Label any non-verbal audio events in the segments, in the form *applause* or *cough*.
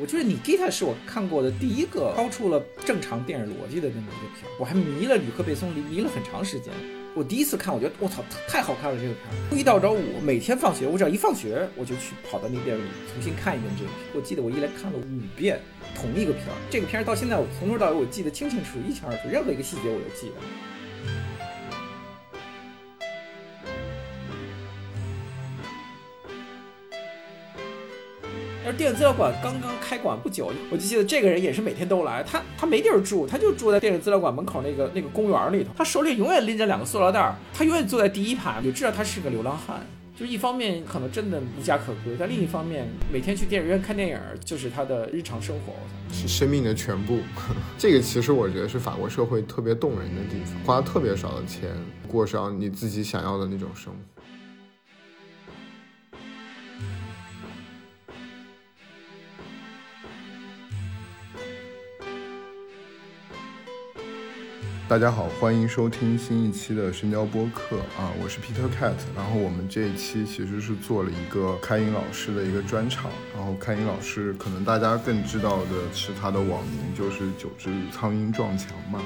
我觉得《你吉他》是我看过的第一个超出了正常电影逻辑的那么一个片，我还迷了吕克·贝松，迷了很长时间。我第一次看，我觉得我操，太好看了这个片儿。一到周五每天放学，我只要一放学，我就去跑到那电影里重新看一遍这个片。我记得我一连看了五遍同一个片儿，这个片儿到现在我从头到尾我记得清清楚楚，一清二楚，任何一个细节我都记得。电影资料馆刚刚开馆不久，我就记得这个人也是每天都来。他他没地儿住，他就住在电影资料馆门口那个那个公园里头。他手里永远拎着两个塑料袋，他永远坐在第一排，就知道他是个流浪汉。就一方面可能真的无家可归，但另一方面每天去电影院看电影就是他的日常生活，是生命的全部。*laughs* 这个其实我觉得是法国社会特别动人的地方，花特别少的钱过上你自己想要的那种生活。大家好，欢迎收听新一期的深交播客啊，我是 Peter Cat。然后我们这一期其实是做了一个开音老师的一个专场。然后开音老师可能大家更知道的是他的网名就是九只苍蝇撞墙嘛。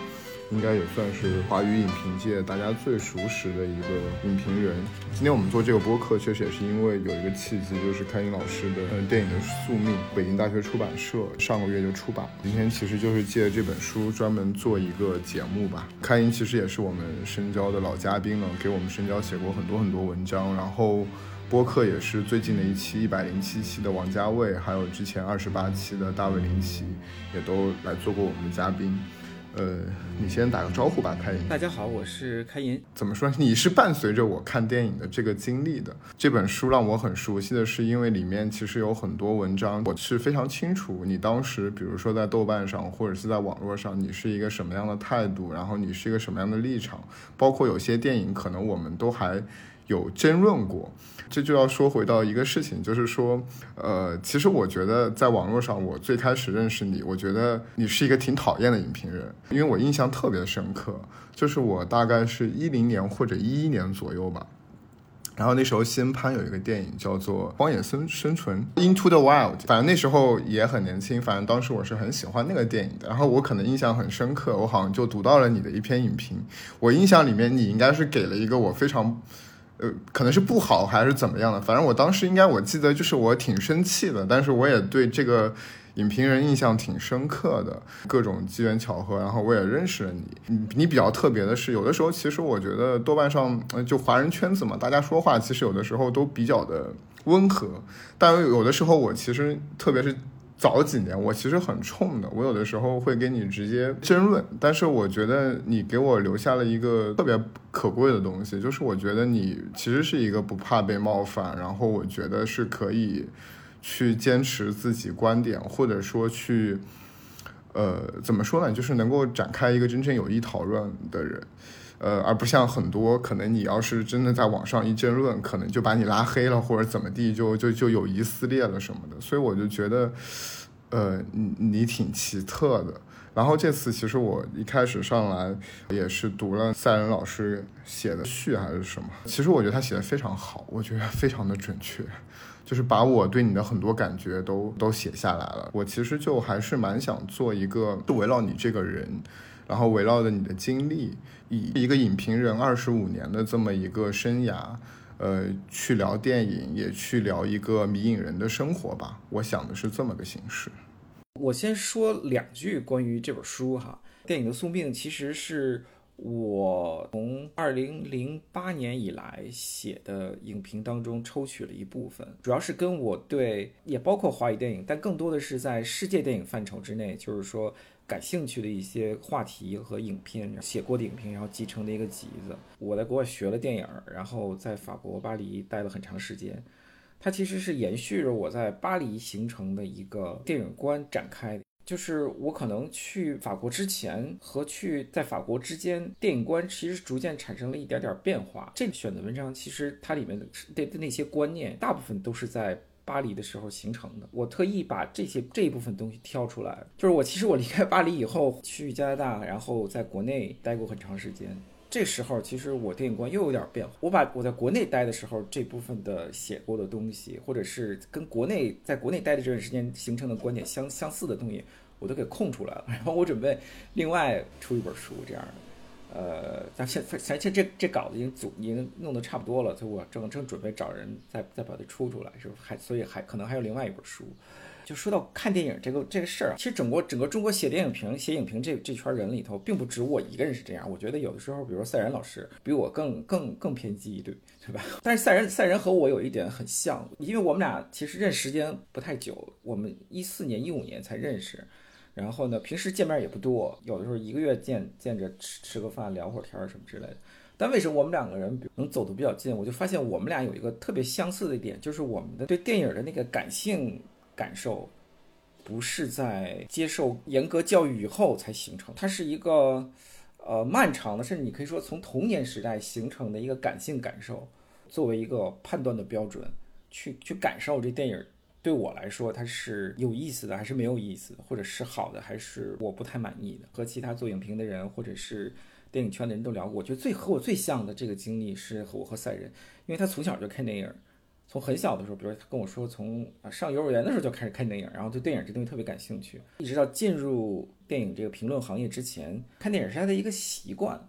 应该也算是华语影评界大家最熟识的一个影评人。今天我们做这个播客，确实也是因为有一个契机，就是开英老师的电影的宿命，北京大学出版社上个月就出版。今天其实就是借这本书专门做一个节目吧。开英其实也是我们深交的老嘉宾了，给我们深交写过很多很多文章。然后播客也是最近的一期一百零七期的王家卫，还有之前二十八期的大卫林奇，也都来做过我们的嘉宾。呃，你先打个招呼吧，开银。大家好，我是开银。怎么说？你是伴随着我看电影的这个经历的。这本书让我很熟悉的是，因为里面其实有很多文章，我是非常清楚你当时，比如说在豆瓣上或者是在网络上，你是一个什么样的态度，然后你是一个什么样的立场，包括有些电影可能我们都还。有争论过，这就要说回到一个事情，就是说，呃，其实我觉得在网络上，我最开始认识你，我觉得你是一个挺讨厌的影评人，因为我印象特别深刻，就是我大概是一零年或者一一年左右吧，然后那时候新潘有一个电影叫做《荒野生生存》（Into the Wild），反正那时候也很年轻，反正当时我是很喜欢那个电影的，然后我可能印象很深刻，我好像就读到了你的一篇影评，我印象里面你应该是给了一个我非常。呃，可能是不好还是怎么样的，反正我当时应该我记得就是我挺生气的，但是我也对这个影评人印象挺深刻的，各种机缘巧合，然后我也认识了你。你你比较特别的是，有的时候其实我觉得豆瓣上就华人圈子嘛，大家说话其实有的时候都比较的温和，但有的时候我其实特别是。早几年我其实很冲的，我有的时候会跟你直接争论，但是我觉得你给我留下了一个特别可贵的东西，就是我觉得你其实是一个不怕被冒犯，然后我觉得是可以去坚持自己观点，或者说去，呃，怎么说呢，就是能够展开一个真正有益讨论的人。呃，而不像很多可能，你要是真的在网上一争论，可能就把你拉黑了，或者怎么地，就就就友谊撕裂了什么的。所以我就觉得，呃，你你挺奇特的。然后这次其实我一开始上来也是读了赛仁老师写的序还是什么，其实我觉得他写的非常好，我觉得非常的准确，就是把我对你的很多感觉都都写下来了。我其实就还是蛮想做一个围绕你这个人。然后围绕着你的经历，以一个影评人二十五年的这么一个生涯，呃，去聊电影，也去聊一个迷影人的生活吧。我想的是这么个形式。我先说两句关于这本书哈，《电影的宿命》其实是我从二零零八年以来写的影评当中抽取了一部分，主要是跟我对，也包括华语电影，但更多的是在世界电影范畴之内，就是说。感兴趣的一些话题和影片，写过的影片，然后集成的一个集子。我在国外学了电影，然后在法国巴黎待了很长时间。它其实是延续着我在巴黎形成的一个电影观展开。就是我可能去法国之前和去在法国之间，电影观其实逐渐产生了一点点变化。这个选的文章其实它里面的的那些观念，大部分都是在。巴黎的时候形成的，我特意把这些这一部分东西挑出来，就是我其实我离开巴黎以后去加拿大，然后在国内待过很长时间。这时候其实我电影观又有点变化。我把我在国内待的时候这部分的写过的东西，或者是跟国内在国内待的这段时间形成的观点相相似的东西，我都给空出来了。然后我准备另外出一本书这样的。呃，咱现咱现这这稿子已经组已经弄得差不多了，所以我正正准备找人再再把它出出来，是不还所以还可能还有另外一本书。就说到看电影这个这个事儿啊，其实整个整个中国写电影评、写影评这这圈人里头，并不止我一个人是这样。我觉得有的时候，比如说赛然老师比我更更更偏激一对，对吧？但是赛然赛然和我有一点很像，因为我们俩其实认识时间不太久，我们一四年一五年才认识，然后呢，平时见面也不多，有的时候一个月见见着吃吃个饭、聊会儿天儿什么之类的。但为什么我们两个人能走得比较近？我就发现我们俩有一个特别相似的点，就是我们的对电影的那个感性。感受不是在接受严格教育以后才形成，它是一个呃漫长的，甚至你可以说从童年时代形成的一个感性感受，作为一个判断的标准，去去感受这电影对我来说它是有意思的还是没有意思，或者是好的还是我不太满意的。和其他做影评的人或者是电影圈的人都聊过，我觉得最和我最像的这个经历是和我和赛人，因为他从小就看电影。从很小的时候，比如他跟我说，从上幼儿园的时候就开始看电影，然后对电影这东西特别感兴趣，一直到进入电影这个评论行业之前，看电影是他的一个习惯。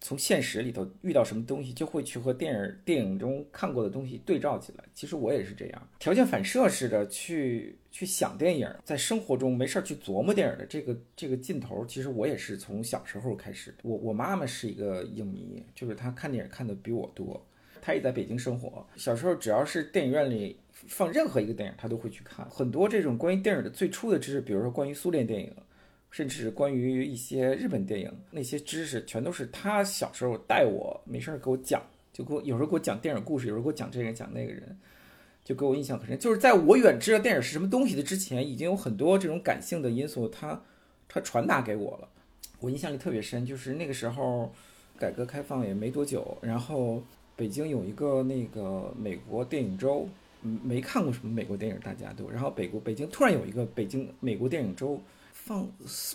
从现实里头遇到什么东西，就会去和电影电影中看过的东西对照起来。其实我也是这样，条件反射似的去去想电影，在生活中没事儿去琢磨电影的这个这个劲头，其实我也是从小时候开始。我我妈妈是一个影迷，就是她看电影看的比我多。她也在北京生活。小时候，只要是电影院里放任何一个电影，他都会去看。很多这种关于电影的最初的知识，比如说关于苏联电影，甚至关于一些日本电影，那些知识全都是他小时候带我没事儿给我讲，就给我有时候给我讲电影故事，有时候给我讲这个人讲那个人，就给我印象很深。就是在我远知道电影是什么东西的之前，已经有很多这种感性的因素，他他传达给我了。我印象里特别深，就是那个时候改革开放也没多久，然后。北京有一个那个美国电影周，没看过什么美国电影，大家都。然后北国北京突然有一个北京美国电影周，放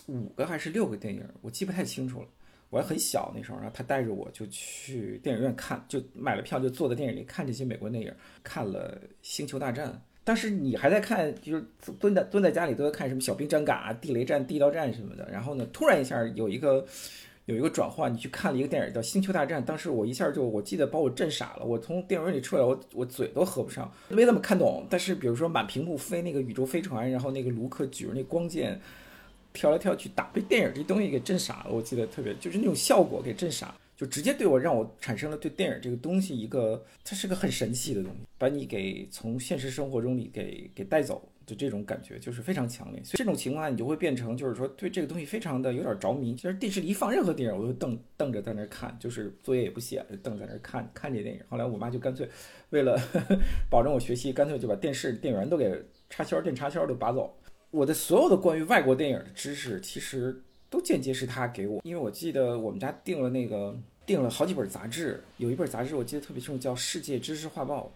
五个还是六个电影，我记不太清楚了。我还很小那时候，然后他带着我就去电影院看，就买了票就坐在电影里看这些美国电影，看了《星球大战》。当时你还在看，就是蹲在蹲在家里都在看什么《小兵张嘎》《地雷战》《地道战》什么的。然后呢，突然一下有一个。有一个转换，你去看了一个电影叫《星球大战》，当时我一下就，我记得把我震傻了。我从电影院里出来，我我嘴都合不上，没怎么看懂。但是比如说满屏幕飞那个宇宙飞船，然后那个卢克举着那光剑跳来跳去打，被电影这东西给震傻了。我记得特别，就是那种效果给震傻，就直接对我让我产生了对电影这个东西一个，它是个很神奇的东西，把你给从现实生活中里给给带走。就这种感觉就是非常强烈，所以这种情况下你就会变成，就是说对这个东西非常的有点着迷。其实电视里一放任何电影，我都瞪瞪着在那看，就是作业也不写，就瞪在那看看这电影。后来我妈就干脆为了保证我学习，干脆就把电视电源都给插销、电插销都拔走。我的所有的关于外国电影的知识，其实都间接是他给我，因为我记得我们家订了那个订了好几本杂志，有一本杂志我记得特别清楚，叫《世界知识画报》。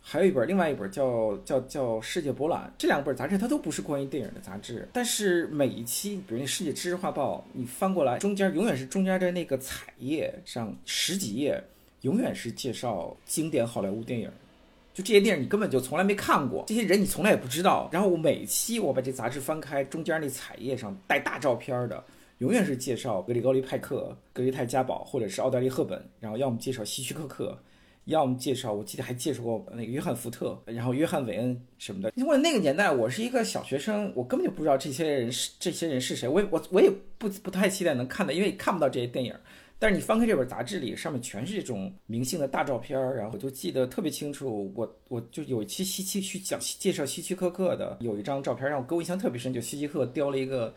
还有一本，另外一本叫叫叫世界博览，这两本杂志它都不是关于电影的杂志，但是每一期，比如那世界知识画报，你翻过来，中间永远是中间的那个彩页上十几页，永远是介绍经典好莱坞电影，就这些电影你根本就从来没看过，这些人你从来也不知道。然后我每期我把这杂志翻开，中间那彩页上带大照片的，永远是介绍格里高利派克、格里泰加宝或者是奥黛丽赫本，然后要么介绍希区柯克。要么介绍，我记得还介绍过那个约翰福特，然后约翰韦恩什么的。因为那个年代我是一个小学生，我根本就不知道这些人是这些人是谁，我也我我也不不太期待能看到，因为看不到这些电影。但是你翻开这本杂志里，上面全是这种明星的大照片儿，然后我就记得特别清楚。我我就有一期希区去讲介绍希区柯克的，有一张照片让我给我印象特别深，就希区柯克叼了一个。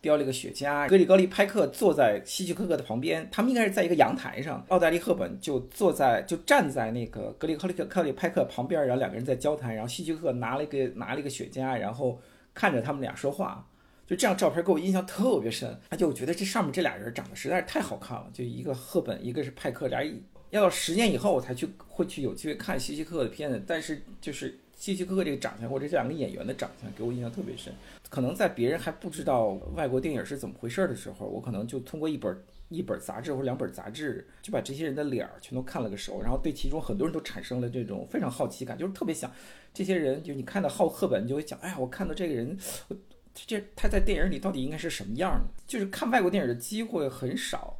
叼了一个雪茄，格里高利派克坐在希区柯克的旁边，他们应该是在一个阳台上。奥黛丽赫本就坐在，就站在那个格里高利克里派克旁边，然后两个人在交谈。然后希区柯克拿了一个拿了一个雪茄，然后看着他们俩说话。就这样照片给我印象特别深，而且我觉得这上面这俩人长得实在是太好看了。就一个赫本，一个是派克，俩人要到十年以后我才去会去有机会看希区柯克的片子，但是就是希区柯克这个长相，或者这两个演员的长相，给我印象特别深。可能在别人还不知道外国电影是怎么回事的时候，我可能就通过一本一本杂志或者两本杂志，就把这些人的脸儿全都看了个熟，然后对其中很多人都产生了这种非常好奇感，就是特别想这些人，就你看到浩赫本，你就会想，哎呀，我看到这个人，这他在电影里到底应该是什么样？就是看外国电影的机会很少，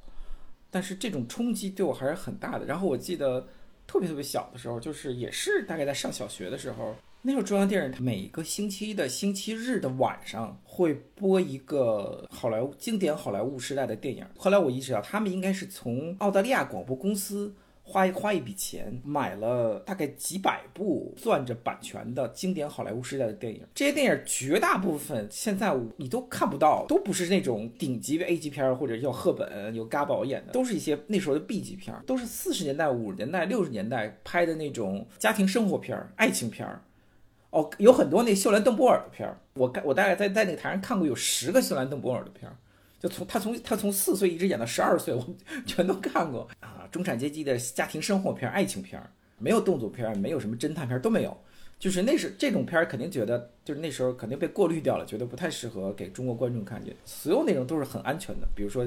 但是这种冲击对我还是很大的。然后我记得特别特别小的时候，就是也是大概在上小学的时候。那时候中央电视台每个星期的星期日的晚上会播一个好莱坞经典好莱坞时代的电影。后来我意识到，他们应该是从澳大利亚广播公司花一花一笔钱买了大概几百部攥着版权的经典好莱坞时代的电影。这些电影绝大部分现在你都看不到，都不是那种顶级的 A 级片或者叫赫本有嘎宝演的，都是一些那时候的 B 级片，都是四十年代、五十年代、六十年代拍的那种家庭生活片、爱情片。哦，有很多那秀兰邓波尔的片儿，我我大概在在那个台上看过有十个秀兰邓波尔的片儿，就从他从他从四岁一直演到十二岁，我 *laughs* 全都看过啊。中产阶级的家庭生活片、爱情片，没有动作片，没有什么侦探片都没有，就是那是这种片儿肯定觉得就是那时候肯定被过滤掉了，觉得不太适合给中国观众看见。所有内容都是很安全的，比如说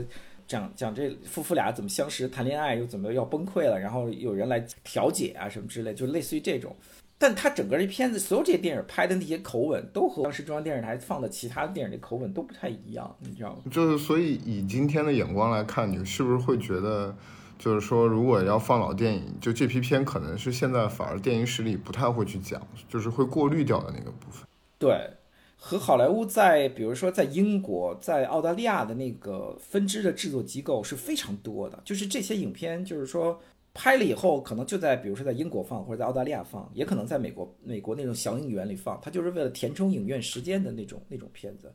讲讲这夫妇俩怎么相识、谈恋爱，又怎么要崩溃了，然后有人来调解啊什么之类，就类似于这种。但他整个这片子，所有这些电影拍的那些口吻，都和当时中央电视台放的其他的电影的口吻都不太一样，你知道吗？就是所以以今天的眼光来看，你是不是会觉得，就是说如果要放老电影，就这批片可能是现在反而电影史里不太会去讲，就是会过滤掉的那个部分。对，和好莱坞在比如说在英国、在澳大利亚的那个分支的制作机构是非常多的，就是这些影片，就是说。拍了以后，可能就在比如说在英国放，或者在澳大利亚放，也可能在美国美国那种小影院里放。它就是为了填充影院时间的那种那种片子。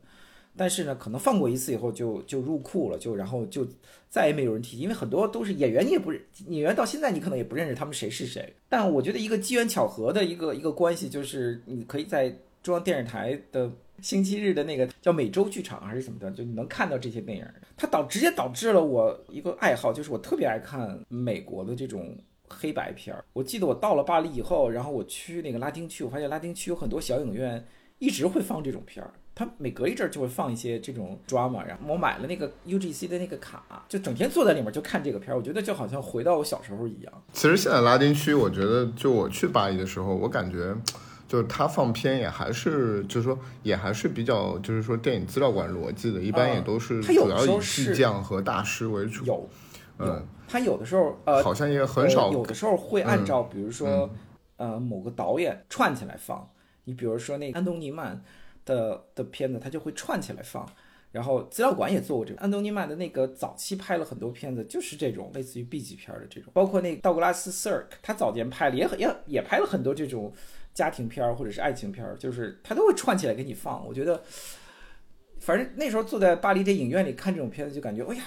但是呢，可能放过一次以后就就入库了，就然后就再也没有人提，因为很多都是演员，你也不认演员，到现在你可能也不认识他们谁是谁。但我觉得一个机缘巧合的一个一个关系，就是你可以在中央电视台的。星期日的那个叫美洲剧场还是什么的，就你能看到这些电影。它导直接导致了我一个爱好，就是我特别爱看美国的这种黑白片儿。我记得我到了巴黎以后，然后我去那个拉丁区，我发现拉丁区有很多小影院一直会放这种片儿。它每隔一阵儿就会放一些这种 drama。然后我买了那个 UGC 的那个卡，就整天坐在里面就看这个片儿。我觉得就好像回到我小时候一样。其实现在拉丁区，我觉得就我去巴黎的时候，我感觉。就是他放片也还是，就是说也还是比较，就是说电影资料馆逻辑的，一般也都是主要以巨匠和大师为主。有，嗯，他有的时候呃，好像也很少，有的时候会按照比如说呃某个导演串起来放。你比如说那安东尼曼的的片子，他就会串起来放。然后资料馆也做过这个，安东尼曼的那个早期拍了很多片子，就是这种类似于 B 级片的这种，包括那道格拉斯·瑟尔克，他早年拍了也很也也拍了很多这种。家庭片儿或者是爱情片儿，就是他都会串起来给你放。我觉得，反正那时候坐在巴黎的影院里看这种片子，就感觉哎呀，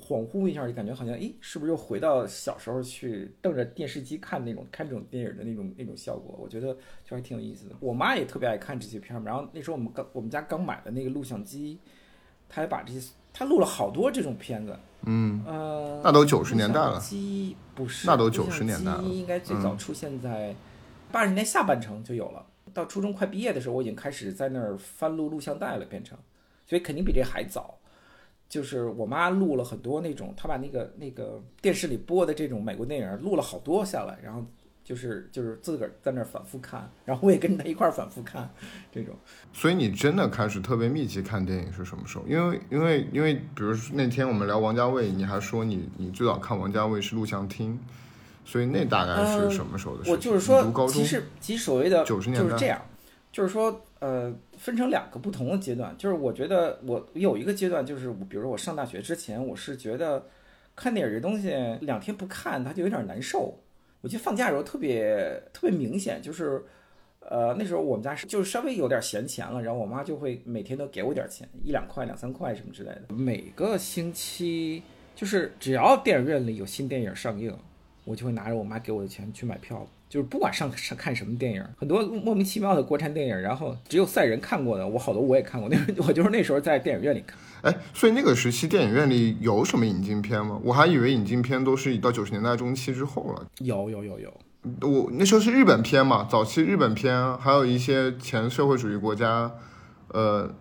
恍惚一下，就感觉好像，诶，是不是又回到小时候去瞪着电视机看那种看这种电影的那种那种效果？我觉得就还挺有意思的。我妈也特别爱看这些片儿，然后那时候我们刚我们家刚买的那个录像机，她还把这些她录了好多这种片子。嗯，呃，那都九十年代了。机不是，那都九十年代了，应该最早出现在。八十年代下半程就有了，到初中快毕业的时候，我已经开始在那儿翻录录像带了，变成，所以肯定比这还早。就是我妈录了很多那种，她把那个那个电视里播的这种美国电影录了好多下来，然后就是就是自个儿在那儿反复看，然后我也跟着她一块儿反复看这种。所以你真的开始特别密集看电影是什么时候？因为因为因为，比如那天我们聊王家卫，你还说你你最早看王家卫是录像厅。所以那大概是什么时候的事？我就是说，其实其实所谓的就是这样，就是说，呃，分成两个不同的阶段。就是我觉得我有一个阶段，就是比如说我上大学之前，我是觉得看电影这东西两天不看它就有点难受。我记得放假的时候特别特别明显，就是呃那时候我们家是就是稍微有点闲钱了，然后我妈就会每天都给我点钱，一两块、两三块什么之类的。每个星期就是只要电影院里有新电影上映。我就会拿着我妈给我的钱去买票，就是不管上上看什么电影，很多莫名其妙的国产电影，然后只有赛人看过的，我好多我也看过。*laughs* 那我就是那时候在电影院里看。哎，所以那个时期电影院里有什么引进片吗？我还以为引进片都是到九十年代中期之后了。有有有有我那时候是日本片嘛，早期日本片，还有一些前社会主义国家，呃，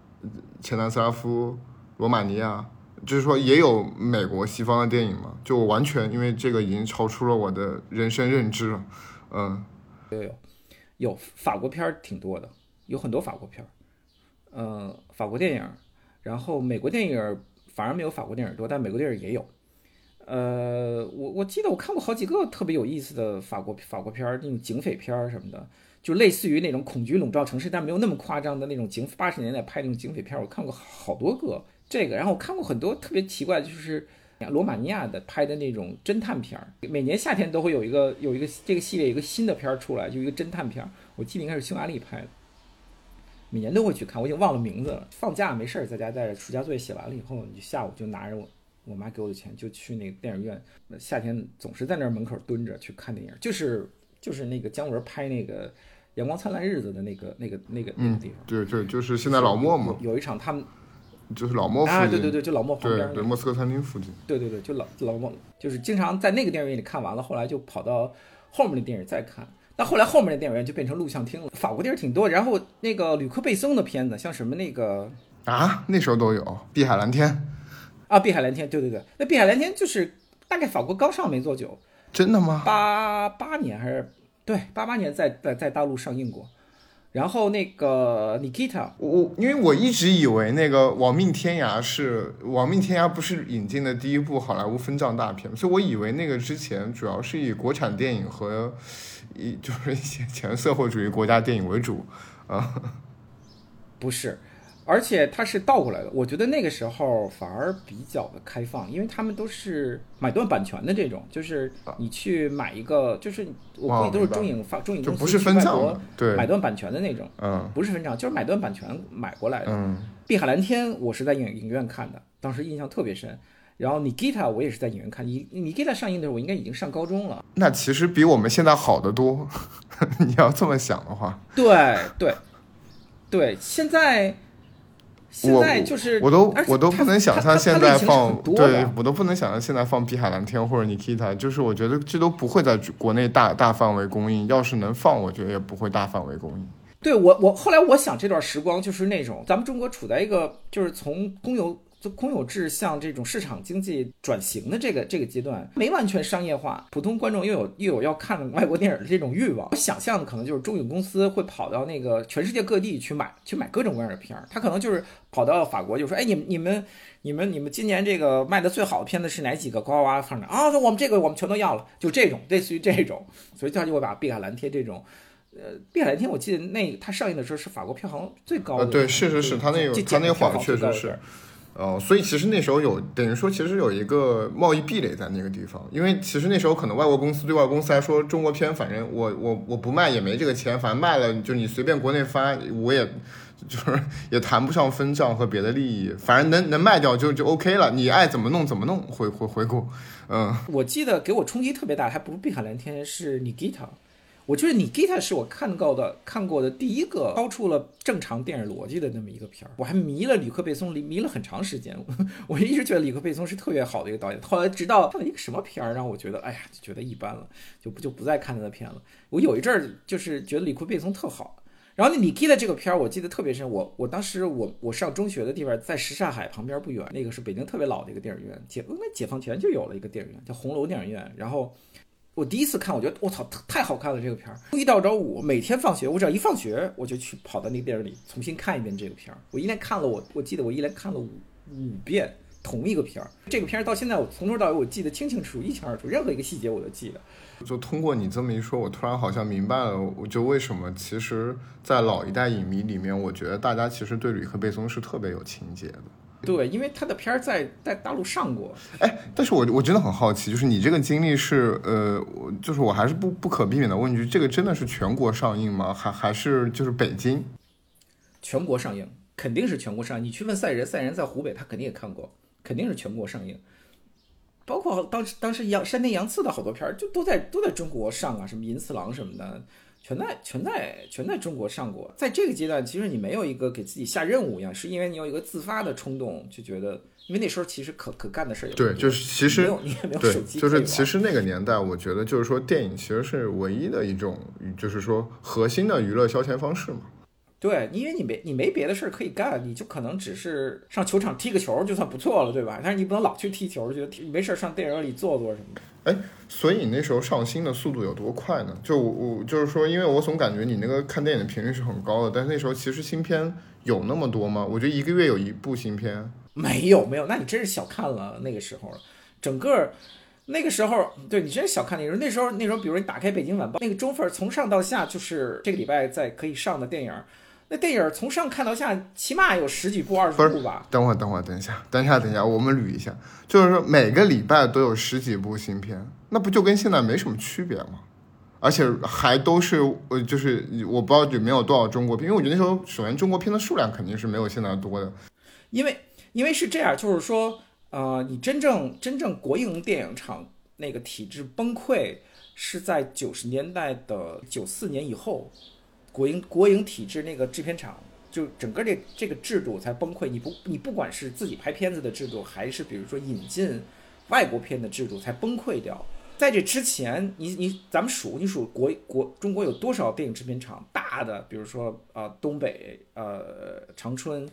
前南斯拉夫、罗马尼亚，就是说也有美国西方的电影嘛，就完全因为这个已经超出了我的人生认知了，嗯，有有有法国片儿挺多的，有很多法国片儿，呃，法国电影，然后美国电影反而没有法国电影多，但美国电影也有。呃，我我记得我看过好几个特别有意思的法国法国片儿，那种警匪片儿什么的，就类似于那种恐惧笼罩城市，但没有那么夸张的那种警八十年代拍那种警匪片，我看过好多个这个，然后我看过很多特别奇怪的，就是罗马尼亚的拍的那种侦探片儿，每年夏天都会有一个有一个这个系列有一个新的片儿出来，就一个侦探片儿，我记得应该是匈牙利拍的，每年都会去看，我已经忘了名字了。放假没事儿在家待着，暑假作业写完了以后，你就下午就拿着我。我妈给我的钱就去那个电影院，夏天总是在那儿门口蹲着去看电影，就是就是那个姜文拍那个《阳光灿烂日子》的那个那个那个那个地方。对对，就是现在老莫嘛。有一场他们就是老莫附近。啊，对对对，就老莫旁边。对，莫斯科餐厅附近。对对对，就老老莫，就是经常在那个电影院里看完了，后来就跑到后面的电影再看。那后来后面的电影院就变成录像厅了。法国电影挺多，然后那个吕克贝松的片子，像什么那个啊，那时候都有《碧海蓝天》。啊，碧海蓝天，对对对，那碧海蓝天就是大概法国刚上没多久，真的吗？八八年还是对，八八年在在在大陆上映过。然后那个 Nikita，我我因为我一直以为那个《亡命天涯》是《亡命天涯》不是引进的第一部好莱坞分账大片，所以我以为那个之前主要是以国产电影和 *laughs* 一 *laughs* 就是一些前社会主义国家电影为主啊，不是。而且它是倒过来的，我觉得那个时候反而比较的开放，因为他们都是买断版权的这种，就是你去买一个，就是我估计都是中影发中影公司去外国买断版权的那种，嗯，不是分账，就是买断版权买过来的。嗯，碧海蓝天我是在影影院看的，当时印象特别深。然后你 Gita 我也是在影院看，你你 Gita 上映的时候我应该已经上高中了。那其实比我们现在好得多，*laughs* 你要这么想的话。对对对，现在。现在就是我都我都不能想象现在放，对我都不能想象现在放《碧海蓝天》或者《Nikita》，就是我觉得这都不会在国内大大范围公映。要是能放，我觉得也不会大范围公映。对我我后来我想这段时光就是那种咱们中国处在一个就是从公有。就公有制向这种市场经济转型的这个这个阶段，没完全商业化，普通观众又有又有要看外国电影的这种欲望。我想象的可能就是中影公司会跑到那个全世界各地去买去买各种各样的片儿，他可能就是跑到法国就说，哎，你们你们你们你们今年这个卖的最好的片子是哪几个？呱呱呱放着啊，我们这个我们全都要了，就这种类似于这种，所以他就会把《碧海蓝天》这种，呃，《碧海蓝天》我记得那它上映的时候是法国票房最高的，对，是是是，他那个他那会儿确实是。哦，所以其实那时候有等于说，其实有一个贸易壁垒在那个地方，因为其实那时候可能外国公司对外公司来说，中国片反正我我我不卖也没这个钱，反正卖了就你随便国内发，我也就是 *laughs* 也谈不上分账和别的利益，反正能能卖掉就就 OK 了，你爱怎么弄怎么弄，回回回购，嗯，我记得给我冲击特别大，还不是碧海蓝天，是你 Git。我觉得你吉他是我看到的看过的第一个超出了正常电影逻辑的那么一个片儿。我还迷了吕克贝松，迷了很长时间。*laughs* 我一直觉得吕克贝松是特别好的一个导演。后来直到看了一个什么片儿，让我觉得，哎呀，就觉得一般了，就不就不再看他的片了。我有一阵儿就是觉得吕克贝松特好。然后那你 Gita 这个片儿，我记得特别深。我我当时我我上中学的地方在什刹海旁边不远，那个是北京特别老的一个电影院，解那解放前就有了一个电影院，叫红楼电影院。然后。我第一次看，我觉得我操，太好看了这个片儿。一到周五每天放学，我只要一放学，我就去跑到那个电影里重新看一遍这个片儿。我一连看了我，我记得我一连看了五五遍同一个片儿。这个片儿到现在我从头到尾我记得清清楚楚，一清二楚，任何一个细节我都记得。就通过你这么一说，我突然好像明白了，我就为什么其实，在老一代影迷里面，我觉得大家其实对吕克贝松是特别有情节的。对，因为他的片儿在在大陆上过。哎，但是我我真的很好奇，就是你这个经历是呃，我就是我还是不不可避免的问一句，这个真的是全国上映吗？还还是就是北京？全国上映，肯定是全国上映。你去问赛人，赛人在湖北，他肯定也看过，肯定是全国上映。包括当时当时杨山田洋次的好多片儿，就都在都在中国上啊，什么银次郎什么的，全在全在全在中国上过。在这个阶段，其实你没有一个给自己下任务一样，是因为你有一个自发的冲动，就觉得，因为那时候其实可可干的事儿也对，就是其实没有你也没有手，机就是，其实那个年代，我觉得就是说电影其实是唯一的一种，就是说核心的娱乐消遣方式嘛。对，因为你没你没别的事儿可以干，你就可能只是上球场踢个球就算不错了，对吧？但是你不能老去踢球，觉得踢没事儿上电影院里坐坐什么的。所以你那时候上新的速度有多快呢？就我就是说，因为我总感觉你那个看电影的频率是很高的，但是那时候其实新片有那么多吗？我觉得一个月有一部新片。没有没有，那你真是小看了那个时候了。整个那个时候，对你真是小看那时候。那时候那时候，比如你打开《北京晚报》，那个中分从上到下就是这个礼拜在可以上的电影。那电影从上看到下，起码有十几部、二十部吧。等会儿，等会儿，等一下，等一下，等一下，我们捋一下，就是说每个礼拜都有十几部新片，那不就跟现在没什么区别吗？而且还都是呃，就是我不知道有没有多少中国片，因为我觉得那时候首先中国片的数量肯定是没有现在多的。因为因为是这样，就是说，呃，你真正真正国营电影厂那个体制崩溃是在九十年代的九四年以后，国营国营体制那个制片厂就整个这这个制度才崩溃。你不你不管是自己拍片子的制度，还是比如说引进外国片的制度，才崩溃掉。在这之前，你你咱们数，你数国国中国有多少电影制片厂？大的，比如说呃东北呃长春、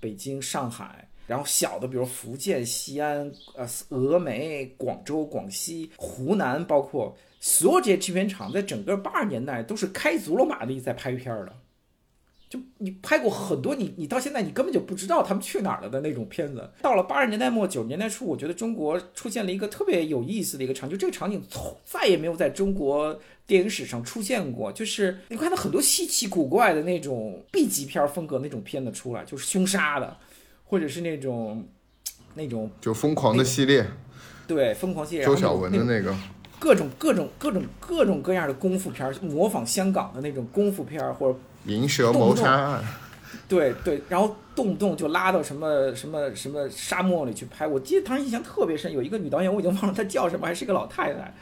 北京、上海，然后小的，比如福建、西安、呃峨眉、广州、广西、湖南，包括所有这些制片厂，在整个八十年代都是开足了马力在拍片儿的。就你拍过很多，你你到现在你根本就不知道他们去哪儿了的那种片子。到了八十年代末九十年代初，我觉得中国出现了一个特别有意思的一个场景，这个场景从再也没有在中国电影史上出现过。就是你看到很多稀奇古怪的那种 B 级片风格那种片子出来，就是凶杀的，或者是那种 *tsk* 那种就疯狂的系列，对疯狂系列，周晓然后那种雯的那个，各种各种各种各种各样的功夫片儿，模仿香港的那种功夫片儿或者。银蛇谋杀案，对对，然后动不动就拉到什么什么什么沙漠里去拍。我记得当时印象特别深，有一个女导演，我已经忘了她叫什么，还是一个老太太。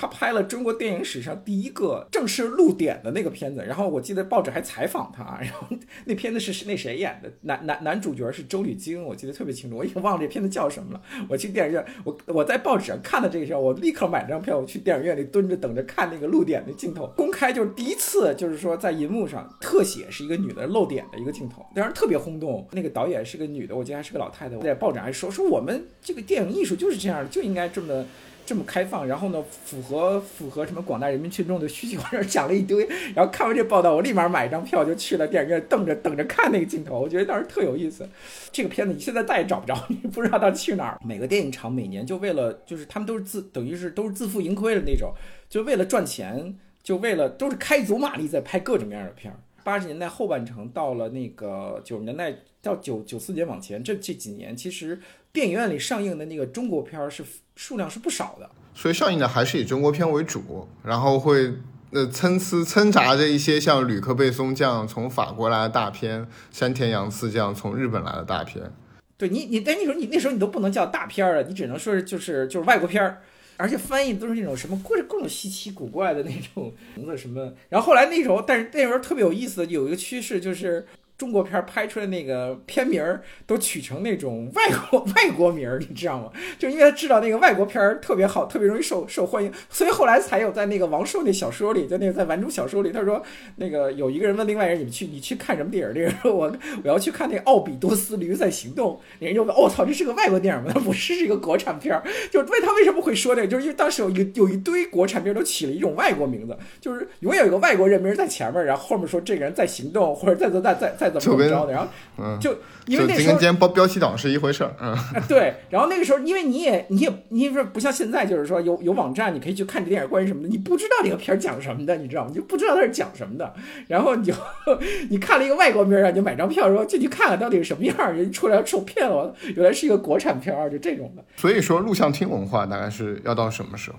他拍了中国电影史上第一个正式露点的那个片子，然后我记得报纸还采访他，然后 *laughs* 那片子是那谁演的，男男男主角是周吕京，我记得特别清楚，我已经忘了这片子叫什么了。我去电影院，我我在报纸上看的这个时候，我立刻买张票，我去电影院里蹲着等着看那个露点的镜头。公开就是第一次，就是说在银幕上特写是一个女的露点的一个镜头，当时特别轰动。那个导演是个女的，我记得还是个老太太，我在报纸上还说说我们这个电影艺术就是这样的，就应该这么。这么开放，然后呢，符合符合什么广大人民群众的需求，*laughs* 然后讲了一堆，然后看完这报道，我立马买一张票就去了电影院，瞪着等着看那个镜头，我觉得当时特有意思。这个片子你现在再也找不着，*laughs* 你不知道它去哪儿。每个电影厂每年就为了，就是他们都是自等于是都是自负盈亏的那种，就为了赚钱，就为了都是开足马力在拍各种各样的片儿。八十年代后半程到了那个九十年代到九九四年往前，这这几年其实电影院里上映的那个中国片儿是数量是不少的。所以上映的还是以中国片为主，然后会呃参差掺杂着一些像吕克贝松这样从法国来的大片，山田洋次这样从日本来的大片。对你，你但那时候你那时候你都不能叫大片儿了，你只能说是就是就是外国片儿，而且翻译都是那种什么各各种稀奇古怪的那种 *laughs* 名字什么。然后后来那时候，但是那时候特别有意思的有一个趋势就是。中国片拍出来那个片名儿都取成那种外国外国名儿，你知道吗？就因为他知道那个外国片儿特别好，特别容易受受欢迎，所以后来才有在那个王朔那小说里，在那个在顽主小说里，他说那个有一个人问另外人，你们去你去看什么电影？那个人说我我要去看那个《奥比多斯驴在行动》，那人就问，我、哦、操，这是个外国电影吗？他不是，是一个国产片儿。就为他为什么会说这个？就是因为当时有一有一堆国产片都起了一种外国名字，就是永远有个外国人名在前面，然后后面说这个人在行动，或者在在在在再怎么怎么着的，然后嗯，就因为那就时候跟今天标标题党是一回事儿，嗯，啊，*laughs* 对，然后那个时候，因为你也你也你也说不像现在，就是说有有网站，你可以去看这电影关于什么的，你不知道这个片儿讲什么的，你知道吗？你就不知道它是讲什么的，然后你就 *laughs* 你看了一个外国片儿，你就买张票说进去看看到底是什么样儿，人出来受骗了，原来是一个国产片儿，就这种的。所以说录像厅文化大概是要到什么时候？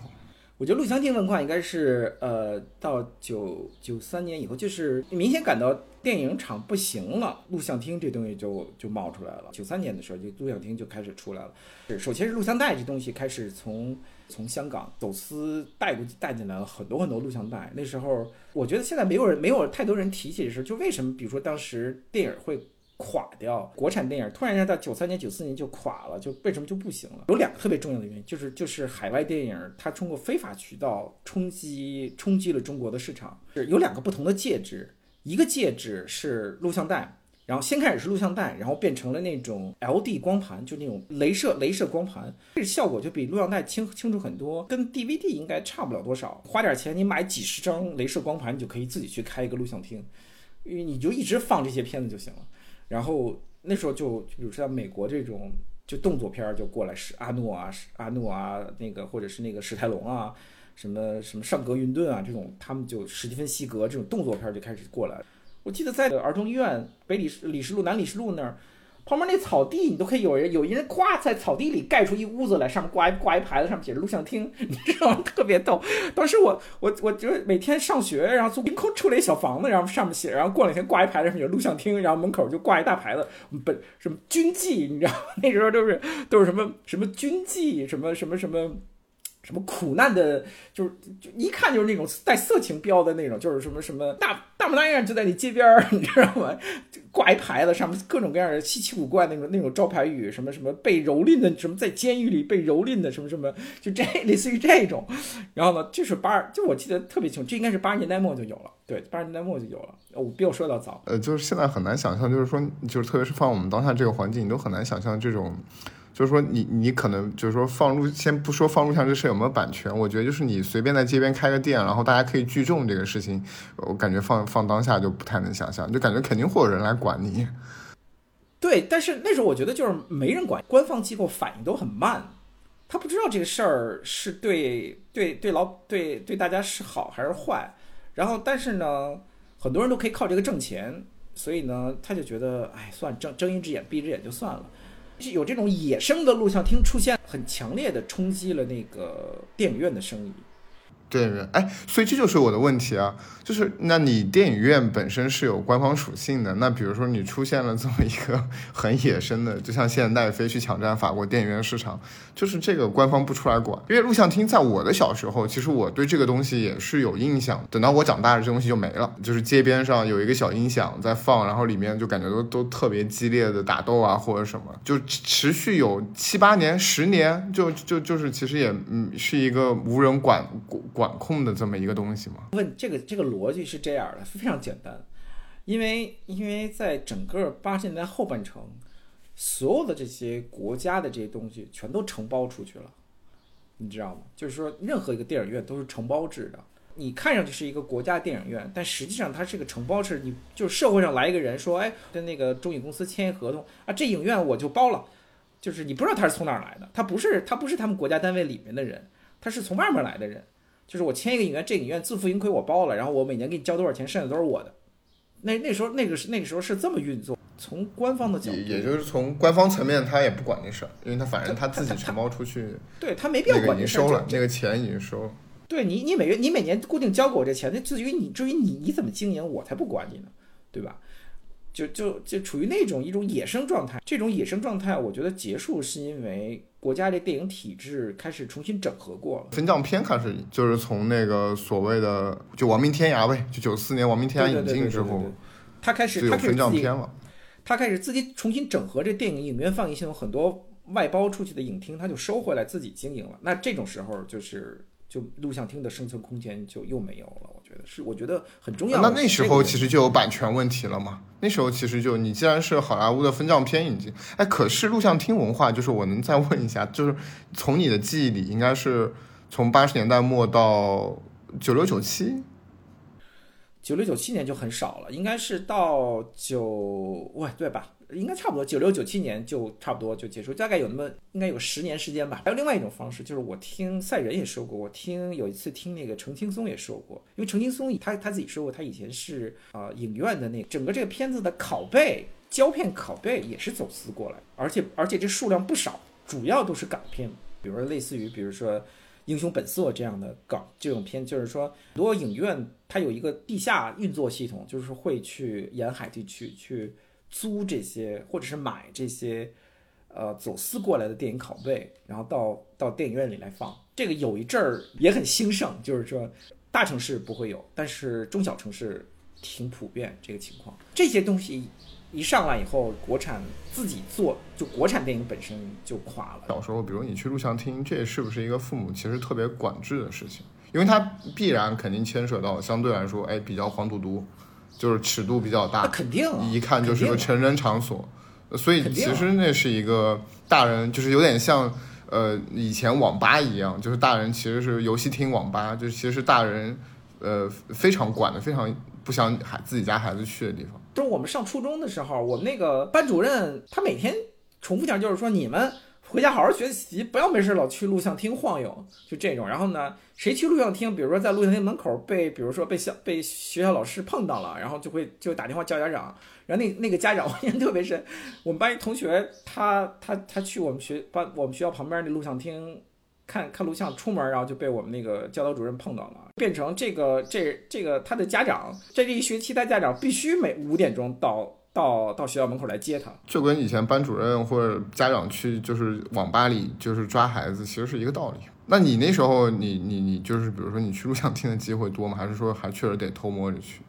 我觉得录像厅文化应该是呃到九九三年以后，就是明显感到电影厂不行了，录像厅这东西就就冒出来了。九三年的时候，就录像厅就开始出来了。是首先是录像带这东西开始从从香港走私带过带进来了很多很多录像带。那时候我觉得现在没有人没有太多人提起这事，就为什么比如说当时电影会垮掉，国产电影突然间到九三年九四年就垮了，就为什么就不行了？有两个特别重要的原因，就是就是海外电影它通过非法渠道冲击冲击了中国的市场，是有两个不同的介质，一个介质是录像带。然后先开始是录像带，然后变成了那种 LD 光盘，就那种镭射镭射光盘，这效果就比录像带清清楚很多，跟 DVD 应该差不了多少。花点钱你买几十张镭射光盘，你就可以自己去开一个录像厅，因为你就一直放这些片子就行了。然后那时候就比如像美国这种就动作片就过来是阿诺啊阿诺啊那个或者是那个史泰龙啊什么什么上格云顿啊这种，他们就史蒂芬西格这种动作片就开始过来了。我记得在儿童医院北李李石路南李石路那儿，旁边那草地，你都可以有人有一人咵在草地里盖出一屋子来，上面挂一挂一牌子，上面写着录像厅，*laughs* 你知道吗？特别逗。当时我我我就每天上学，然后从凭空出来一小房子，然后上面写，然后过两天挂一牌子，上面有录像厅，然后门口就挂一大牌子，本什么军纪，你知道吗？*laughs* 那时候都是都是什么什么军纪，什么什么。什么什么苦难的，就是就一看就是那种带色情标的那种，就是什么什么大大模大样就在你街边儿，你知道吗？挂一牌子，上面各种各样的稀奇古怪那种那种招牌语，什么什么被蹂躏的，什么在监狱里被蹂躏的，什么什么，就这类似于这种。然后呢，就是八，就我记得特别清楚，这应该是八十年代末就有了，对，八十年代末就有了，我比我说的早。呃，就是现在很难想象，就是说，就是特别是放我们当下这个环境，你都很难想象这种。就是说，你你可能就是说放录，先不说放录像这事有没有版权，我觉得就是你随便在街边开个店，然后大家可以聚众这个事情，我感觉放放当下就不太能想象，就感觉肯定会有人来管你。对，但是那时候我觉得就是没人管，官方机构反应都很慢，他不知道这个事儿是对对对老对对大家是好还是坏，然后但是呢，很多人都可以靠这个挣钱，所以呢，他就觉得哎，算睁睁一只眼闭一只眼就算了。有这种野生的录像厅出现，很强烈的冲击了那个电影院的生意。电影院，哎，所以这就是我的问题啊，就是那你电影院本身是有官方属性的，那比如说你出现了这么一个 *laughs* 很野生的，就像现在飞去抢占法国电影院市场，就是这个官方不出来管，因为录像厅在我的小时候，其实我对这个东西也是有印象，等到我长大了，这东西就没了，就是街边上有一个小音响在放，然后里面就感觉都都特别激烈的打斗啊或者什么，就持续有七八年、十年，就就就是其实也嗯是一个无人管管。控的这么一个东西吗？问这个这个逻辑是这样的，非常简单，因为因为在整个八十年代后半程，所有的这些国家的这些东西全都承包出去了，你知道吗？就是说，任何一个电影院都是承包制的，你看上去是一个国家电影院，但实际上它是个承包制。你就是社会上来一个人说，哎，跟那个中影公司签一合同啊，这影院我就包了，就是你不知道他是从哪儿来的，他不是他不是他们国家单位里面的人，他是从外面来的人。就是我签一个影院，这个影院自负盈亏我包了，然后我每年给你交多少钱，剩下都是我的。那那时候那个是那个时候是这么运作。从官方的角度，也就是从官方层面，他也不管那事儿，因为他反正他自己承包出去，对他没必要管你收了，那个钱已经收了。对你，你每月你每年固定交给我这钱，那至于你至于你你怎么经营，我才不管你呢，对吧？就就就处于那种一种野生状态。这种野生状态，我觉得结束是因为。国家这电影体制开始重新整合过了，分账片开始就是从那个所谓的就《亡命天涯》呗，就九四年《亡命天涯》引进之后，他开始他分账片了，他开始自己重新整合这电影影院放映系统，很多外包出去的影厅他就收回来自己经营了。那这种时候就是就录像厅的生存空间就又没有了。觉得是，我觉得很重要。那那时候其实就有版权问题了嘛？那时候其实就你既然是好莱坞的分账片引进，哎，可是录像厅文化，就是我能再问一下，就是从你的记忆里，应该是从八十年代末到九六九七，九六九七年就很少了，应该是到九喂对吧？应该差不多，九六九七年就差不多就结束，大概有那么应该有十年时间吧。还有另外一种方式，就是我听赛人也说过，我听有一次听那个程青松也说过，因为程青松他他自己说过，他以前是啊影院的那整个这个片子的拷贝胶片拷贝也是走私过来，而且而且这数量不少，主要都是港片，比如说类似于比如说《英雄本色》这样的港这种片，就是说很多影院它有一个地下运作系统，就是会去沿海地区去。租这些，或者是买这些，呃，走私过来的电影拷贝，然后到到电影院里来放。这个有一阵儿也很兴盛，就是说大城市不会有，但是中小城市挺普遍这个情况。这些东西一上来以后，国产自己做，就国产电影本身就垮了。小时候，比如你去录像厅，这是不是一个父母其实特别管制的事情？因为它必然肯定牵扯到相对来说，哎，比较黄赌毒，就是尺度比较大，肯定一看就是个成人场所。所以其实那是一个大人，就是有点像。呃，以前网吧一样，就是大人其实是游戏厅、网吧，就是其实是大人，呃，非常管的，非常不想孩自己家孩子去的地方。就是我们上初中的时候，我们那个班主任他每天重复讲，就是说你们回家好好学习，不要没事老去录像厅晃悠，就这种。然后呢，谁去录像厅，比如说在录像厅门口被，比如说被校被学校老师碰到了，然后就会就打电话叫家长。然后那那个家长我印象特别深，我们班一同学，他他他去我们学班我们学校旁边那录像厅看看录像，出门然后就被我们那个教导主任碰到了，变成这个这这个他的家长，在这一学期他家长必须每五点钟到到到学校门口来接他，就跟以前班主任或者家长去就是网吧里就是抓孩子，其实是一个道理。那你那时候你你你就是比如说你去录像厅的机会多吗？还是说还确实得偷摸着去？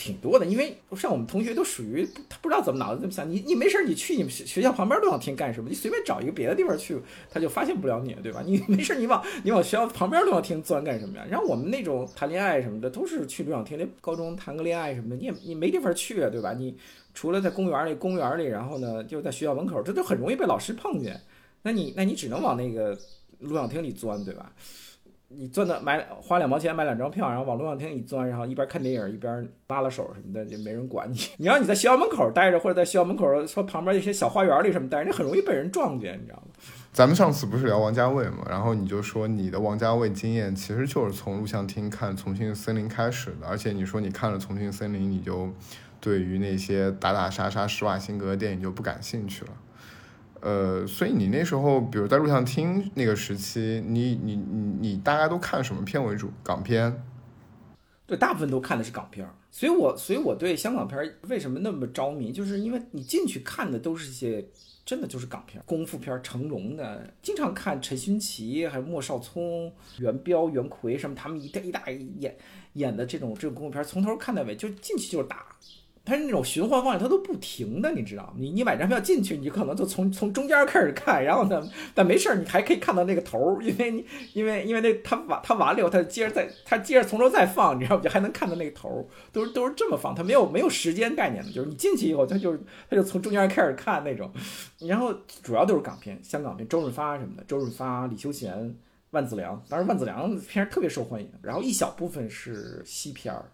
挺多的，因为像我们同学都属于他不知道怎么脑子这么想，你你没事你去你们学学校旁边录像厅干什么？你随便找一个别的地方去，他就发现不了你，对吧？你 *laughs* 没事你往你往学校旁边录像厅钻干什么呀？然后我们那种谈恋爱什么的都是去录像厅，那高中谈个恋爱什么的，你也你没地方去，对吧？你除了在公园里，公园里，然后呢就在学校门口，这都很容易被老师碰见。那你那你只能往那个录像厅里钻，对吧？你钻的买花两毛钱买两张票，然后往录像厅一钻，然后一边看电影一边拉拉手什么的，就没人管你。你要你在学校门口待着，或者在学校门口说旁边一些小花园里什么待着，你很容易被人撞见，你知道吗？咱们上次不是聊王家卫嘛，然后你就说你的王家卫经验其实就是从录像厅看《重庆森林》开始的，而且你说你看了《重庆森林》，你就对于那些打打杀杀施瓦辛格的电影就不感兴趣了。呃，所以你那时候，比如在录像厅那个时期，你你你你大家都看什么片为主？港片？对，大部分都看的是港片。所以我所以我对香港片为什么那么着迷，就是因为你进去看的都是一些真的就是港片，功夫片，成龙的，经常看陈勋奇，还有莫少聪、袁彪、袁奎什么，他们一一大演演的这种这种功夫片，从头看到尾，就进去就是打。它是那种循环放映，它都不停的，你知道吗？你你买张票进去，你可能就从从中间开始看，然后呢，但没事儿，你还可以看到那个头儿，因为你因为因为那它完它完了以后，它接着再它接着从头再放，你知道吗？就还能看到那个头儿，都是都是这么放，它没有没有时间概念的，就是你进去以后，它就是它就从中间开始看那种，然后主要都是港片，香港片，周润发什么的，周润发、李修贤、万梓良，当然万梓良片特别受欢迎，然后一小部分是西片儿。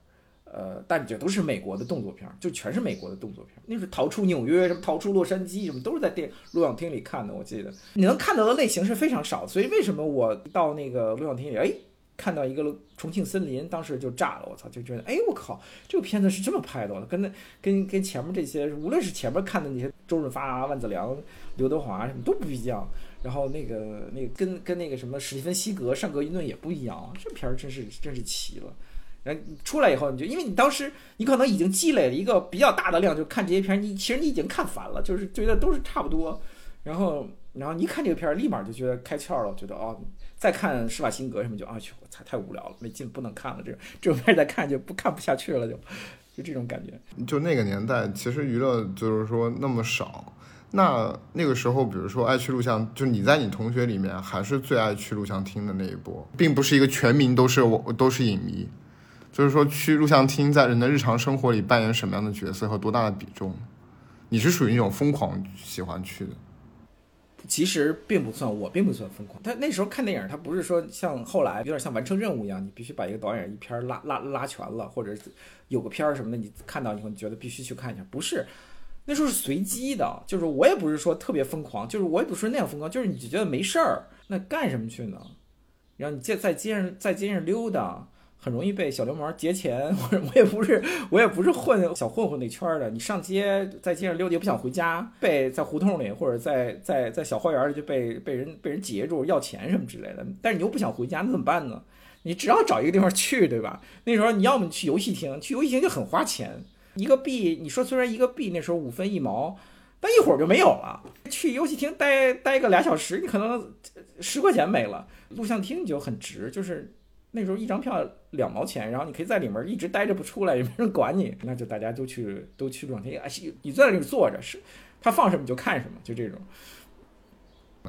呃，但这都是美国的动作片，就全是美国的动作片。那是逃出纽约，什么逃出洛杉矶，什么都是在电录像厅里看的。我记得你能看到的类型是非常少，所以为什么我到那个录像厅里，哎，看到一个重庆森林，当时就炸了，我操，就觉得，哎，我靠，这个片子是这么拍的，跟那跟 *laughs* 跟前面这些，无论是前面看的那些周润发、万梓良、刘德华什么都不一样，然后那个那个跟跟那个什么史蒂芬西格、上格云顿也不一样，这片儿真是真是奇了。出来以后，你就因为你当时你可能已经积累了一个比较大的量，就看这些片儿，你其实你已经看烦了，就是觉得都是差不多。然后，然后你一看这个片儿，立马就觉得开窍了，觉得哦，再看施瓦辛格什么就啊去，我操，太无聊了，没劲，不能看了。这种这种片儿再看就不看不下去了，就就这种感觉。就那个年代，其实娱乐就是说那么少。那那个时候，比如说爱去录像，就你在你同学里面还是最爱去录像厅的那一波，并不是一个全民都是我都是影迷。就是说，去录像厅在人的日常生活里扮演什么样的角色和多大的比重？你是属于那种疯狂喜欢去的？其实并不算，我并不算疯狂。他那时候看电影，他不是说像后来有点像完成任务一样，你必须把一个导演一片拉拉拉全了，或者有个片儿什么的，你看到以后你觉得必须去看一下。不是，那时候是随机的，就是我也不是说特别疯狂，就是我也不是那样疯狂，就是你觉得没事儿，那干什么去呢？然后你在在街上在街上溜达。很容易被小流氓劫钱，或 *laughs* 者我也不是，我也不是混小混混那圈的。你上街在街上溜达，不想回家，被在胡同里或者在在在小花园里就被被人被人截住要钱什么之类的。但是你又不想回家，那怎么办呢？你只要找一个地方去，*laughs* 对吧？那时候你要么去游戏厅，去游戏厅就很花钱，一个币，你说虽然一个币那时候五分一毛，但一会儿就没有了。去游戏厅待待个俩小时，你可能十块钱没了。录像厅你就很值，就是那时候一张票两毛钱，然后你可以在里面一直待着不出来，也没人管你，那就大家都去都去录像厅，哎，你在那里坐着，是他放什么你就看什么，就这种。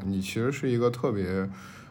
你其实是一个特别。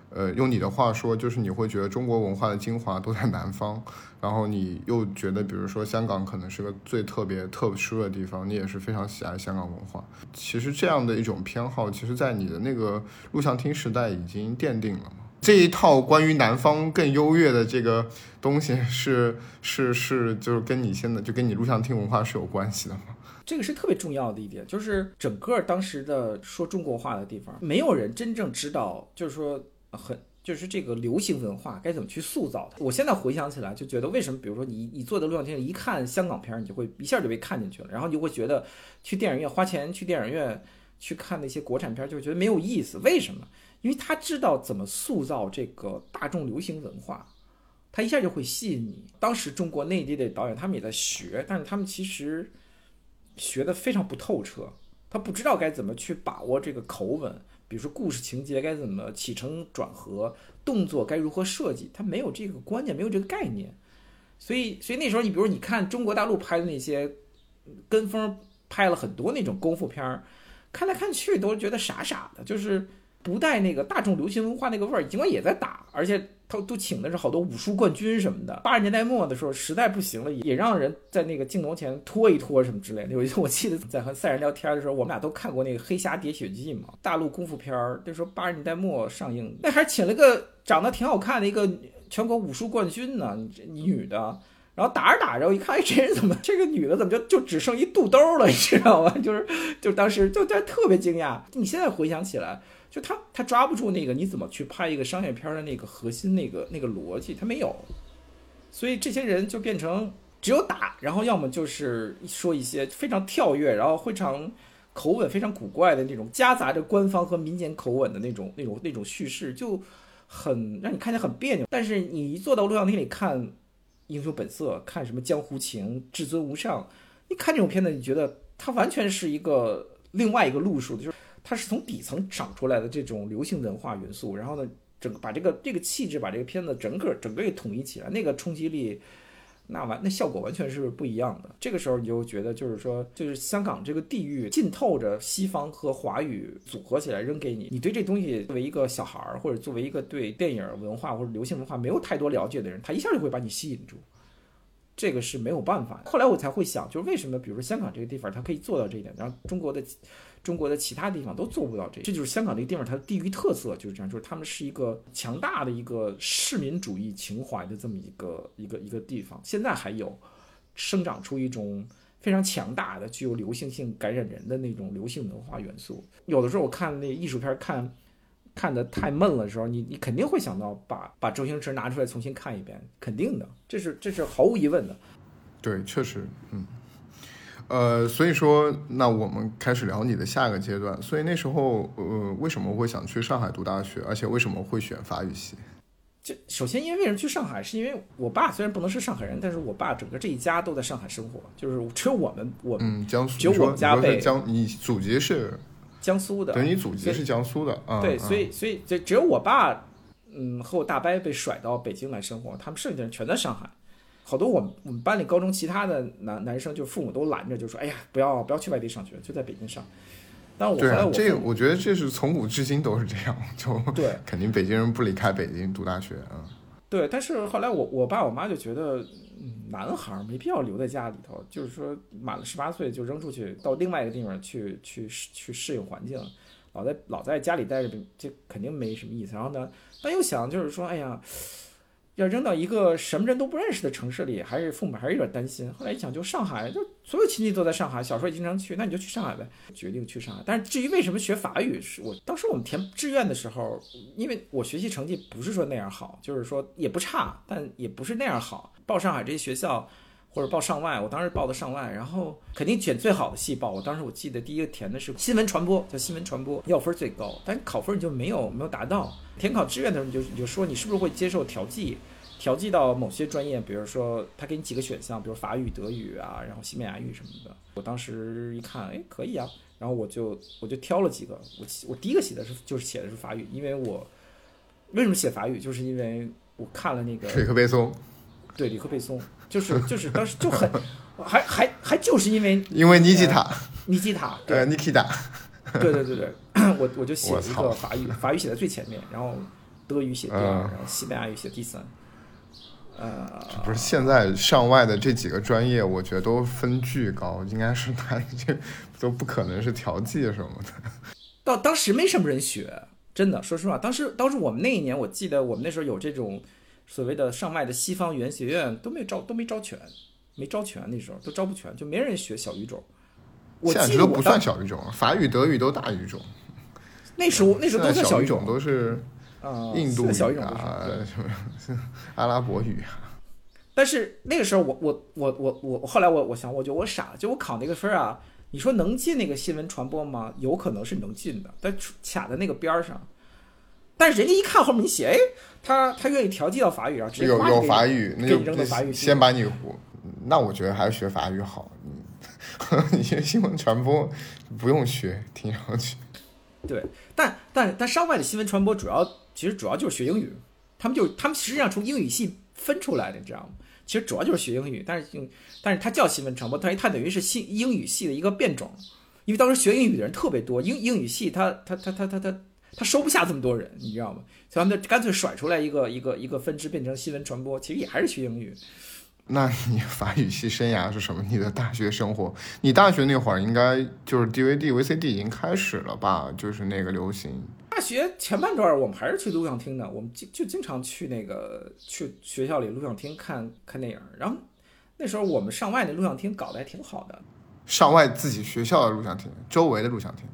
呃，用你的话说，就是你会觉得中国文化的精华都在南方，然后你又觉得，比如说香港可能是个最特别特殊的地方，你也是非常喜爱香港文化。其实这样的一种偏好，其实在你的那个录像厅时代已经奠定了嘛。这一套关于南方更优越的这个东西，是是是，就是跟你现在就跟你录像厅文化是有关系的吗？这个是特别重要的一点，就是整个当时的说中国话的地方，没有人真正知道，就是说。很就是这个流行文化该怎么去塑造它？我现在回想起来就觉得，为什么比如说你你坐在录像厅里一看香港片，你就会一下就被看进去了，然后你就会觉得去电影院花钱去电影院去看那些国产片就觉得没有意思。为什么？因为他知道怎么塑造这个大众流行文化，他一下就会吸引你。当时中国内地的导演他们也在学，但是他们其实学的非常不透彻，他不知道该怎么去把握这个口吻。比如说故事情节该怎么起承转合，动作该如何设计，他没有这个观念，没有这个概念，所以，所以那时候你比如你看中国大陆拍的那些跟风拍了很多那种功夫片儿，看来看去都觉得傻傻的，就是不带那个大众流行文化那个味儿，尽管也在打，而且。他都请的是好多武术冠军什么的。八十年代末的时候，实在不行了，也让人在那个镜头前拖一拖什么之类的。有一次我记得在和赛人聊天的时候，我们俩都看过那个《黑侠喋血记》嘛，大陆功夫片儿，那时候八十年代末上映，那还请了个长得挺好看的一个全国武术冠军呢，女的。然后打着打着，我一看，哎，这人怎么这个女的怎么就就只剩一肚兜了，你知道吗？*laughs* 就是就当时就就特别惊讶。你现在回想起来。就他他抓不住那个你怎么去拍一个商业片的那个核心那个那个逻辑，他没有，所以这些人就变成只有打，然后要么就是说一些非常跳跃，然后非常口吻非常古怪的那种夹杂着官方和民间口吻的那种那种那种叙事，就很让你看起来很别扭。但是你一坐到录像厅里看《英雄本色》，看什么《江湖情》《至尊无上》，你看这种片子，你觉得它完全是一个另外一个路数，就是。它是从底层长出来的这种流行文化元素，然后呢，整把这个这个气质，把这个片子整个整个给统一起来，那个冲击力，那完那效果完全是不一样的。这个时候你就觉得，就是说，就是香港这个地域浸透着西方和华语组合起来扔给你，你对这东西作为一个小孩儿，或者作为一个对电影文化或者流行文化没有太多了解的人，他一下就会把你吸引住。这个是没有办法。后来我才会想，就是为什么，比如说香港这个地方，它可以做到这一点，然后中国的。中国的其他地方都做不到这，这就是香港这个地方它的地域特色，就是这样，就是他们是一个强大的一个市民主义情怀的这么一个一个一个地方。现在还有生长出一种非常强大的、具有流行性、感染人的那种流行文化元素。有的时候我看那艺术片，看看的太闷了的时候，你你肯定会想到把把周星驰拿出来重新看一遍，肯定的，这是这是毫无疑问的。对，确实，嗯。呃，所以说，那我们开始聊你的下一个阶段。所以那时候，呃，为什么会想去上海读大学？而且为什么会选法语系？就首先，因为为什么去上海，是因为我爸虽然不能是上海人，但是我爸整个这一家都在上海生活，就是只有我们，我嗯，江苏，只有我们家被江，你祖籍是江苏的，等于你祖籍是江苏的啊。对，所以所以就只有我爸，嗯，和我大伯被甩到北京来生活，他们剩下的人全在上海。好多我们我们班里高中其他的男男生，就父母都拦着，就说：“哎呀，不要不要去外地上学，就在北京上。”但我后来我这我觉得这是从古至今都是这样，*laughs* 就对，肯定北京人不离开北京读大学啊。对，但是后来我我爸我妈就觉得，男孩没必要留在家里头，就是说满了十八岁就扔出去到另外一个地方去去去适应环境，老在老在家里待着，这肯定没什么意思。然后呢，但又想就是说，哎呀。要扔到一个什么人都不认识的城市里，还是父母还是有点担心。后来一想，就上海，就所有亲戚都在上海，小时候也经常去，那你就去上海呗。决定去上海。但是至于为什么学法语，是我当时我们填志愿的时候，因为我学习成绩不是说那样好，就是说也不差，但也不是那样好。报上海这些学校，或者报上外，我当时报的上外，然后肯定选最好的系报。我当时我记得第一个填的是新闻传播，叫新闻传播，要分最高，但考分你就没有没有达到。填考志愿的时候，你就你就说你是不是会接受调剂？调剂到某些专业，比如说他给你几个选项，比如法语、德语啊，然后西班牙语什么的。我当时一看，哎，可以啊，然后我就我就挑了几个。我我第一个写的是就是写的是法语，因为我为什么写法语，就是因为我看了那个里克贝松，对里克贝松，就是就是当时就很还还还就是因为因为尼基塔，尼基塔，对尼基塔，对对对对，*clears throat* 我我就写一个法语，法语写在最前面，然后德语写第二，然后西班牙语写第三。呃，不是现在上外的这几个专业，我觉得都分巨高，应该是他这都不可能是调剂什么的。到当时没什么人学，真的，说实话，当时当时我们那一年，我记得我们那时候有这种所谓的上外的西方语言学院，都没招，都没招全，没招全，那时候都招不全，就没人学小语种。现在这都不算小语种，法语、德语都大语种。那时候那时候都是小语种，都是。印度语啊，什么阿拉伯语啊？但是那个时候，我我我我我后来我我想，我觉得我傻，就我考那个分啊，你说能进那个新闻传播吗？有可能是能进的，但卡在那个边儿上。但是人家一看后面你写，哎，他他愿意调剂到法语啊，直接有有法语，那就扔到法语先把你，那我觉得还是学法语好。你学新闻传播不用学，听上去。对，但但但上外的新闻传播主要。其实主要就是学英语，他们就他们实际上从英语系分出来的，你知道吗？其实主要就是学英语，但是用，但是它叫新闻传播，它它等于是新英语系的一个变种，因为当时学英语的人特别多，英英语系他他他他他他他收不下这么多人，你知道吗？所以他们就干脆甩出来一个一个一个分支，变成新闻传播，其实也还是学英语。那你法语系生涯是什么？你的大学生活？你大学那会儿应该就是 DVD、VCD 已经开始了吧？就是那个流行。大学前半段我们还是去录像厅的，我们就就经常去那个去学校里录像厅看看电影。然后那时候我们上外那录像厅搞得还挺好的。上外自己学校的录像厅，周围的录像厅。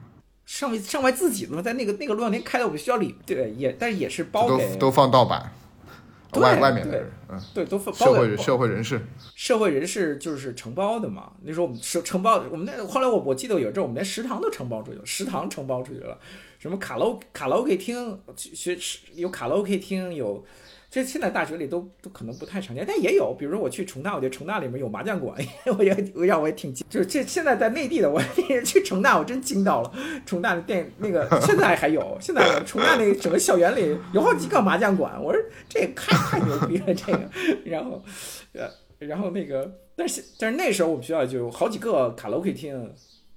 上外上外自己的嘛，在那个那个录像厅开在我们学校里，对，也但是也是包给都放盗版。外外面的人，嗯，对，都社会社会人士，社会人士就是承包的嘛。那时候我们是承包，我们那后来我我记得有阵我们连食堂都承包出去了，食堂承包出去了，什么卡拉卡拉 OK 厅，学有卡拉 OK 厅有。这现在大学里都都可能不太常见，但也有。比如说我去重大，我觉得重大里面有麻将馆，*laughs* 我也让我也挺惊。就是这现在在内地的，*laughs* 我去重大我真惊到了。重大的店那个现在还有，现在重大那整个校园里有好几个麻将馆。我说这也太太牛逼了，这个。*laughs* 然后呃，然后那个，但是但是那时候我们学校就有好几个卡拉 OK 厅。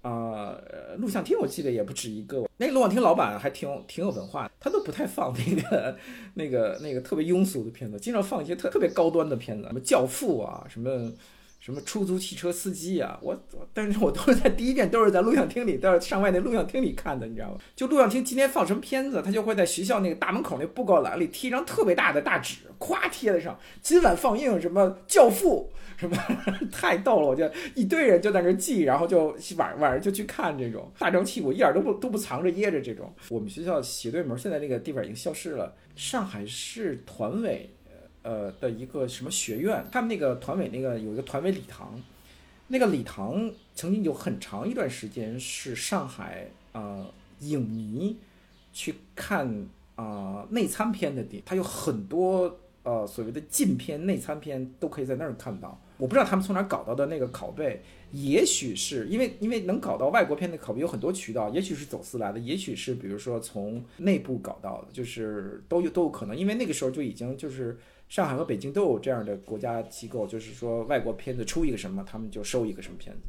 啊，录像厅我记得也不止一个。那个录像厅老板还挺挺有文化，他都不太放那个那个那个特别庸俗的片子，经常放一些特特别高端的片子，什么教父啊，什么什么出租汽车司机啊。我但是我都是在第一遍都是在录像厅里，都是上外那录像厅里看的，你知道吗？就录像厅今天放什么片子，他就会在学校那个大门口那布告栏里贴一张特别大的大纸，咵贴在上，今晚放映什么教父。什么 *laughs* 太逗了，我就一堆人就在那记，然后就晚晚上就去看这种大张旗鼓，一点都不都不藏着掖着这种。我们学校斜对门现在那个地方已经消失了。上海市团委呃的一个什么学院，他们那个团委那个有一个团委礼堂，那个礼堂曾经有很长一段时间是上海呃影迷去看啊内参片的地，它有很多呃所谓的禁片内参片都可以在那儿看到。我不知道他们从哪搞到的那个拷贝，也许是因为因为能搞到外国片的拷贝有很多渠道，也许是走私来的，也许是比如说从内部搞到的，就是都有都有可能。因为那个时候就已经就是上海和北京都有这样的国家机构，就是说外国片子出一个什么，他们就收一个什么片子，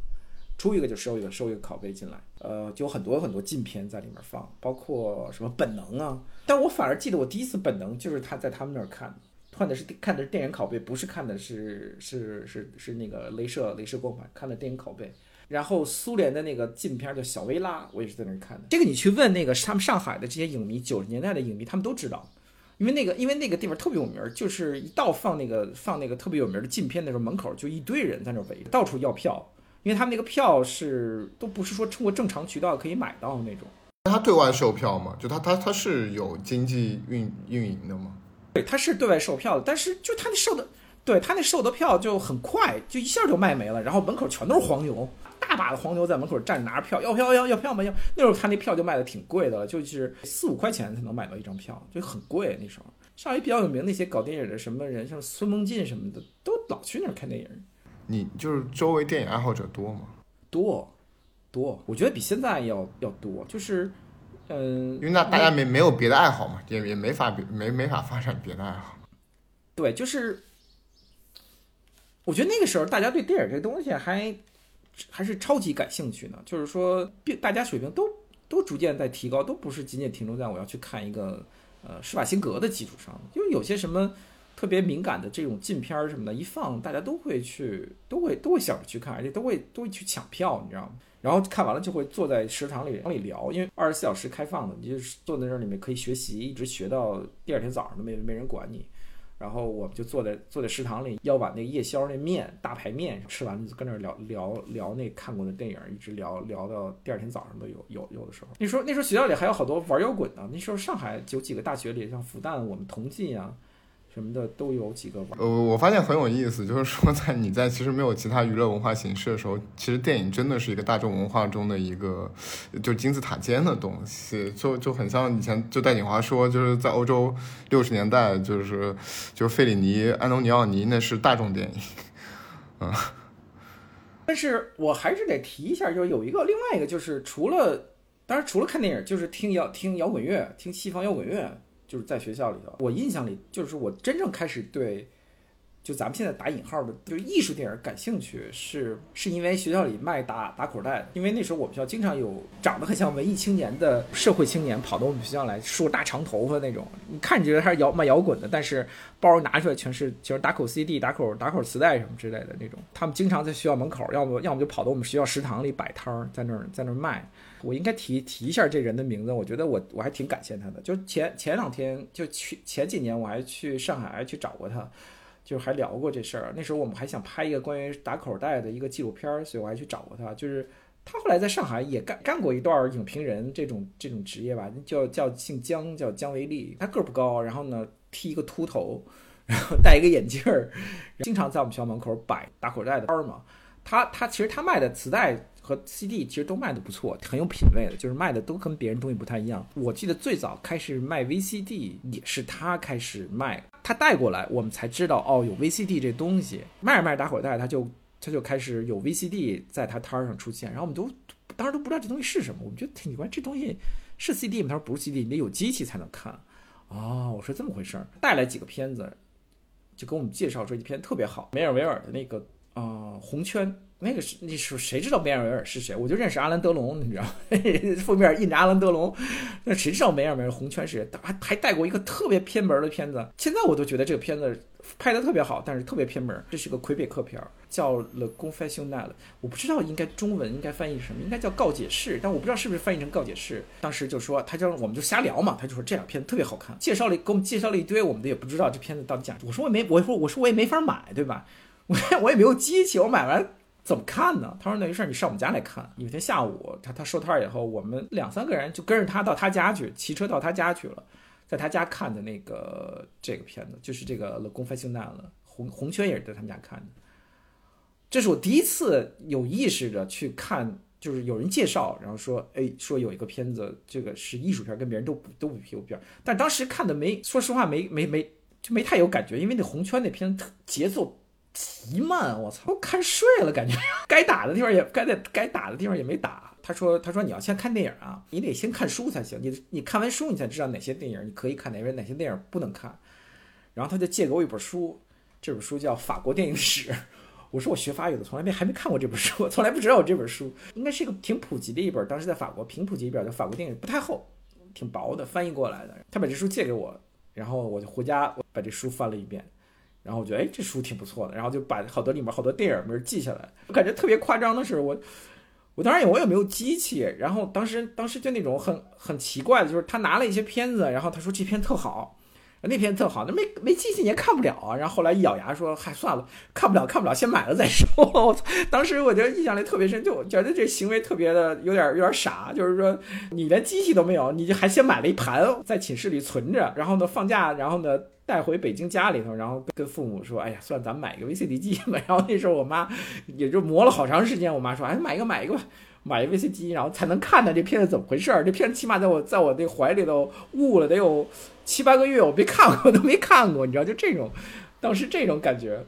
出一个就收一个，收一个拷贝进来，呃，就有很多很多禁片在里面放，包括什么本能啊。但我反而记得我第一次本能就是他在他们那儿看的。看的是看的是电影拷贝，不是看的是是是是那个镭射镭射光盘，看的电影拷贝。然后苏联的那个禁片叫小薇拉，我也是在那儿看的。这个你去问那个他们上海的这些影迷，九十年代的影迷，他们都知道，因为那个因为那个地方特别有名，就是一到放那个放那个特别有名的禁片的时候，门口就一堆人在那围着，到处要票，因为他们那个票是都不是说通过正常渠道可以买到那种。他对外售票吗？就他他他是有经济运运营的吗？对，他是对外售票的，但是就他那售的，对他那售的票就很快，就一下就卖没了，然后门口全都是黄牛，大把的黄牛在门口站着拿着票，要票要要票吗？要那时候他那票就卖的挺贵的了，就是四五块钱才能买到一张票，就很贵那时候。上海比较有名那些搞电影的什么人，像孙梦进什么的，都老去那儿看电影。你就是周围电影爱好者多吗？多，多，我觉得比现在要要多。就是，嗯，因为那大家没没有别的爱好嘛，也也没法没没法发展别的爱好。对，就是，我觉得那个时候大家对电影这东西还还是超级感兴趣呢。就是说，大家水平都都逐渐在提高，都不是仅仅停留在我要去看一个呃施瓦辛格的基础上。因为有些什么。特别敏感的这种禁片儿什么的，一放大家都会去，都会都会想着去看，而且都会都会去抢票，你知道吗？然后看完了就会坐在食堂里里聊，因为二十四小时开放的，你就坐在那儿里面可以学习，一直学到第二天早上都没没人管你。然后我们就坐在坐在食堂里，要碗那夜宵那面大排面，吃完就跟那儿聊聊聊那看过的电影，一直聊聊到第二天早上都有有有的时候。那时候那时候学校里还有好多玩摇滚的，那时候上海有几个大学里，像复旦，我们同济啊。什么的都有几个。呃，我发现很有意思，就是说，在你在其实没有其他娱乐文化形式的时候，其实电影真的是一个大众文化中的一个就金字塔尖的东西，就就很像以前就戴锦华说，就是在欧洲六十年代，就是就是费里尼、安东尼奥尼那是大众电影，嗯。但是我还是得提一下，就是有一个另外一个，就是除了当然除了看电影，就是听摇听摇滚乐，听西方摇滚乐。就是在学校里头，我印象里就是我真正开始对，就咱们现在打引号的，就是艺术电影感兴趣，是是因为学校里卖打打口袋，因为那时候我们学校经常有长得很像文艺青年的社会青年跑到我们学校来，梳大长头发那种，你看觉得他是摇卖摇滚的，但是包拿出来全是全是打口 CD、打口打口磁带什么之类的那种，他们经常在学校门口，要么要么就跑到我们学校食堂里摆摊儿，在那儿在那儿卖。我应该提提一下这人的名字，我觉得我我还挺感谢他的。就前前两天，就去前几年，我还去上海还去找过他，就还聊过这事儿。那时候我们还想拍一个关于打口袋的一个纪录片，所以我还去找过他。就是他后来在上海也干干过一段影评人这种这种职业吧，叫叫姓姜，叫姜维利。他个儿不高，然后呢剃一个秃头，然后戴一个眼镜儿，经常在我们学校门口摆打口袋的摊儿嘛。他他其实他卖的磁带。和 CD 其实都卖的不错，很有品位的，就是卖的都跟别人东西不太一样。我记得最早开始卖 VCD 也是他开始卖，他带过来，我们才知道哦，有 VCD 这东西。卖着卖着打火带，他就他就开始有 VCD 在他摊上出现，然后我们都当时都不知道这东西是什么，我们觉得挺奇怪，这东西是 CD 吗？他说不是 CD，你得有机器才能看。哦，我说这么回事儿，带来几个片子，就给我们介绍说一片特别好，梅尔维尔的那个啊红圈。那个是那是谁知道梅尔维尔是谁？我就认识阿兰德龙，你知道，*laughs* 封面印着阿兰德龙，那谁知道梅尔维尔红圈是谁？还还带过一个特别偏门的片子，现在我都觉得这个片子拍的特别好，但是特别偏门。这是个魁北克片儿，叫《Le confessionnal》，我不知道应该中文应该翻译什么，应该叫告解室，但我不知道是不是翻译成告解室。当时就说他就我们就瞎聊嘛，他就说这俩片子特别好看，介绍了给我们介绍了一堆，我们的也不知道这片子到底讲。我说我也没，我说我说我也没法买，对吧？我 *laughs* 我也没有机器，我买完。怎么看呢？他说：“那没事，你上我们家来看。”有一天下午，他他收摊儿以后，我们两三个人就跟着他到他家去，骑车到他家去了，在他家看的那个这个片子，就是这个《了公费性难了》，红红圈也是在他们家看的。这是我第一次有意识的去看，就是有人介绍，然后说：“哎，说有一个片子，这个是艺术片，跟别人都不都不比片。”但当时看的没，说实话没没没就没太有感觉，因为那红圈那片特节奏。极慢，我操，看睡了，感觉该打的地方也该在该打的地方也没打。他说，他说你要先看电影啊，你得先看书才行。你你看完书，你才知道哪些电影你可以看，哪些哪些电影不能看。然后他就借给我一本书，这本书叫《法国电影史》。我说我学法语的，从来没还没看过这本书，我从来不知道有这本书。应该是一个挺普及的一本，当时在法国挺普及一本叫《法国电影》，不太厚，挺薄的，翻译过来的。他把这书借给我，然后我就回家我把这书翻了一遍。然后我觉得，哎，这书挺不错的，然后就把好多里面好多电影名记下来。我感觉特别夸张的是，我，我当然我也没有机器，然后当时当时就那种很很奇怪的，就是他拿了一些片子，然后他说这片特好，那片特好，那没没机器你也看不了啊。然后后来一咬牙说，嗨，算了，看不了看不了，先买了再说。我操，当时我觉得印象里特别深，就觉得这行为特别的有点有点傻，就是说你连机器都没有，你就还先买了一盘在寝室里存着，然后呢放假，然后呢。带回北京家里头，然后跟父母说：“哎呀，算咱们买一个 VCD 机吧。*laughs* ”然后那时候我妈也就磨了好长时间。我妈说：“哎，买一个，买一个吧，买一个 VCD 机，然后才能看到这片子怎么回事儿？这片子起码在我在我那怀里头捂了得有七八个月，我没看过，*laughs* 都没看过，你知道？就这种，当时这种感觉。”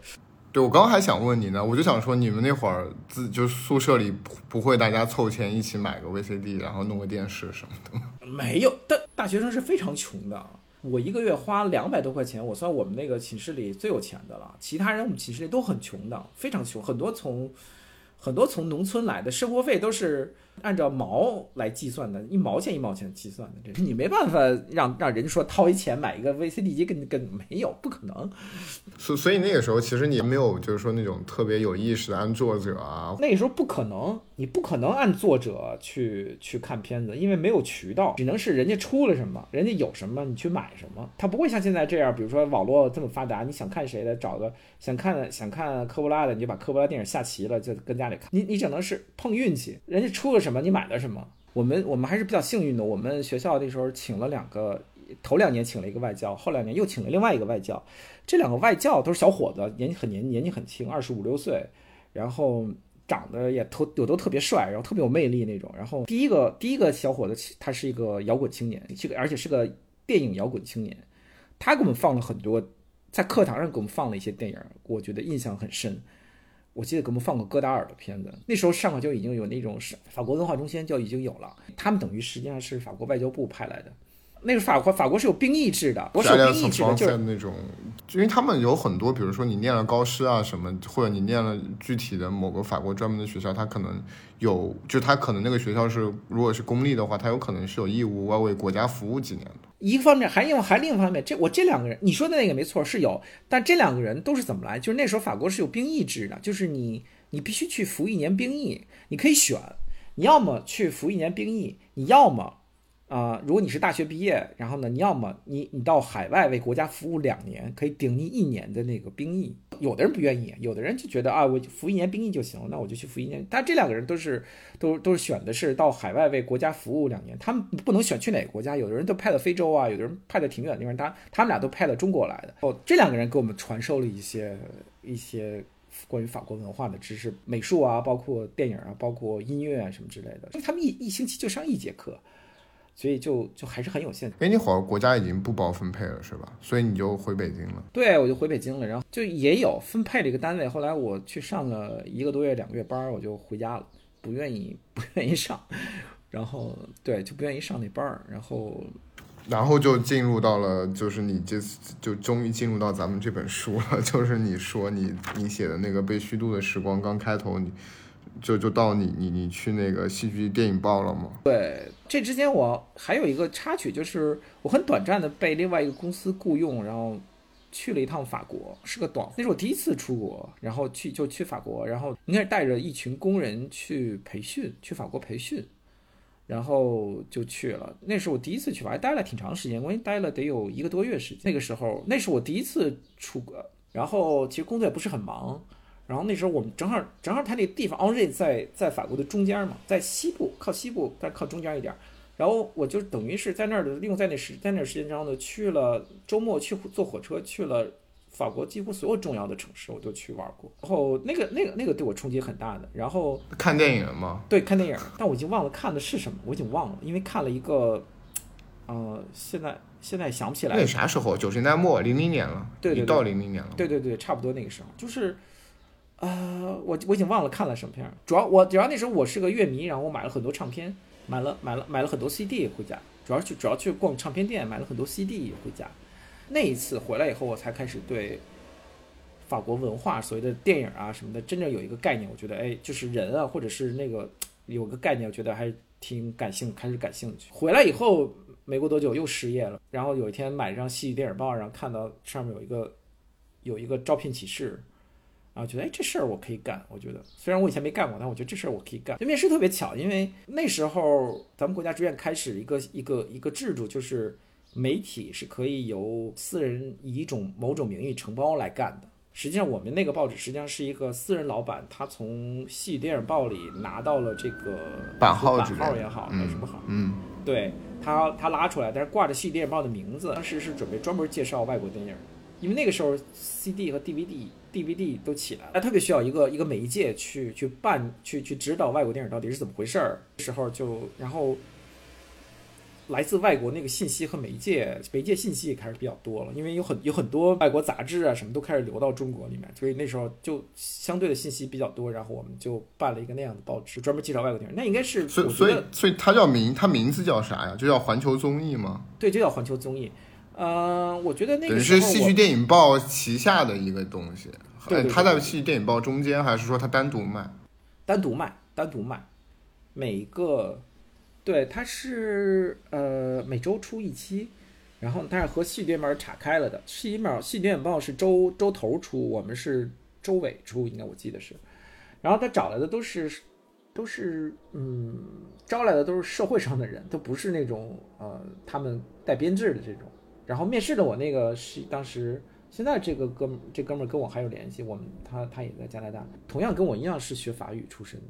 对，我刚刚还想问你呢，我就想说，你们那会儿自就宿舍里不会大家凑钱一起买个 VCD，然后弄个电视什么的？没有，大大学生是非常穷的。我一个月花两百多块钱，我算我们那个寝室里最有钱的了。其他人我们寝室里都很穷的，非常穷，很多从很多从农村来的，生活费都是。按照毛来计算的，一毛钱一毛钱计算的，这你没办法让让人说掏一钱买一个 VCD 机，跟跟没有，不可能。所所以那个时候其实你没有就是说那种特别有意识的按作者啊。那个时候不可能，你不可能按作者去去看片子，因为没有渠道，只能是人家出了什么，人家有什么你去买什么。他不会像现在这样，比如说网络这么发达，你想看谁的，找个想看想看科波拉的，你就把科波拉电影下齐了，就跟家里看。你你只能是碰运气，人家出了什。什么？你买了什么？我们我们还是比较幸运的。我们学校那时候请了两个，头两年请了一个外教，后两年又请了另外一个外教。这两个外教都是小伙子，年纪很年年纪很轻，二十五六岁，然后长得也特有都特别帅，然后特别有魅力那种。然后第一个第一个小伙子，他是一个摇滚青年，这个而且是个电影摇滚青年。他给我们放了很多，在课堂上给我们放了一些电影，我觉得印象很深。我记得给我们放过戈达尔的片子，那时候上海就已经有那种是法国文化中心就已经有了，他们等于实际上是法国外交部派来的。那个法国法国是有兵役制的，我是有兵役制的，就是那种，因为他们有很多，比如说你念了高师啊什么，或者你念了具体的某个法国专门的学校，他可能有，就他可能那个学校是如果是公立的话，他有可能是有义务要为国家服务几年的。一个方面，还用还另一方面，这我这两个人，你说的那个没错是有，但这两个人都是怎么来？就是那时候法国是有兵役制的，就是你你必须去服一年兵役，你可以选，你要么去服一年兵役，你要么。啊，如果你是大学毕业，然后呢，你要么你你到海外为国家服务两年，可以顶你一年的那个兵役。有的人不愿意，有的人就觉得啊，我服一年兵役就行了，那我就去服一年。但这两个人都是都都是选的是到海外为国家服务两年，他们不能选去哪个国家。有的人都派到非洲啊，有的人派到挺远的地方，他他们俩都派到中国来的。哦，这两个人给我们传授了一些一些关于法国文化的知识，美术啊，包括电影啊，包括音乐啊什么之类的。他们一一星期就上一节课。所以就就还是很有限。哎，你好像国家已经不包分配了是吧？所以你就回北京了。对，我就回北京了。然后就也有分配了一个单位。后来我去上了一个多月、两个月班，我就回家了，不愿意不愿意上。然后对，就不愿意上那班儿。然后，然后就进入到了，就是你这次就终于进入到咱们这本书了。*laughs* 就是你说你你写的那个被虚度的时光，刚开头你。就就到你你你去那个戏剧电影报了吗？对，这之间我还有一个插曲，就是我很短暂的被另外一个公司雇佣，然后去了一趟法国，是个短，那是我第一次出国，然后去就去法国，然后应该是带着一群工人去培训，去法国培训，然后就去了。那是我第一次去法，还待了挺长时间，我待了得有一个多月时间。那个时候，那是我第一次出国，然后其实工作也不是很忙。然后那时候我们正好正好他那个地方奥瑞在在法国的中间嘛，在西部靠西部，但靠中间一点。然后我就等于是在那儿的利用在那时在那时间中呢，去了周末去坐火车去了法国几乎所有重要的城市，我都去玩过。然后那个那个那个对我冲击很大的。然后看电影吗？对，看电影，但我已经忘了看的是什么，我已经忘了，因为看了一个，呃，现在现在想不起来。那啥时候？九十年代末，零零年了。对对，到零零年了。对对对，差不多那个时候，就是。呃，我我已经忘了看了什么片儿。主要我主要那时候我是个乐迷，然后我买了很多唱片，买了买了买了很多 CD 回家。主要去主要去逛唱片店，买了很多 CD 回家。那一次回来以后，我才开始对法国文化，所谓的电影啊什么的，真正有一个概念。我觉得，哎，就是人啊，或者是那个有个概念，我觉得还挺感兴，开始感兴趣。回来以后没过多久又失业了，然后有一天买一张戏剧电影报，然后看到上面有一个有一个招聘启事。然后觉得哎，这事儿我可以干。我觉得虽然我以前没干过，但我觉得这事儿我可以干。就面试特别巧，因为那时候咱们国家逐渐开始一个一个一个制度，就是媒体是可以由私人以一种某种名义承包来干的。实际上，我们那个报纸实际上是一个私人老板，他从戏剧电影报里拿到了这个版号，版号也好，什么好，嗯，对。他他拉出来，但是挂着戏剧电影报的名字，当时是准备专门介绍外国电影，因为那个时候 CD 和 DVD DVD 都起来了，他特别需要一个一个媒介去去办去去指导外国电影到底是怎么回事儿。时候就然后。来自外国那个信息和媒介，媒介信息也开始比较多了，因为有很有很多外国杂志啊，什么都开始流到中国里面，所以那时候就相对的信息比较多，然后我们就办了一个那样的报纸，专门介绍外国电影。那应该是所以所以所以它叫名，它名字叫啥呀？就叫环球综艺吗？对，就叫环球综艺。呃，我觉得那个是戏剧电影报旗下的一个东西。对，他在戏剧电影报中间，还是说他单独卖？单独卖，单独卖，每个。对，他是呃每周出一期，然后但是和戏剧电影岔开了的。戏剧电戏剧电影报是周周头出，我们是周尾出，应该我记得是。然后他找来的都是都是嗯招来的都是社会上的人，都不是那种呃他们带编制的这种。然后面试的我那个是当时现在这个哥们这哥们跟我还有联系，我们他他也在加拿大，同样跟我一样是学法语出身。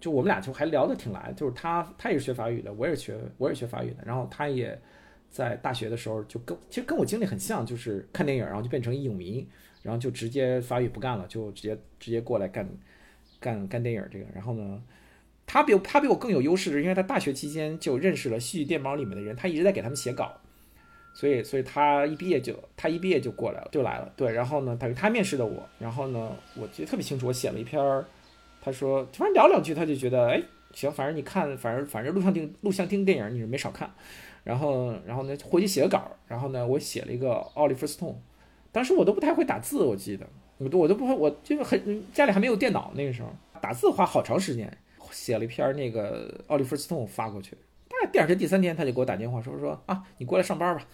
就我们俩就还聊得挺来，就是他他也是学法语的，我也学我也学法语的，然后他也在大学的时候就跟其实跟我经历很像，就是看电影，然后就变成影迷，然后就直接法语不干了，就直接直接过来干干干电影这个。然后呢，他比他比我更有优势，是因为他大学期间就认识了戏剧电报里面的人，他一直在给他们写稿，所以所以他一毕业就他一毕业就过来了，就来了。对，然后呢，等于他面试的我，然后呢，我记得特别清楚，我写了一篇儿。他说，突然聊两句，他就觉得，哎，行，反正你看，反正反正录像厅录像厅电影你是没少看，然后然后呢，回去写个稿，然后呢，我写了一个奥利弗斯通，当时我都不太会打字，我记得，我都我都不会，我就是很家里还没有电脑那个时候，打字花好长时间，写了一篇那个奥利弗斯通发过去，第二天第三天他就给我打电话说说啊，你过来上班吧，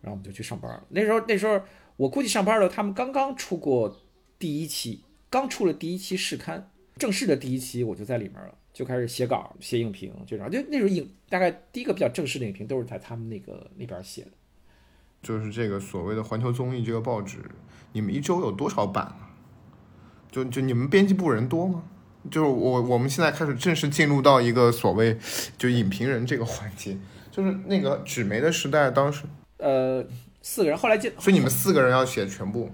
然后我们就去上班了。那时候那时候我估计上班的他们刚刚出过第一期，刚出了第一期试刊。正式的第一期我就在里面了，就开始写稿、写影评，就这样。就那时候影大概第一个比较正式的影评都是在他们那个那边写的。就是这个所谓的环球综艺这个报纸，你们一周有多少版啊？就就你们编辑部人多吗？就是我我们现在开始正式进入到一个所谓就影评人这个环节，就是那个纸媒的时代，当时呃四个人，后来进，所以你们四个人要写全部。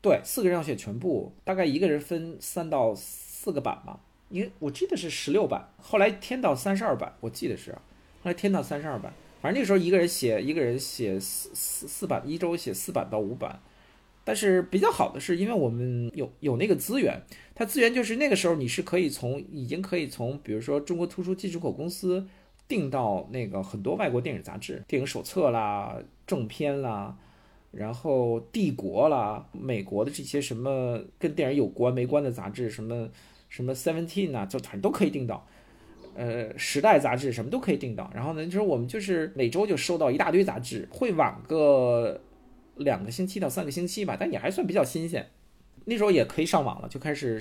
对，四个人要写全部，大概一个人分三到。四个版吧，因为我记得是十六版，后来添到三十二版，我记得是，后来添到三十二版。反正那个时候一个人写，一个人写四四四版，一周写四版到五版。但是比较好的是，因为我们有有那个资源，它资源就是那个时候你是可以从已经可以从，比如说中国图书进出口公司订到那个很多外国电影杂志、电影手册啦、正片啦。然后帝国啦，美国的这些什么跟电影有关没关的杂志，什么什么 Seventeen 啊，就反正都可以订到。呃，时代杂志什么都可以订到。然后呢，就是我们就是每周就收到一大堆杂志，会晚个两个星期到三个星期吧，但也还算比较新鲜。那时候也可以上网了，就开始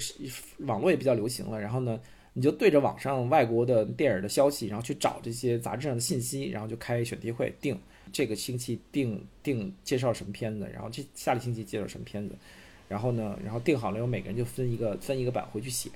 网络也比较流行了。然后呢，你就对着网上外国的电影的消息，然后去找这些杂志上的信息，然后就开选题会定。这个星期定定介绍什么片子，然后这下个星期介绍什么片子，然后呢，然后定好了以后，每个人就分一个分一个版回去写。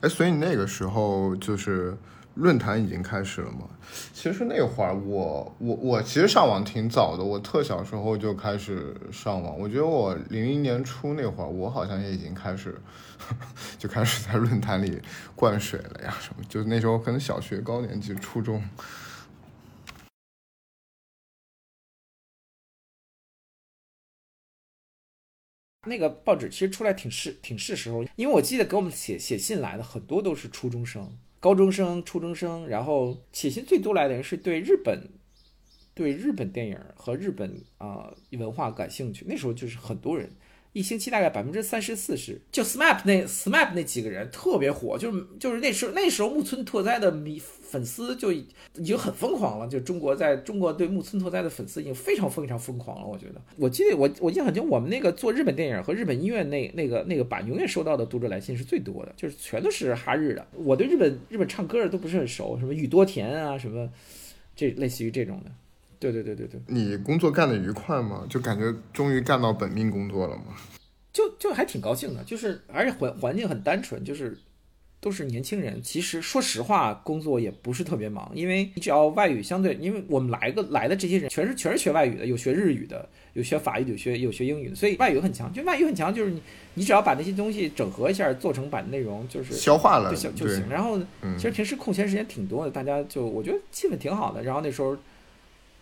哎，所以那个时候就是论坛已经开始了吗？其实那会儿我我我其实上网挺早的，我特小时候就开始上网。我觉得我零零年初那会儿，我好像也已经开始 *laughs* 就开始在论坛里灌水了呀什么。就那时候可能小学高年级、初中。那个报纸其实出来挺是挺是时候，因为我记得给我们写写信来的很多都是初中生、高中生、初中生，然后写信最多来的人是对日本、对日本电影和日本啊文化感兴趣，那时候就是很多人。一星期大概百分之三十四十，就 SMAP 那 SMAP 那几个人特别火，就是就是那时候那时候木村拓哉的迷粉丝就已经很疯狂了，就中国在中国对木村拓哉的粉丝已经非常非常疯狂了。我觉得，我记得我我印象很深，我们那个做日本电影和日本音乐那那个那个版，永远收到的读者来信是最多的，就是全都是哈日的。我对日本日本唱歌的都不是很熟，什么宇多田啊，什么这类似于这种的。对对对对对，你工作干得愉快吗？就感觉终于干到本命工作了吗？就就还挺高兴的，就是而且环环境很单纯，就是都是年轻人。其实说实话，工作也不是特别忙，因为你只要外语相对，因为我们来个来的这些人全是全是学外语的，有学日语的，有学法语的，有学有学英语的，所以外语很强。就外语很强，就是你你只要把那些东西整合一下，做成版内容，就是消化了就就行。然后其实平时空闲时间挺多的，大家就我觉得气氛挺好的。然后那时候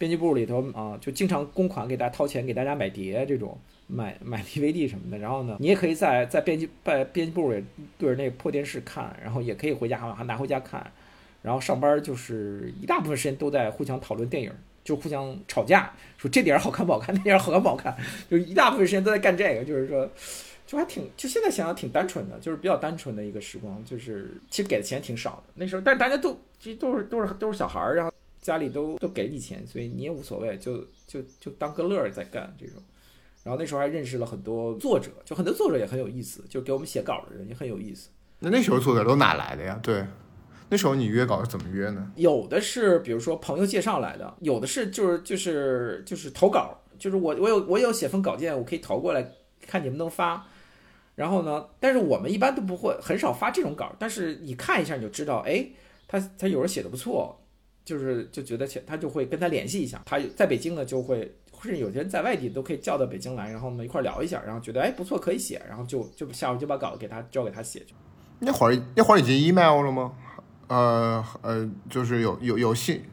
编辑部里头啊，就经常公款给大家掏钱给大家买碟这种。买 *laughs* 买 DVD 什么的，然后呢，你也可以在在编辑在编辑部里对着那个破电视看，然后也可以回家还拿回家看，然后上班就是一大部分时间都在互相讨论电影，就互相吵架，说这电影好看不好看，*laughs* 那电影好看不好看，就一大部分时间都在干这个，就是说，就还挺就现在想想挺单纯的，就是比较单纯的一个时光，就是其实给的钱挺少的那时候，但大家都其实都是都是都是小孩儿，然后家里都都给你钱，所以你也无所谓，就就就当个乐儿在干这种。然后那时候还认识了很多作者，就很多作者也很有意思，就给我们写稿的人也很有意思。那那时候作者都哪来的呀？对，那时候你约稿是怎么约呢？有的是比如说朋友介绍来的，有的是就是就是就是投稿，就是我我有我有写封稿件，我可以投过来看你们能发。然后呢，但是我们一般都不会很少发这种稿，但是你看一下你就知道，哎，他他有人写的不错，就是就觉得他就会跟他联系一下，他在北京呢就会。甚至有些人在外地都可以叫到北京来，然后呢一块聊一下，然后觉得哎不错可以写，然后就就下午就把稿子给他交给他写。那会儿那会儿已经 email 了吗？呃呃，就是有有有信，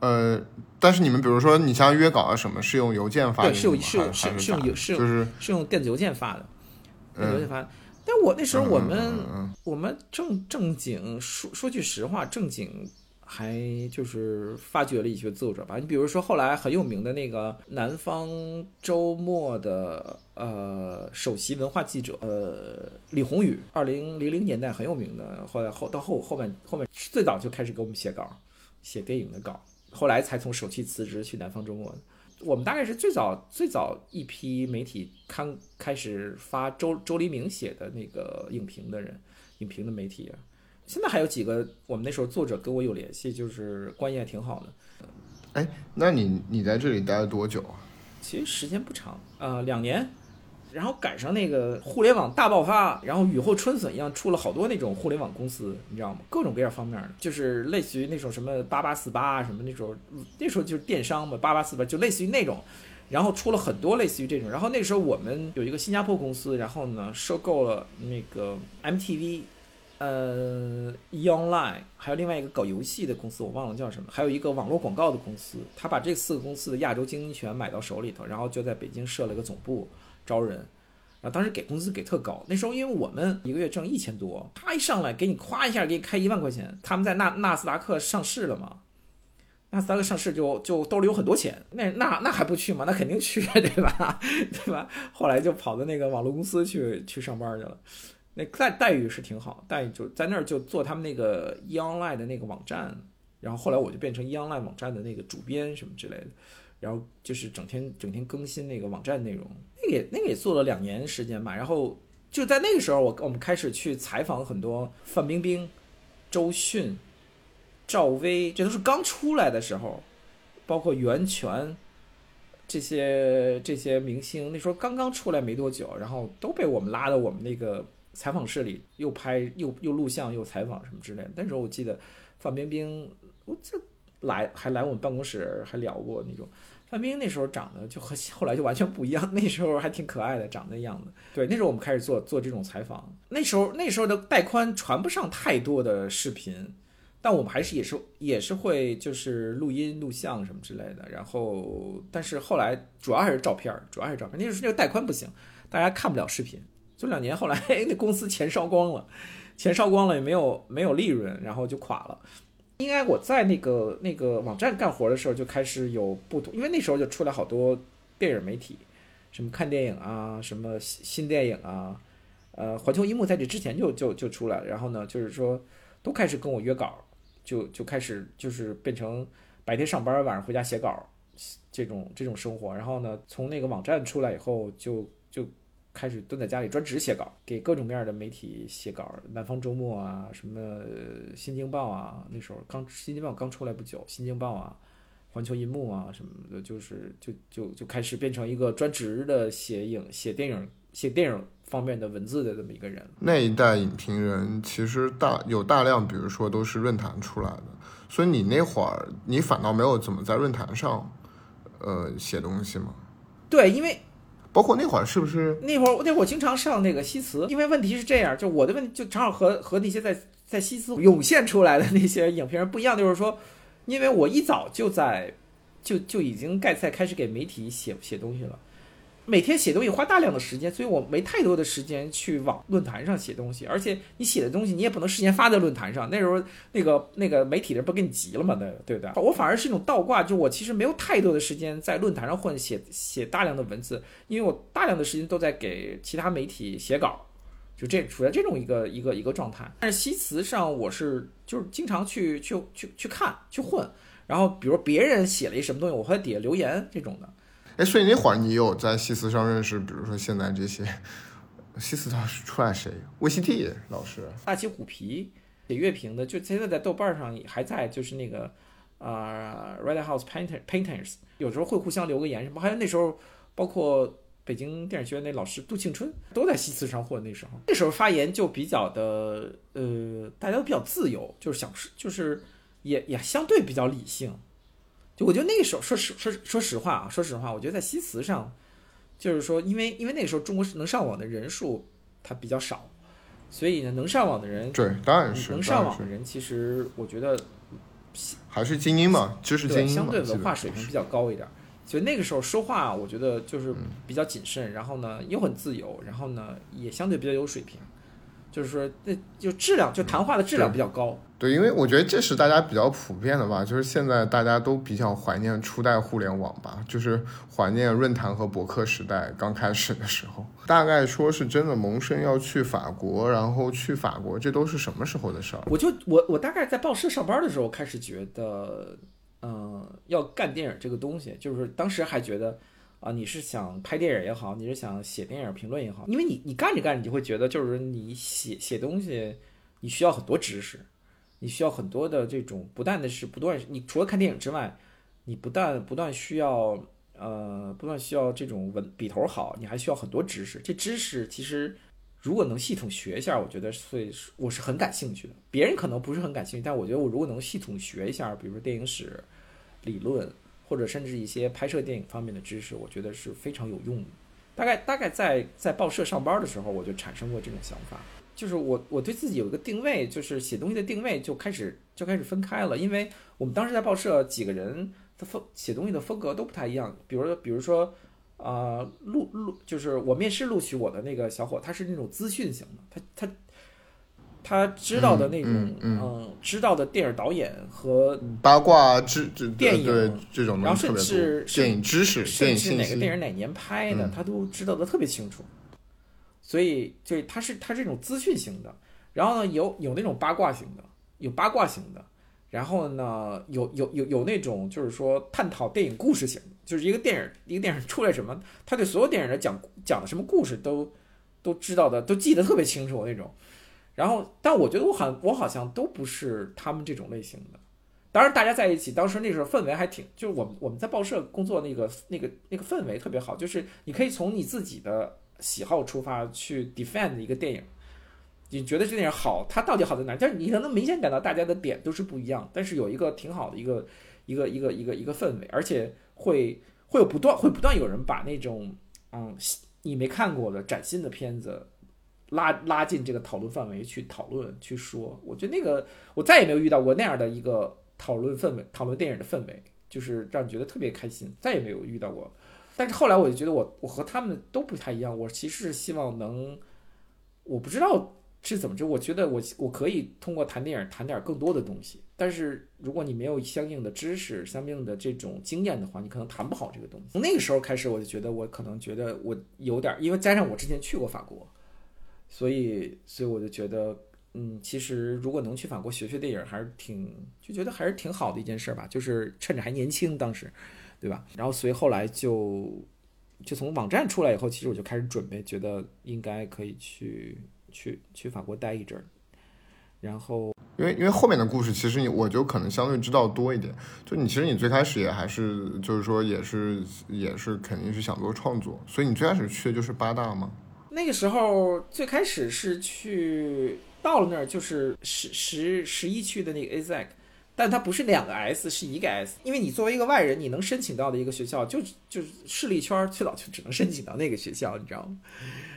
呃，但是你们比如说你像约稿啊什么，是用邮件发的对，是用是用是是用是就是是用电子邮件发的，电子邮件发。但我那时候我们我们正正经说说句实话，正经。还就是发掘了一些作者吧，你比如说后来很有名的那个南方周末的呃首席文化记者呃李宏宇，二零零零年代很有名的，后来后到后后面后面最早就开始给我们写稿，写电影的稿，后来才从首期辞职去南方周末。我们大概是最早最早一批媒体刊开始发周周黎明写的那个影评的人，影评的媒体。现在还有几个，我们那时候作者跟我有联系，就是关系还挺好的。哎，那你你在这里待了多久啊？其实时间不长，呃，两年。然后赶上那个互联网大爆发，然后雨后春笋一样出了好多那种互联网公司，你知道吗？各种各样方面的，就是类似于那种什么八八四八啊什么那种，那时候就是电商嘛，八八四八就类似于那种。然后出了很多类似于这种。然后那时候我们有一个新加坡公司，然后呢收购了那个 MTV。呃，E Online，还有另外一个搞游戏的公司，我忘了叫什么，还有一个网络广告的公司，他把这四个公司的亚洲经营权买到手里头，然后就在北京设了个总部招人，然后当时给工资给特高，那时候因为我们一个月挣一千多，他一上来给你夸一下给你开一万块钱，他们在纳纳斯达克上市了嘛，纳斯达克上市就就兜里有很多钱，那那那还不去吗？那肯定去，对吧？*laughs* 对吧？后来就跑到那个网络公司去去上班去了。那待待遇是挺好，待遇就在那儿就做他们那个 E Online 的那个网站，然后后来我就变成 E Online 网站的那个主编什么之类的，然后就是整天整天更新那个网站内容，那个也那个也做了两年时间吧，然后就在那个时候，我我们开始去采访很多范冰冰、周迅、赵薇，这都是刚出来的时候，包括袁泉这些这些明星，那时候刚刚出来没多久，然后都被我们拉到我们那个。采访室里又拍又又录像又采访什么之类的。那时候我记得范冰冰，我这来还来我们办公室还聊过那种。范冰冰那时候长得就和后来就完全不一样，*laughs* 那时候还挺可爱的，长那样子。对，那时候我们开始做做这种采访。那时候那时候的带宽传不上太多的视频，但我们还是也是也是会就是录音录像什么之类的。然后但是后来主要还是照片，主要还是照片。那时候那个带宽不行，大家看不了视频。就两年后来，*laughs* 那公司钱烧光了，钱烧光了也没有没有利润，然后就垮了。应该我在那个那个网站干活的时候就开始有不同，因为那时候就出来好多电影媒体，什么看电影啊，什么新新电影啊，呃，环球一幕在这之前就就就出来了。然后呢，就是说都开始跟我约稿，就就开始就是变成白天上班，晚上回家写稿这种这种生活。然后呢，从那个网站出来以后就就。开始蹲在家里专职写稿，给各种各样的媒体写稿，南方周末啊，什么新京报啊，那时候刚新京报刚出来不久，新京报啊，环球银幕啊什么的，就是就就就开始变成一个专职的写影、写电影、写电影方面的文字的这么一个人。那一代影评人其实大有大量，比如说都是论坛出来的，所以你那会儿你反倒没有怎么在论坛上，呃，写东西吗？对，因为包括那会儿是不是那会儿那会儿经常上那个西祠，因为问题是这样，就我的问题就正好和和那些在在西祠涌现出来的那些影评人不一样，就是说，因为我一早就在就就已经盖在开始给媒体写写东西了。每天写东西花大量的时间，所以我没太多的时间去往论坛上写东西。而且你写的东西，你也不能事先发在论坛上。那时候那个那个媒体人不给你急了吗？对对不对？我反而是一种倒挂，就我其实没有太多的时间在论坛上混写写大量的文字，因为我大量的时间都在给其他媒体写稿，就这处在这种一个一个一个状态。但是西词上我是就是经常去去去去看去混，然后比如别人写了一什么东西，我会在底下留言这种的。哎，所以那会儿你有在西斯上认识，比如说现在这些西斯当时出来谁？VCT 老师，大旗虎皮写乐评的，就现在在豆瓣上还在，就是那个啊，Red House Painter Painters，有时候会互相留个言什么。还有那时候，包括北京电影学院那老师杜庆春都在西祠上混。那时候，那时候发言就比较的呃，大家都比较自由，就是想就是也也相对比较理性。我觉得那个时候，说实说说实话啊，说实话，我觉得在西祠上，就是说，因为因为那个时候中国能上网的人数它比较少，所以呢，能上网的人对，当然是能上网的人，其实我觉得还是精英嘛，知识精英相对文化水平比较高一点，所以那个时候说话，我觉得就是比较谨慎，然后呢又很自由，然后呢也相对比较有水平。就是说，那就质量，就谈话的质量比较高。对，因为我觉得这是大家比较普遍的吧，就是现在大家都比较怀念初代互联网吧，就是怀念论坛和博客时代刚开始的时候。大概说是真的萌生要去法国，然后去法国，这都是什么时候的事儿？我就我我大概在报社上班的时候开始觉得，嗯，要干电影这个东西，就是当时还觉得。啊，你是想拍电影也好，你是想写电影评论也好，因为你你干着干着，你就会觉得，就是你写写东西，你需要很多知识，你需要很多的这种，不但的是不断，你除了看电影之外，你不但不断需要，呃，不断需要这种文笔头好，你还需要很多知识。这知识其实如果能系统学一下，我觉得会我是很感兴趣的。别人可能不是很感兴趣，但我觉得我如果能系统学一下，比如说电影史理论。或者甚至一些拍摄电影方面的知识，我觉得是非常有用的。大概大概在在报社上班的时候，我就产生过这种想法，就是我我对自己有一个定位，就是写东西的定位就开始就开始分开了。因为我们当时在报社几个人的风写东西的风格都不太一样。比如说比如说，呃，录录就是我面试录取我的那个小伙，他是那种资讯型的，他他。他知道的那种，嗯，知道的电影导演和八卦知电影对这种，然后甚至电影知识，甚至哪个电影哪年拍的，他都知道的特别清楚。所以，就他是他这种资讯型的，然后呢，有有那种八卦型的，有八卦型的，然后呢，有有有有那种就是说探讨电影故事型，就是一个电影一个电影出来什么，他对所有电影的讲讲的什么故事都都知道的，都记得特别清楚那种。然后，但我觉得我好，我好像都不是他们这种类型的。当然，大家在一起，当时那时候氛围还挺，就是我们我们在报社工作那个那个那个氛围特别好，就是你可以从你自己的喜好出发去 defend 一个电影，你觉得这电影好，它到底好在哪？但是你可能明显感到大家的点都是不一样，但是有一个挺好的一个一个一个一个一个氛围，而且会会有不断会不断有人把那种嗯你没看过的崭新的片子。拉拉进这个讨论范围去讨论去说，我觉得那个我再也没有遇到过那样的一个讨论氛围，讨论电影的氛围，就是让你觉得特别开心，再也没有遇到过。但是后来我就觉得我我和他们都不太一样，我其实是希望能，我不知道是怎么着，我觉得我我可以通过谈电影谈点更多的东西。但是如果你没有相应的知识、相应的这种经验的话，你可能谈不好这个东西。从那个时候开始，我就觉得我可能觉得我有点，因为加上我之前去过法国。所以，所以我就觉得，嗯，其实如果能去法国学学电影，还是挺就觉得还是挺好的一件事吧。就是趁着还年轻，当时，对吧？然后，所以后来就就从网站出来以后，其实我就开始准备，觉得应该可以去去去法国待一阵儿。然后，因为因为后面的故事，其实你我就可能相对知道多一点。就你其实你最开始也还是就是说也是也是肯定是想做创作，所以你最开始去的就是八大吗？那个时候最开始是去到了那儿就是十十十一区的那个 AZEC，但它不是两个 S，是一个 S。因为你作为一个外人，你能申请到的一个学校，就就是势力圈最早就只能申请到那个学校，你知道吗？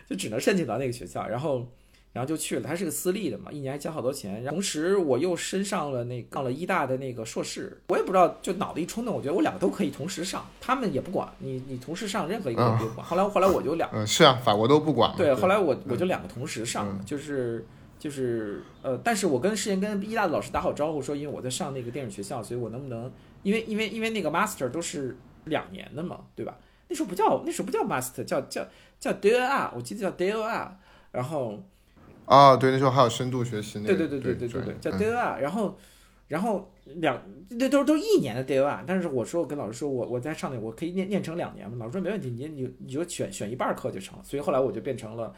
就只能申请到那个学校，然后。然后就去了，它是个私立的嘛，一年还交好多钱。同时我又升上了那上了医大的那个硕士，我也不知道，就脑子一冲动，我觉得我两个都可以同时上，他们也不管你，你同时上任何一个都不管。后来后来我就两，嗯，是啊，法国都不管。对，后来我我就两个同时上，就是就是呃，但是我跟事先跟医大的老师打好招呼说，因为我在上那个电影学校，所以我能不能，因为因为因为那个 master 都是两年的嘛，对吧？那时候不叫那时候不叫 master，叫叫叫 DER，我记得叫 DER，然后。啊，对，那时候还有深度学习那个，对对对对对对对，叫 d r 然后，然后两那都都一年的 d a 但是我说我跟老师说我我在上那我可以念念成两年嘛，老师说没问题，你你你就选选一半课就成，所以后来我就变成了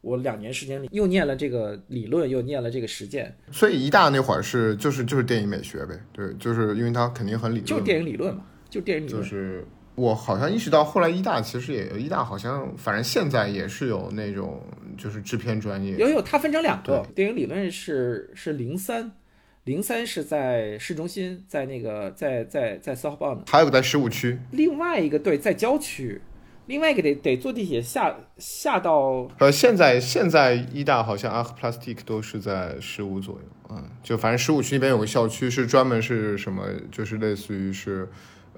我两年时间里又念了这个理论，又念了这个实践。所以一大那会儿是就是就是电影美学呗，对，就是因为它肯定很理论，就是电影理论嘛，就电影理论。就是我好像意识到后来一大其实也一大好像反正现在也是有那种。就是制片专业有有，它分成两个电影理论是是零三，零三是在市中心，在那个在在在 South b o n 还有个在十五区，另外一个对在郊区，另外一个得得坐地铁下下到呃现在现在一大好像 Arc Plastic 都是在十五左右，嗯，就反正十五区那边有个校区是专门是什么，就是类似于是。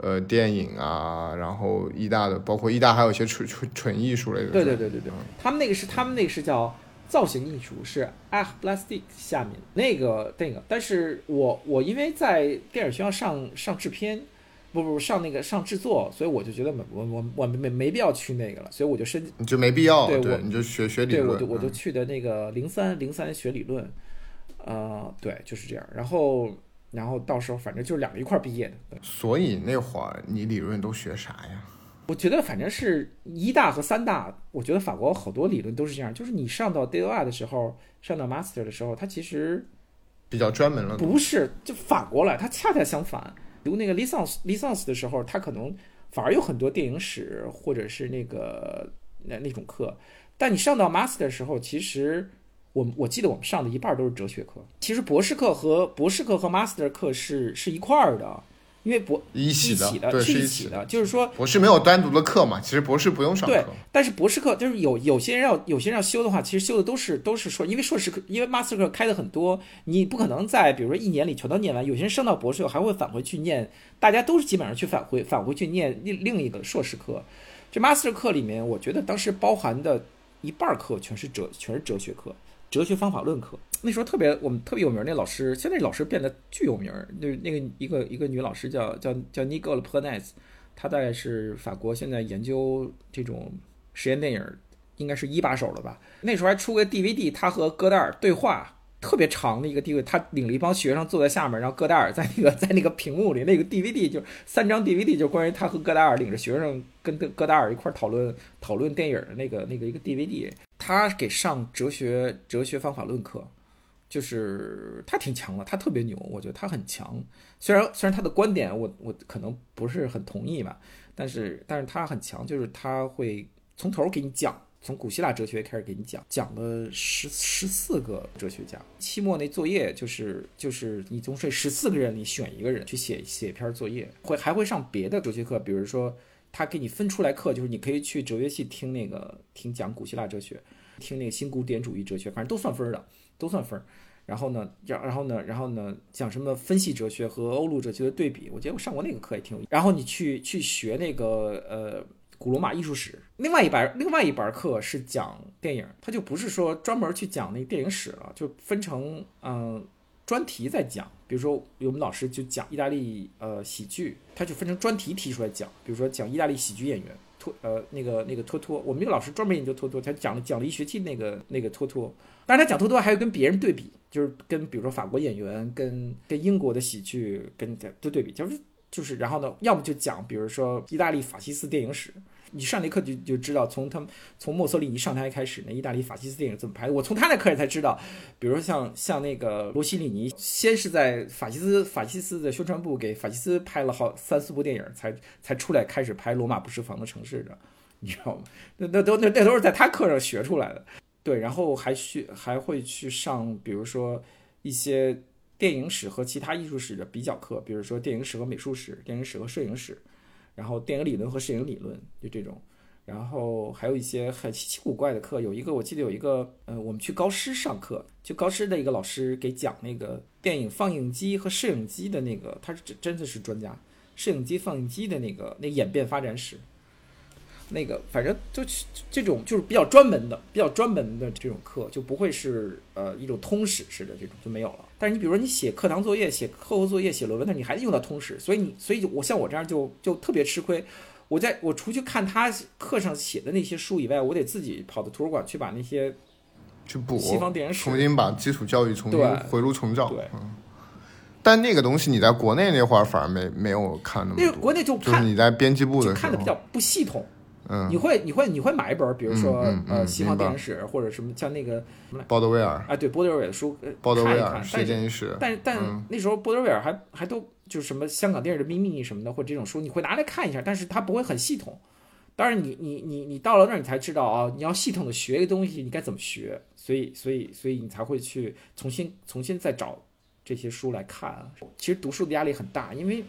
呃，电影啊，然后艺大的，包括艺大还有一些纯纯纯艺术类的。对对对对对，他们那个是他们那个是叫造型艺术，是 Art Plastic 下面那个那个。但是我我因为在电影学校上上制片，不不上那个上制作，所以我就觉得我我我没没必要去那个了，所以我就申你就没必要，对我你就学学理论，对我就我就去的那个零三零三学理论，呃，对，就是这样，然后。然后到时候反正就是两个一块毕业的，所以那会儿你理论都学啥呀？我觉得反正是一大和三大，我觉得法国好多理论都是这样，就是你上到 DOR 的时候，上到 Master 的时候，它其实比较专门了。不是，就反过来，它恰恰相反。读那个 license license 的时候，他可能反而有很多电影史或者是那个那那种课，但你上到 Master 的时候，其实。我我记得我们上的一半都是哲学课，其实博士课和博士课和 master 课是是一块儿的，因为博一起的，是一起的，就是说博士没有单独的课嘛，其实博士不用上课。对，但是博士课就是有有些人要有些人要修的话，其实修的都是都是硕，因为硕士课，因为 master 课开的很多，你不可能在比如说一年里全都念完，有些人升到博士后还会返回去念，大家都是基本上去返回返回去念另另一个硕士课。这 master 课里面，我觉得当时包含的一半课全是哲全是哲学课。哲学方法论课，那时候特别我们特别有名那老师，现在老师变得巨有名儿。那那个一个一个女老师叫叫叫 Nicole Pernes，她大概是法国现在研究这种实验电影，应该是一把手了吧。那时候还出个 DVD，她和戈达尔对话。特别长的一个地位，他领了一帮学生坐在下面，然后戈达尔在那个在那个屏幕里，那个 DVD 就三张 DVD，就关于他和戈达尔领着学生跟戈达尔一块讨论讨论电影的那个那个一个 DVD。他给上哲学哲学方法论课，就是他挺强的，他特别牛，我觉得他很强。虽然虽然他的观点我我可能不是很同意吧，但是但是他很强，就是他会从头给你讲。从古希腊哲学开始给你讲，讲了十十四个哲学家。期末那作业就是就是你从这十四个人里选一个人去写写一篇作业，会还会上别的哲学课，比如说他给你分出来课，就是你可以去哲学系听那个听讲古希腊哲学，听那个新古典主义哲学，反正都算分的，都算分。然后呢，然后呢，然后呢，讲什么分析哲学和欧陆哲学的对比，我觉得我上过那个课也挺有意思。然后你去去学那个呃。古罗马艺术史，另外一班另外一班课是讲电影，他就不是说专门去讲那电影史了，就分成嗯专题在讲。比如说我们老师就讲意大利呃喜剧，他就分成专题提出来讲。比如说讲意大利喜剧演员托呃那个那个托托，我们那个老师专门研究托托，他讲了讲了一学期那个那个托托。但是他讲托托还要跟别人对比，就是跟比如说法国演员跟跟英国的喜剧跟都对比，就是就是然后呢，要么就讲比如说意大利法西斯电影史。你上那课就就知道，从他们从墨索里尼上台开始，那意大利法西斯电影怎么拍。我从他那课里才知道，比如说像像那个罗西里尼，先是在法西斯法西斯的宣传部给法西斯拍了好三四部电影，才才出来开始拍《罗马不设防的城市》的。你知道吗？那那都那那都是在他课上学出来的。对，然后还去还会去上，比如说一些电影史和其他艺术史的比较课，比如说电影史和美术史、电影史和摄影史，然后电影理论和摄影理论，就这种。然后还有一些很稀奇古怪的课，有一个我记得有一个，呃，我们去高师上课，就高师的一个老师给讲那个电影放映机和摄影机的那个，他是真真的是专家，摄影机放映机的那个那演变发展史。那个反正就这种就是比较专门的、比较专门的这种课，就不会是呃一种通史式的这种就没有了。但是你比如说你写课堂作业、写课后作业、写论文，那你还得用到通史，所以你所以我像我这样就就特别吃亏。我在我除去看他课上写的那些书以外，我得自己跑到图书馆去把那些去补西方电影史，重新把基础教育重新回炉重造。对，嗯。但那个东西你在国内那会儿反而没没有看那么多。那个国内就看你在编辑部的看的比较不系统。嗯，你会你会你会买一本，比如说呃西方电影史或者什么像那个什么鲍德威尔啊，对波德威尔的书，鲍德威尔世界电影史。但但那时候波德威尔还还都就是什么香港电影的秘密什么的，或者这种书，你会拿来看一下，但是它不会很系统。当然你你你你到了那儿你才知道啊，你要系统的学一个东西，你该怎么学，所以所以所以你才会去重新重新再找这些书来看。其实读书的压力很大，因为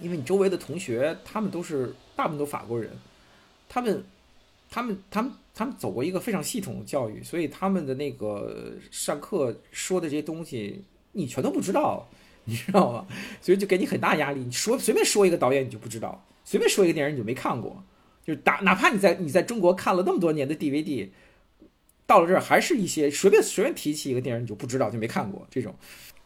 因为你周围的同学他们都是大部分都法国人。他们，他们，他们，他们走过一个非常系统的教育，所以他们的那个上课说的这些东西，你全都不知道，你知道吗？所以就给你很大压力。你说随便说一个导演，你就不知道；随便说一个电影，你就没看过。就是打，哪怕你在你在中国看了那么多年的 DVD，到了这儿还是一些随便随便提起一个电影，你就不知道，就没看过。这种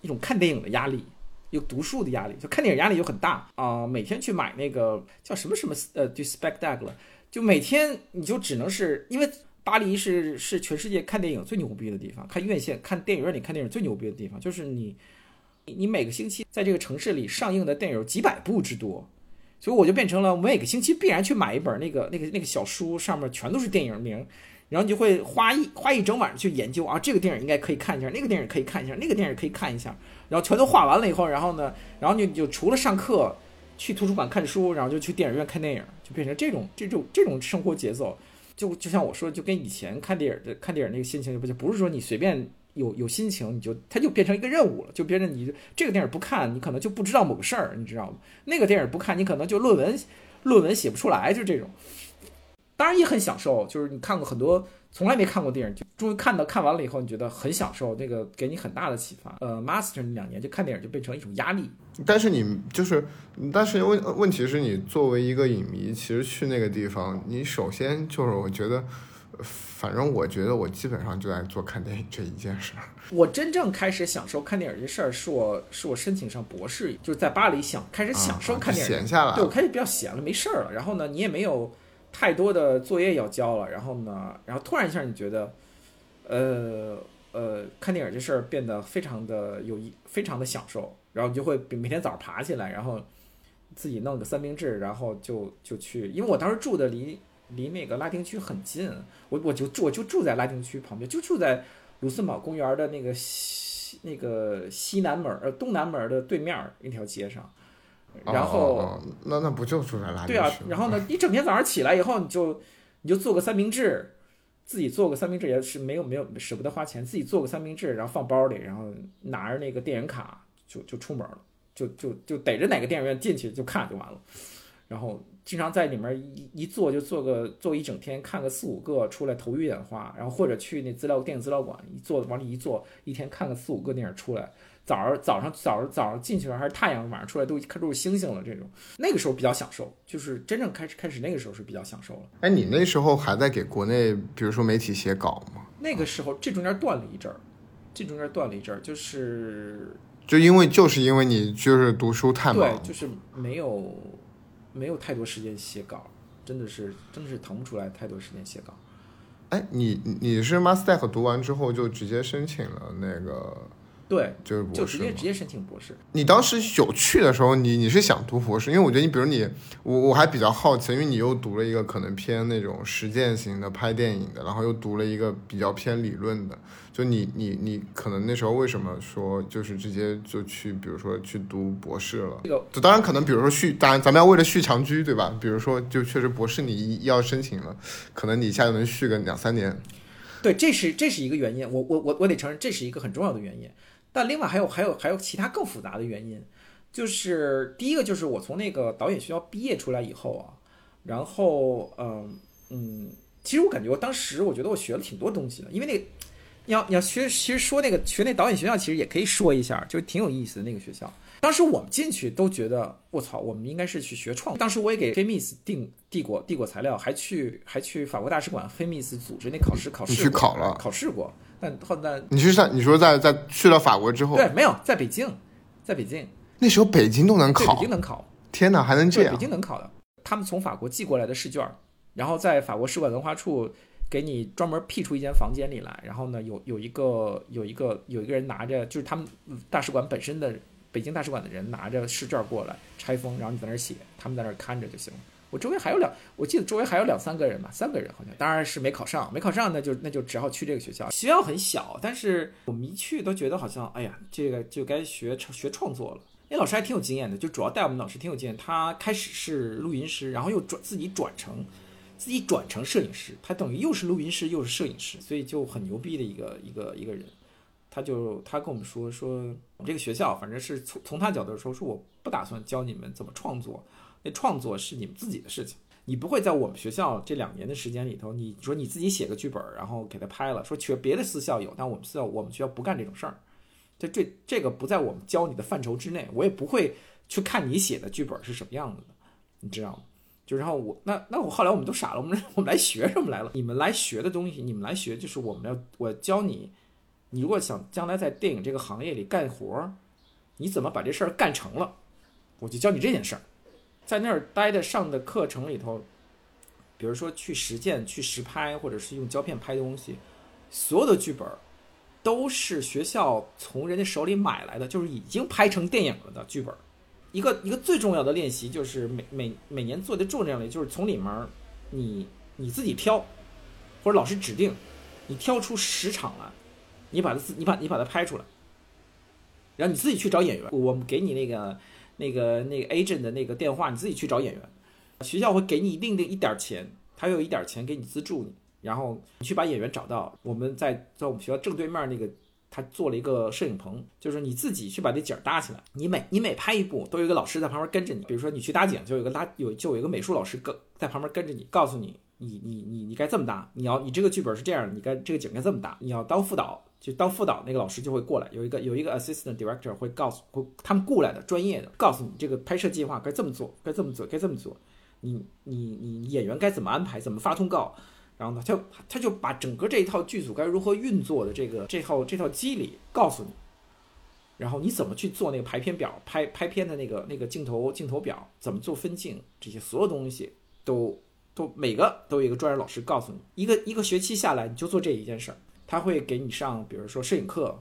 一种看电影的压力，有读书的压力，就看电影压力就很大啊。每天去买那个叫什么什么呃，就 spectacle。就每天你就只能是因为巴黎是是全世界看电影最牛逼的地方，看院线看电影院里看电影最牛逼的地方，就是你你每个星期在这个城市里上映的电影有几百部之多，所以我就变成了每个星期必然去买一本那个那个那个小书，上面全都是电影名，然后你就会花一花一整晚去研究啊，这个电影应该可以看一下，那个电影可以看一下，那个电影可以看一下，然后全都画完了以后，然后呢，然后你就除了上课。去图书馆看书，然后就去电影院看电影，就变成这种这种这种生活节奏，就就像我说，就跟以前看电影的看电影那个心情就不就不是说你随便有有心情你就它就变成一个任务了，就变成你这个电影不看你可能就不知道某个事儿，你知道吗？那个电影不看你可能就论文论文写不出来，就这种。当然也很享受，就是你看过很多。从来没看过电影，就终于看到看完了以后，你觉得很享受，那个给你很大的启发。呃，master 那两年就看电影就变成一种压力。但是你就是，但是问问题是你作为一个影迷，其实去那个地方，你首先就是我觉得，反正我觉得我基本上就在做看电影这一件事儿。我真正开始享受看电影这事儿，是我是我申请上博士，就是在巴黎想开始享受看电影，闲下来，对我开始比较闲了，没事儿了。然后呢，你也没有。太多的作业要交了，然后呢，然后突然一下你觉得，呃呃，看电影这事儿变得非常的有意，非常的享受，然后你就会每天早上爬起来，然后自己弄个三明治，然后就就去，因为我当时住的离离那个拉丁区很近，我我就住我就住在拉丁区旁边，就住在卢森堡公园的那个西那个西南门呃东南门的对面那条街上。然后，那那不就住在垃圾对啊，然后呢，一整天早上起来以后，你就你就做个三明治，自己做个三明治也是没有没有舍不得花钱，自己做个三明治，然后放包里，然后拿着那个电影卡就就出门了，就就就逮着哪个电影院进去就看就完了，然后经常在里面一一坐就坐个坐一整天，看个四五个出来头晕眼花，然后或者去那资料电影资料馆一坐往里一坐，一天看个四五个电影出来。早上早上早上早上进去了还是太阳，晚上出来都看都是星星了。这种那个时候比较享受，就是真正开始开始那个时候是比较享受了。哎，你那时候还在给国内，比如说媒体写稿吗？那个时候这中间断了一阵儿，这中间断了一阵儿，就是就因为就是因为你就是读书太忙，对，就是没有没有太多时间写稿，真的是真的是腾不出来太多时间写稿。哎，你你是 master 读完之后就直接申请了那个。对，就是就博士就。直接直接申请博士。你当时有去的时候，你你是想读博士？因为我觉得你，比如你，我我还比较好奇，因为你又读了一个可能偏那种实践型的拍电影的，然后又读了一个比较偏理论的，就你你你可能那时候为什么说就是直接就去，比如说去读博士了？这个就当然可能，比如说续，当然咱们要为了续长居，对吧？比如说就确实博士你一要申请了，可能你一下就能续个两三年。对，这是这是一个原因，我我我我得承认这是一个很重要的原因。但另外还有还有还有其他更复杂的原因，就是第一个就是我从那个导演学校毕业出来以后啊，然后嗯嗯，其实我感觉我当时我觉得我学了挺多东西的，因为那个你要你要学，其实说那个学那导演学校其实也可以说一下，就挺有意思的那个学校。当时我们进去都觉得我操，我们应该是去学创。当时我也给 Femis 订递过递过材料，还去还去法国大使馆 Femis 组织那考试考试你去考了考试过，但后但你去上你说在在去了法国之后，对没有在北京，在北京那时候北京都能考北京能考，天哪，还能这对，样北？京能考的。他们从法国寄过来的试卷，然后在法国使馆文化处给你专门辟出一间房间里来，然后呢，有有一个有一个有一个人拿着，就是他们大使馆本身的北京大使馆的人拿着试卷过来拆封，然后你在那儿写，他们在那儿看着就行了。我周围还有两，我记得周围还有两三个人吧，三个人好像，当然是没考上，没考上那就那就只好去这个学校。学校很小，但是我们一去都觉得好像，哎呀，这个就该学学创作了。那老师还挺有经验的，就主要带我们老师挺有经验。他开始是录音师，然后又转自己转成自己转成摄影师，他等于又是录音师又是摄影师，所以就很牛逼的一个 *laughs* 一个一个人。他就他跟我们说说，我们这个学校反正是从从他角度说，说我不打算教你们怎么创作，那创作是你们自己的事情。你不会在我们学校这两年的时间里头，你说你自己写个剧本，然后给他拍了，说去别的私校有，但我们私校我们学校不干这种事儿。这这这个不在我们教你的范畴之内，我也不会去看你写的剧本是什么样子的，你知道吗？就然后我那那我后来我们都傻了，我们我们来学什么来了？你们来学的东西，你们来学就是我们要我教你，你如果想将来在电影这个行业里干活，你怎么把这事儿干成了？我就教你这件事儿，在那儿待的上的课程里头，比如说去实践、去实拍，或者是用胶片拍东西，所有的剧本儿都是学校从人家手里买来的，就是已经拍成电影了的剧本儿。一个一个最重要的练习就是每每每年做的重要的就是从里面儿你你自己挑，或者老师指定，你挑出十场来，你把它自你把你把它拍出来，然后你自己去找演员。我们给你那个那个那个 agent 的那个电话，你自己去找演员。学校会给你一定的一点儿钱，他有一点钱给你资助你，然后你去把演员找到。我们在在我们学校正对面那个，他做了一个摄影棚，就是你自己去把那景搭起来。你每你每拍一部，都有一个老师在旁边跟着你。比如说你去搭景，就有个拉有就有一个美术老师跟在旁边跟着你，告诉你你你你你该这么搭，你要你这个剧本是这样，你该这个景该这么搭，你要当副导。就当副导那个老师就会过来，有一个有一个 assistant director 会告诉会他们雇来的专业的，告诉你这个拍摄计划该这么做，该这么做，该这么做。你你你演员该怎么安排，怎么发通告，然后呢，他他就把整个这一套剧组该如何运作的这个这套这套机理告诉你，然后你怎么去做那个排片表，拍拍片的那个那个镜头镜头表，怎么做分镜，这些所有东西都都每个都有一个专业老师告诉你，一个一个学期下来你就做这一件事儿，他会给你上，比如说摄影课，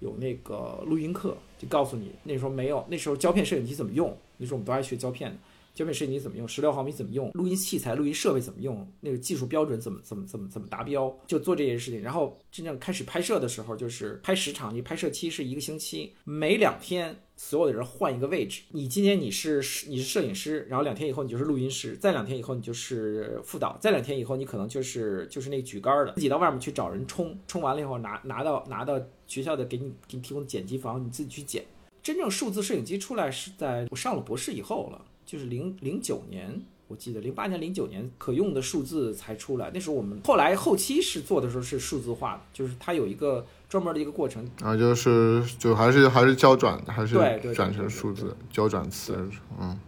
有那个录音课，就告诉你那时候没有，那时候胶片摄影机怎么用，那时候我们都爱学胶片的。胶片摄影机怎么用？十六毫米怎么用？录音器材、录音设备怎么用？那个技术标准怎么怎么怎么怎么达标？就做这件事情。然后真正开始拍摄的时候，就是拍十场，你拍摄期是一个星期，每两天所有的人换一个位置。你今天你是你是摄影师，然后两天以后你就是录音师，再两天以后你就是副导，再两天以后你可能就是就是那个举杆的，自己到外面去找人冲，冲完了以后拿拿到拿到学校的给你给你提供剪辑房，你自己去剪。真正数字摄影机出来是在我上了博士以后了。就是零零九年，我记得零八年、零九年可用的数字才出来。那时候我们后来后期是做的时候是数字化的，就是它有一个专门的一个过程。啊，就是就还是还是胶转，还是转成数字胶转词，嗯。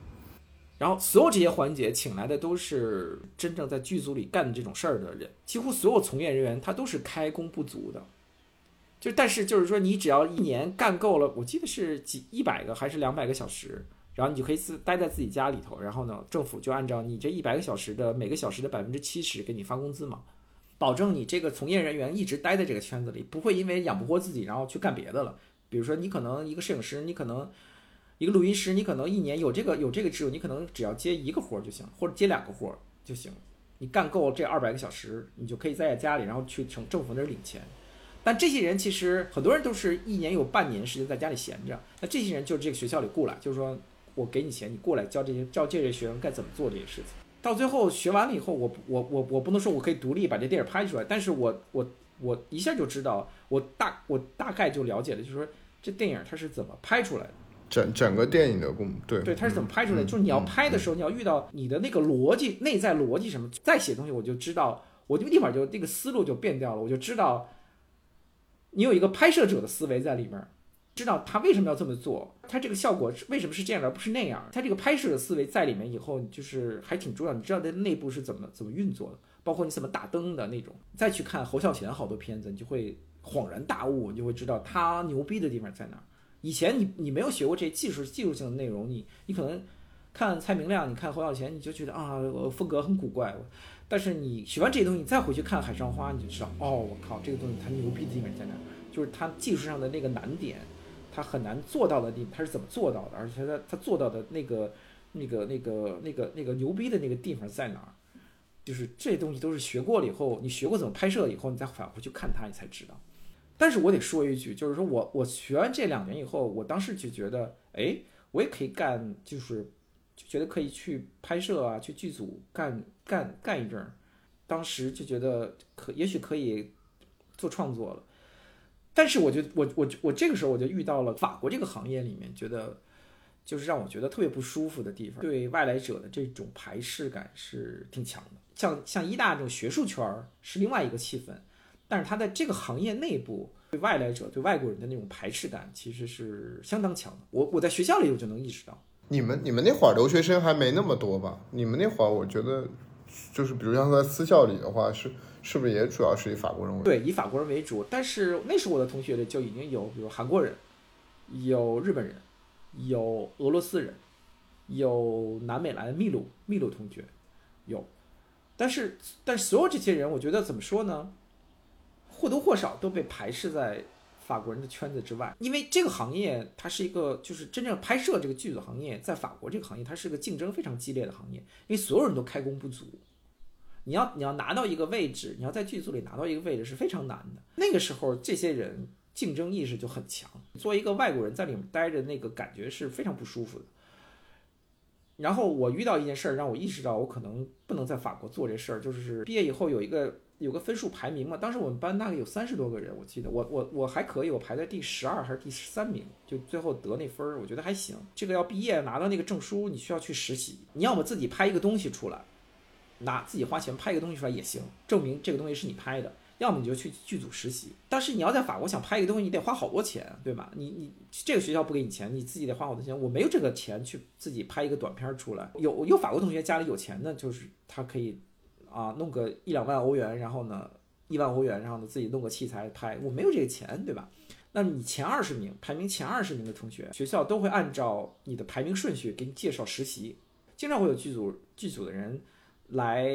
然后所有这些环节请来的都是真正在剧组里干这种事儿的人，几乎所有从业人员他都是开工不足的。就但是就是说，你只要一年干够了，我记得是几一百个还是两百个小时。然后你就可以自待在自己家里头，然后呢，政府就按照你这一百个小时的每个小时的百分之七十给你发工资嘛，保证你这个从业人员一直待在这个圈子里，不会因为养不活自己然后去干别的了。比如说你可能一个摄影师，你可能一个录音师，你可能一年有这个有这个职务，你可能只要接一个活儿就行，或者接两个活儿就行。你干够这二百个小时，你就可以在家里，然后去从政府那儿领钱。但这些人其实很多人都是一年有半年时间在家里闲着，那这些人就是这个学校里雇来，就是说我给你钱，你过来教这些教这些学生该怎么做这些事情。到最后学完了以后，我我我我不能说我可以独立把这电影拍出来，但是我我我一下就知道，我大我大概就了解了，就是说这电影它是怎么拍出来的。整整个电影的工对对，它是怎么拍出来的？就是你要拍的时候，你要遇到你的那个逻辑、内在逻辑什么，再写东西，我就知道，我就立马就那个思路就变掉了，我就知道，你有一个拍摄者的思维在里面，知道他为什么要这么做，他这个效果是为什么是这样而不是那样，他这个拍摄的思维在里面以后，就是还挺重要。你知道它内部是怎么怎么运作的，包括你怎么打灯的那种。再去看侯孝贤好多片子，你就会恍然大悟，你就会知道他牛逼的地方在哪儿。以前你你没有学过这技术技术性的内容，你你可能看蔡明亮，你看侯孝贤，你就觉得啊我风格很古怪。但是你学完这些东西，你再回去看《海上花》，你就知道哦，我靠，这个东西它牛逼的地方在哪？就是它技术上的那个难点，他很难做到的地，他是怎么做到的？而且他他做到的那个那个那个那个那个牛逼的那个地方在哪儿？就是这东西都是学过了以后，你学过怎么拍摄以后，你再返回去看它，你才知道。但是我得说一句，就是说我我学完这两年以后，我当时就觉得，哎，我也可以干，就是觉得可以去拍摄啊，去剧组干干干一阵儿。当时就觉得可也许可以做创作了。但是我就我我我这个时候我就遇到了法国这个行业里面，觉得就是让我觉得特别不舒服的地方，对外来者的这种排斥感是挺强的。像像医大这种学术圈儿是另外一个气氛。但是他在这个行业内部对外来者、对外国人的那种排斥感其实是相当强的。我我在学校里我就能意识到。你们你们那会儿留学生还没那么多吧？你们那会儿我觉得就是比如像在私校里的话，是是不是也主要是以法国人为对，以法国人为主。但是那时候我的同学里就已经有，比如韩国人，有日本人，有俄罗斯人，有南美来的秘鲁秘鲁同学，有。但是但是所有这些人，我觉得怎么说呢？或多或少都被排斥在法国人的圈子之外，因为这个行业它是一个就是真正拍摄这个剧组行业，在法国这个行业它是个竞争非常激烈的行业，因为所有人都开工不足，你要你要拿到一个位置，你要在剧组里拿到一个位置是非常难的。那个时候这些人竞争意识就很强，作为一个外国人在里面待着，那个感觉是非常不舒服的。然后我遇到一件事儿，让我意识到我可能不能在法国做这事儿，就是毕业以后有一个。有个分数排名嘛，当时我们班大概有三十多个人，我记得我我我还可以，我排在第十二还是第十三名，就最后得那分儿，我觉得还行。这个要毕业拿到那个证书，你需要去实习，你要么自己拍一个东西出来，拿自己花钱拍一个东西出来也行，证明这个东西是你拍的；要么你就去剧组实习。但是你要在法国想拍一个东西，你得花好多钱，对吧？你你这个学校不给你钱，你自己得花好多钱。我没有这个钱去自己拍一个短片出来。有有法国同学家里有钱的，就是他可以。啊，弄个一两万欧元，然后呢，一万欧元，然后呢，自己弄个器材拍。我没有这个钱，对吧？那你前二十名，排名前二十名的同学，学校都会按照你的排名顺序给你介绍实习。经常会有剧组剧组的人来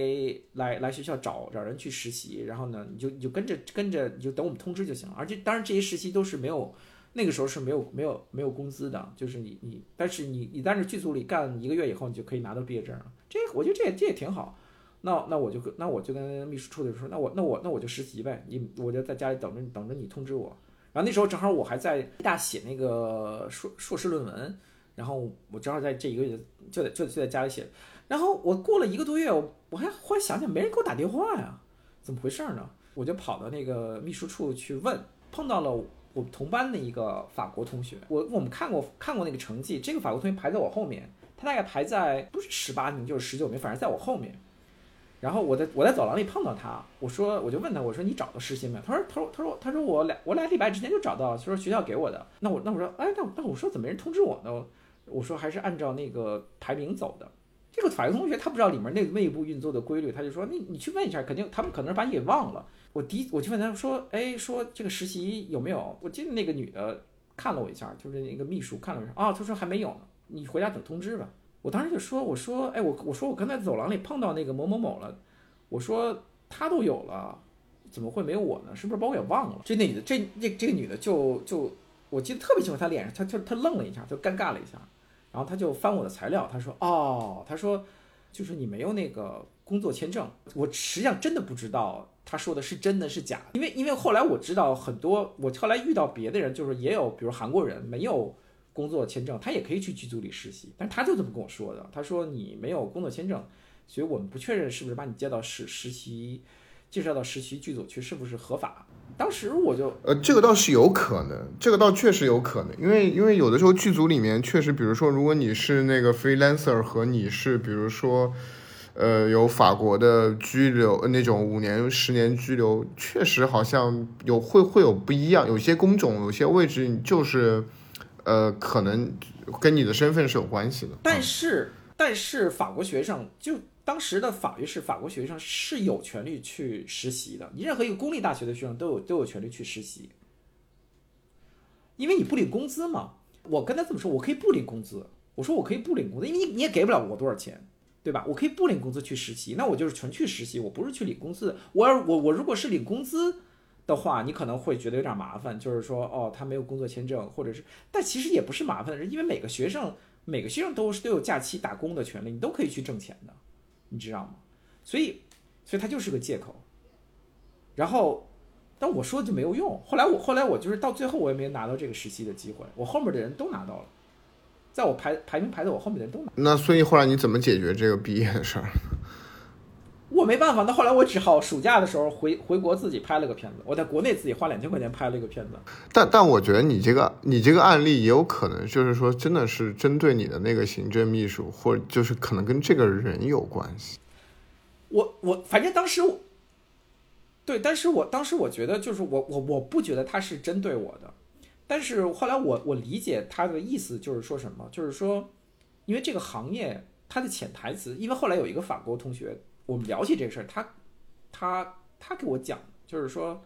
来来学校找找人去实习，然后呢，你就你就跟着跟着，你就等我们通知就行了。而且当然这些实习都是没有，那个时候是没有没有没有工资的，就是你你，但是你你在这剧组里干一个月以后，你就可以拿到毕业证了。这我觉得这也这也挺好。那那我就跟那我就跟秘书处的说，那我那我那我就实习呗，你我就在家里等着等着你通知我。然后那时候正好我还在大写那个硕硕士论文，然后我正好在这一个月就在就就在家里写。然后我过了一个多月，我我还忽然想想，没人给我打电话呀，怎么回事呢？我就跑到那个秘书处去问，碰到了我同班的一个法国同学。我我们看过看过那个成绩，这个法国同学排在我后面，他大概排在不是十八名就是十九名，反正在我后面。然后我在我在走廊里碰到他，我说我就问他，我说你找到实习没有？他说他说他说他说我俩我俩礼拜之前就找到了，他说学校给我的。那我那我说哎那那我说怎么没人通知我呢？我说还是按照那个排名走的。这个法学同学他不知道里面那内部运作的规律，他就说你你去问一下，肯定他们可能是把你给忘了。我第一我去问他说哎说这个实习有没有？我记得那个女的看了我一下，就是那个秘书看了我一下啊，他说还没有呢，你回家等通知吧。我当时就说：“我说，哎，我我说我刚才走廊里碰到那个某某某了，我说他都有了，怎么会没有我呢？是不是把我给忘了？”这那女的，这这这个女的就就我记得特别清楚，她脸上她就她愣了一下，就尴尬了一下，然后他就翻我的材料，他说哦，他说就是你没有那个工作签证，我实际上真的不知道他说的是真的是假，因为因为后来我知道很多，我后来遇到别的人，就是也有比如韩国人没有工作签证，他也可以去剧组里实习，但是他就这么跟我说的，他说你没有工作签证，所以我们不确认是不是把你接到实实习。介绍到实习剧组去是不是合法？当时我就呃，这个倒是有可能，这个倒确实有可能，因为因为有的时候剧组里面确实，比如说如果你是那个 freelancer 和你是比如说呃有法国的拘留那种五年十年拘留，确实好像有会会有不一样，有些工种有些位置就是呃可能跟你的身份是有关系的。但是但是法国学生就。当时的法律是法国学生是有权利去实习的，你任何一个公立大学的学生都有都有权利去实习，因为你不领工资嘛。我跟他这么说，我可以不领工资，我说我可以不领工资，因为你你也给不了我多少钱，对吧？我可以不领工资去实习，那我就是纯去实习，我不是去领工资。我要我我如果是领工资的话，你可能会觉得有点麻烦，就是说哦，他没有工作签证，或者是，但其实也不是麻烦的，因为每个学生每个学生都是都有假期打工的权利，你都可以去挣钱的。你知道吗？所以，所以他就是个借口。然后，但我说就没有用。后来我后来我就是到最后我也没拿到这个实习的机会。我后面的人都拿到了，在我排排名排在我后面的人都拿。那所以后来你怎么解决这个毕业的事儿？我没办法，那后来我只好暑假的时候回回国自己拍了个片子。我在国内自己花两千块钱拍了一个片子。但但我觉得你这个你这个案例也有可能就是说真的是针对你的那个行政秘书，或者就是可能跟这个人有关系。我我反正当时我，对，但是我当时我觉得就是我我我不觉得他是针对我的，但是后来我我理解他的意思就是说什么，就是说，因为这个行业它的潜台词，因为后来有一个法国同学。我们聊起这个事儿，他，他，他给我讲，就是说，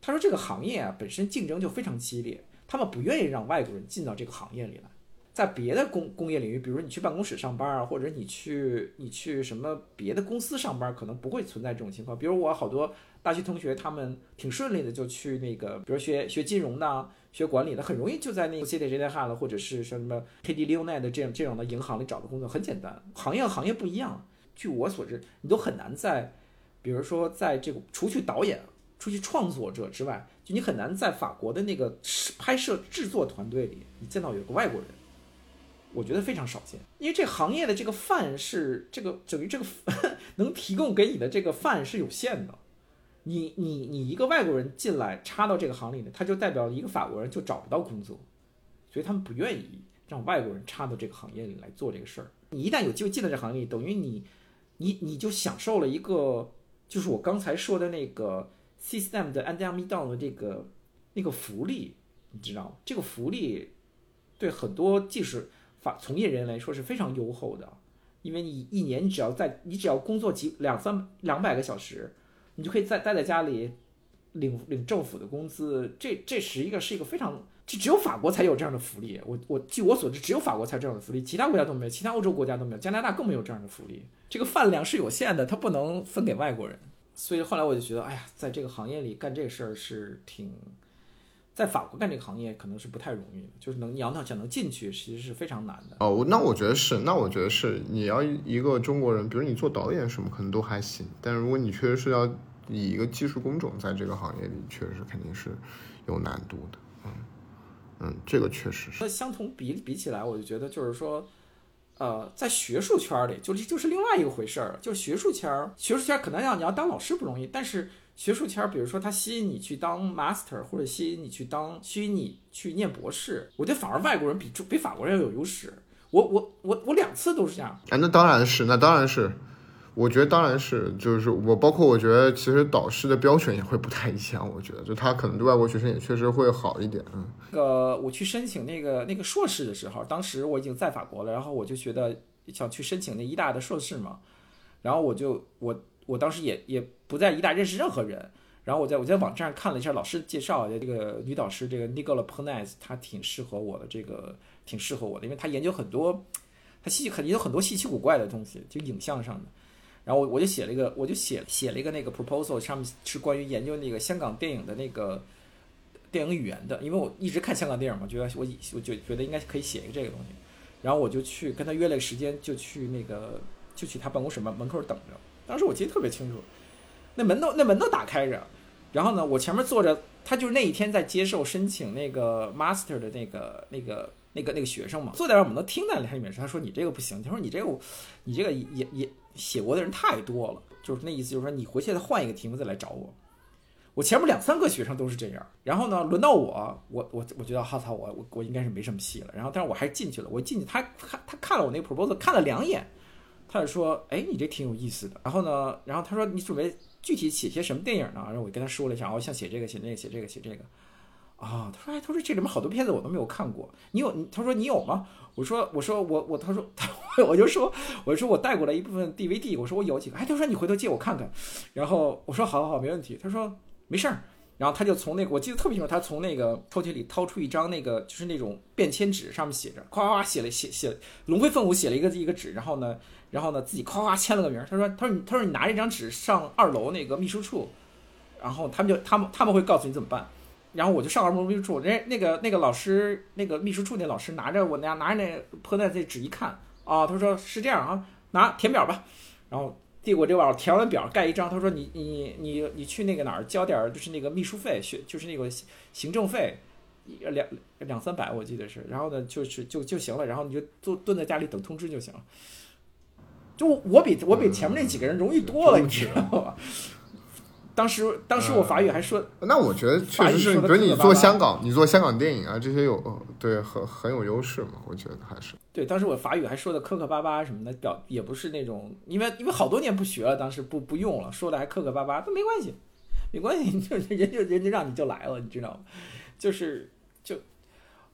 他说这个行业啊本身竞争就非常激烈，他们不愿意让外国人进到这个行业里来。在别的工工业领域，比如你去办公室上班啊，或者你去你去什么别的公司上班，可能不会存在这种情况。比如我好多大学同学，他们挺顺利的就去那个，比如学学金融的、学管理的，很容易就在那个 c i t y j d h a 了，或者是什么 KD l e o n e t 这样这样的银行里找的工作，很简单。行业行业不一样。据我所知，你都很难在，比如说在这个除去导演、除去创作者之外，就你很难在法国的那个拍摄制作团队里，你见到有个外国人，我觉得非常少见。因为这行业的这个饭是这个等于这个 *laughs* 能提供给你的这个饭是有限的，你你你一个外国人进来插到这个行里呢，他就代表一个法国人就找不到工作，所以他们不愿意让外国人插到这个行业里来做这个事儿。你一旦有机会进到这行业里，等于你。你你就享受了一个，就是我刚才说的那个 system 的 under me down 的这个那个福利，你知道吗？这个福利对很多技术法从业人员来说是非常优厚的，因为你一年你只要在你只要工作几两三两百个小时，你就可以在待在家里领领政府的工资，这这是一个是一个非常。就只有法国才有这样的福利，我我据我所知，只有法国才有这样的福利，其他国家都没有，其他欧洲国家都没有，加拿大更没有这样的福利。这个饭量是有限的，它不能分给外国人。所以后来我就觉得，哎呀，在这个行业里干这个事儿是挺，在法国干这个行业可能是不太容易，就是能你要想能进去，其实是非常难的。哦，那我觉得是，那我觉得是，你要一个中国人，比如你做导演什么，可能都还行，但是如果你确实是要以一个技术工种在这个行业里，确实肯定是有难度的。嗯，这个确实是。那相同比比起来，我就觉得就是说，呃，在学术圈里，就是就是另外一个回事儿。就是学术圈儿，学术圈儿可能要你要当老师不容易，但是学术圈儿，比如说它吸引你去当 master，或者吸引你去当，吸引你去念博士，我觉得反而外国人比比法国人要有优势。我我我我两次都是这样。哎，那当然是，那当然是。我觉得当然是，就是我包括我觉得其实导师的标准也会不太一样。我觉得就他可能对外国学生也确实会好一点。嗯，那个我去申请那个那个硕士的时候，当时我已经在法国了，然后我就觉得想去申请那医大的硕士嘛，然后我就我我当时也也不在医大认识任何人，然后我在我在网站上看了一下老师介绍，这个女导师这个 Nicola p o n a z 她挺适合我的，这个挺适合我的，因为她研究很多，她细很研究很多稀奇古怪的东西，就影像上的。然后我我就写了一个，我就写写了一个那个 proposal，上面是关于研究那个香港电影的那个电影语言的，因为我一直看香港电影嘛，觉得我我就觉得应该可以写一个这个东西，然后我就去跟他约了个时间，就去那个就去他办公室门门口等着。当时我记得特别清楚，那门都那门都打开着，然后呢，我前面坐着，他就是那一天在接受申请那个 master 的那个那个那个那个学生嘛，坐在那儿我们都听在里面，他说你这个不行，他说你这个你这个也也写过的人太多了，就是那意思，就是说你回去再换一个题目再来找我。我前面两三个学生都是这样，然后呢，轮到我，我我我觉得哈操，我我我应该是没什么戏了。然后，但是我还是进去了。我进去，他看他看了我那个 proposal，看了两眼，他就说：“哎，你这挺有意思的。”然后呢，然后他说：“你准备具体写些什么电影呢？”然后我跟他说了一下，我想写这个，写那个，写这个，写这个。啊，他说：“哎，他说这里面好多片子我都没有看过，你有？他说你有吗？”我说：“我说我我。”他说：“他 *laughs* 我就说我说我带过来一部分 DVD，我说我有几个。”哎，他说：“你回头借我看看。”然后我说：“好好好，没问题。”他说。没事儿，然后他就从那个，我记得特别清楚，他从那个抽屉里掏出一张那个，就是那种便签纸，上面写着，夸夸写了写写龙飞凤舞写了一个一个纸，然后呢，然后呢自己夸夸签了个名。他说，他说你他说你拿这张纸上二楼那个秘书处，然后他们就他们他们会告诉你怎么办。然后我就上儿童秘书处，人那个那个老师那个秘书处那老师拿着我那拿着那破袋这纸一看，啊，他说是这样啊，拿填表吧，然后。递我这碗，填完表盖一张。他说：“你你你你去那个哪儿交点儿，就是那个秘书费，学就是那个行政费，两两三百我记得是。然后呢，就是就就行了。然后你就坐蹲在家里等通知就行了。就我比我比前面那几个人容易多了，你知道吧？”当时，当时我法语还说，那我觉得确实是，比如你做香港，你做香港电影啊，这些有对很很有优势嘛？我觉得还是对。当时我法语还说的磕磕巴巴什么的，表也不是那种，因为因为好多年不学了，当时不不用了，说的还磕磕巴巴，都没关系，没关系，就人就人家让你就来了，你知道吗？就是就。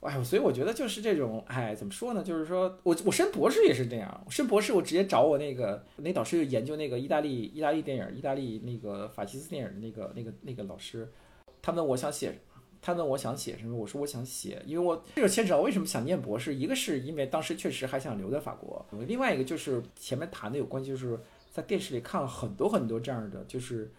哎，所以我觉得就是这种，哎，怎么说呢？就是说我我申博士也是这样，申博士我直接找我那个那导师研究那个意大利意大利电影、意大利那个法西斯电影的那个那个那个老师，他问我想写，他问我想写什么，我说我想写，因为我这个牵扯到为什么想念博士，一个是因为当时确实还想留在法国，另外一个就是前面谈的有关系，就是在电视里看了很多很多这样的，就是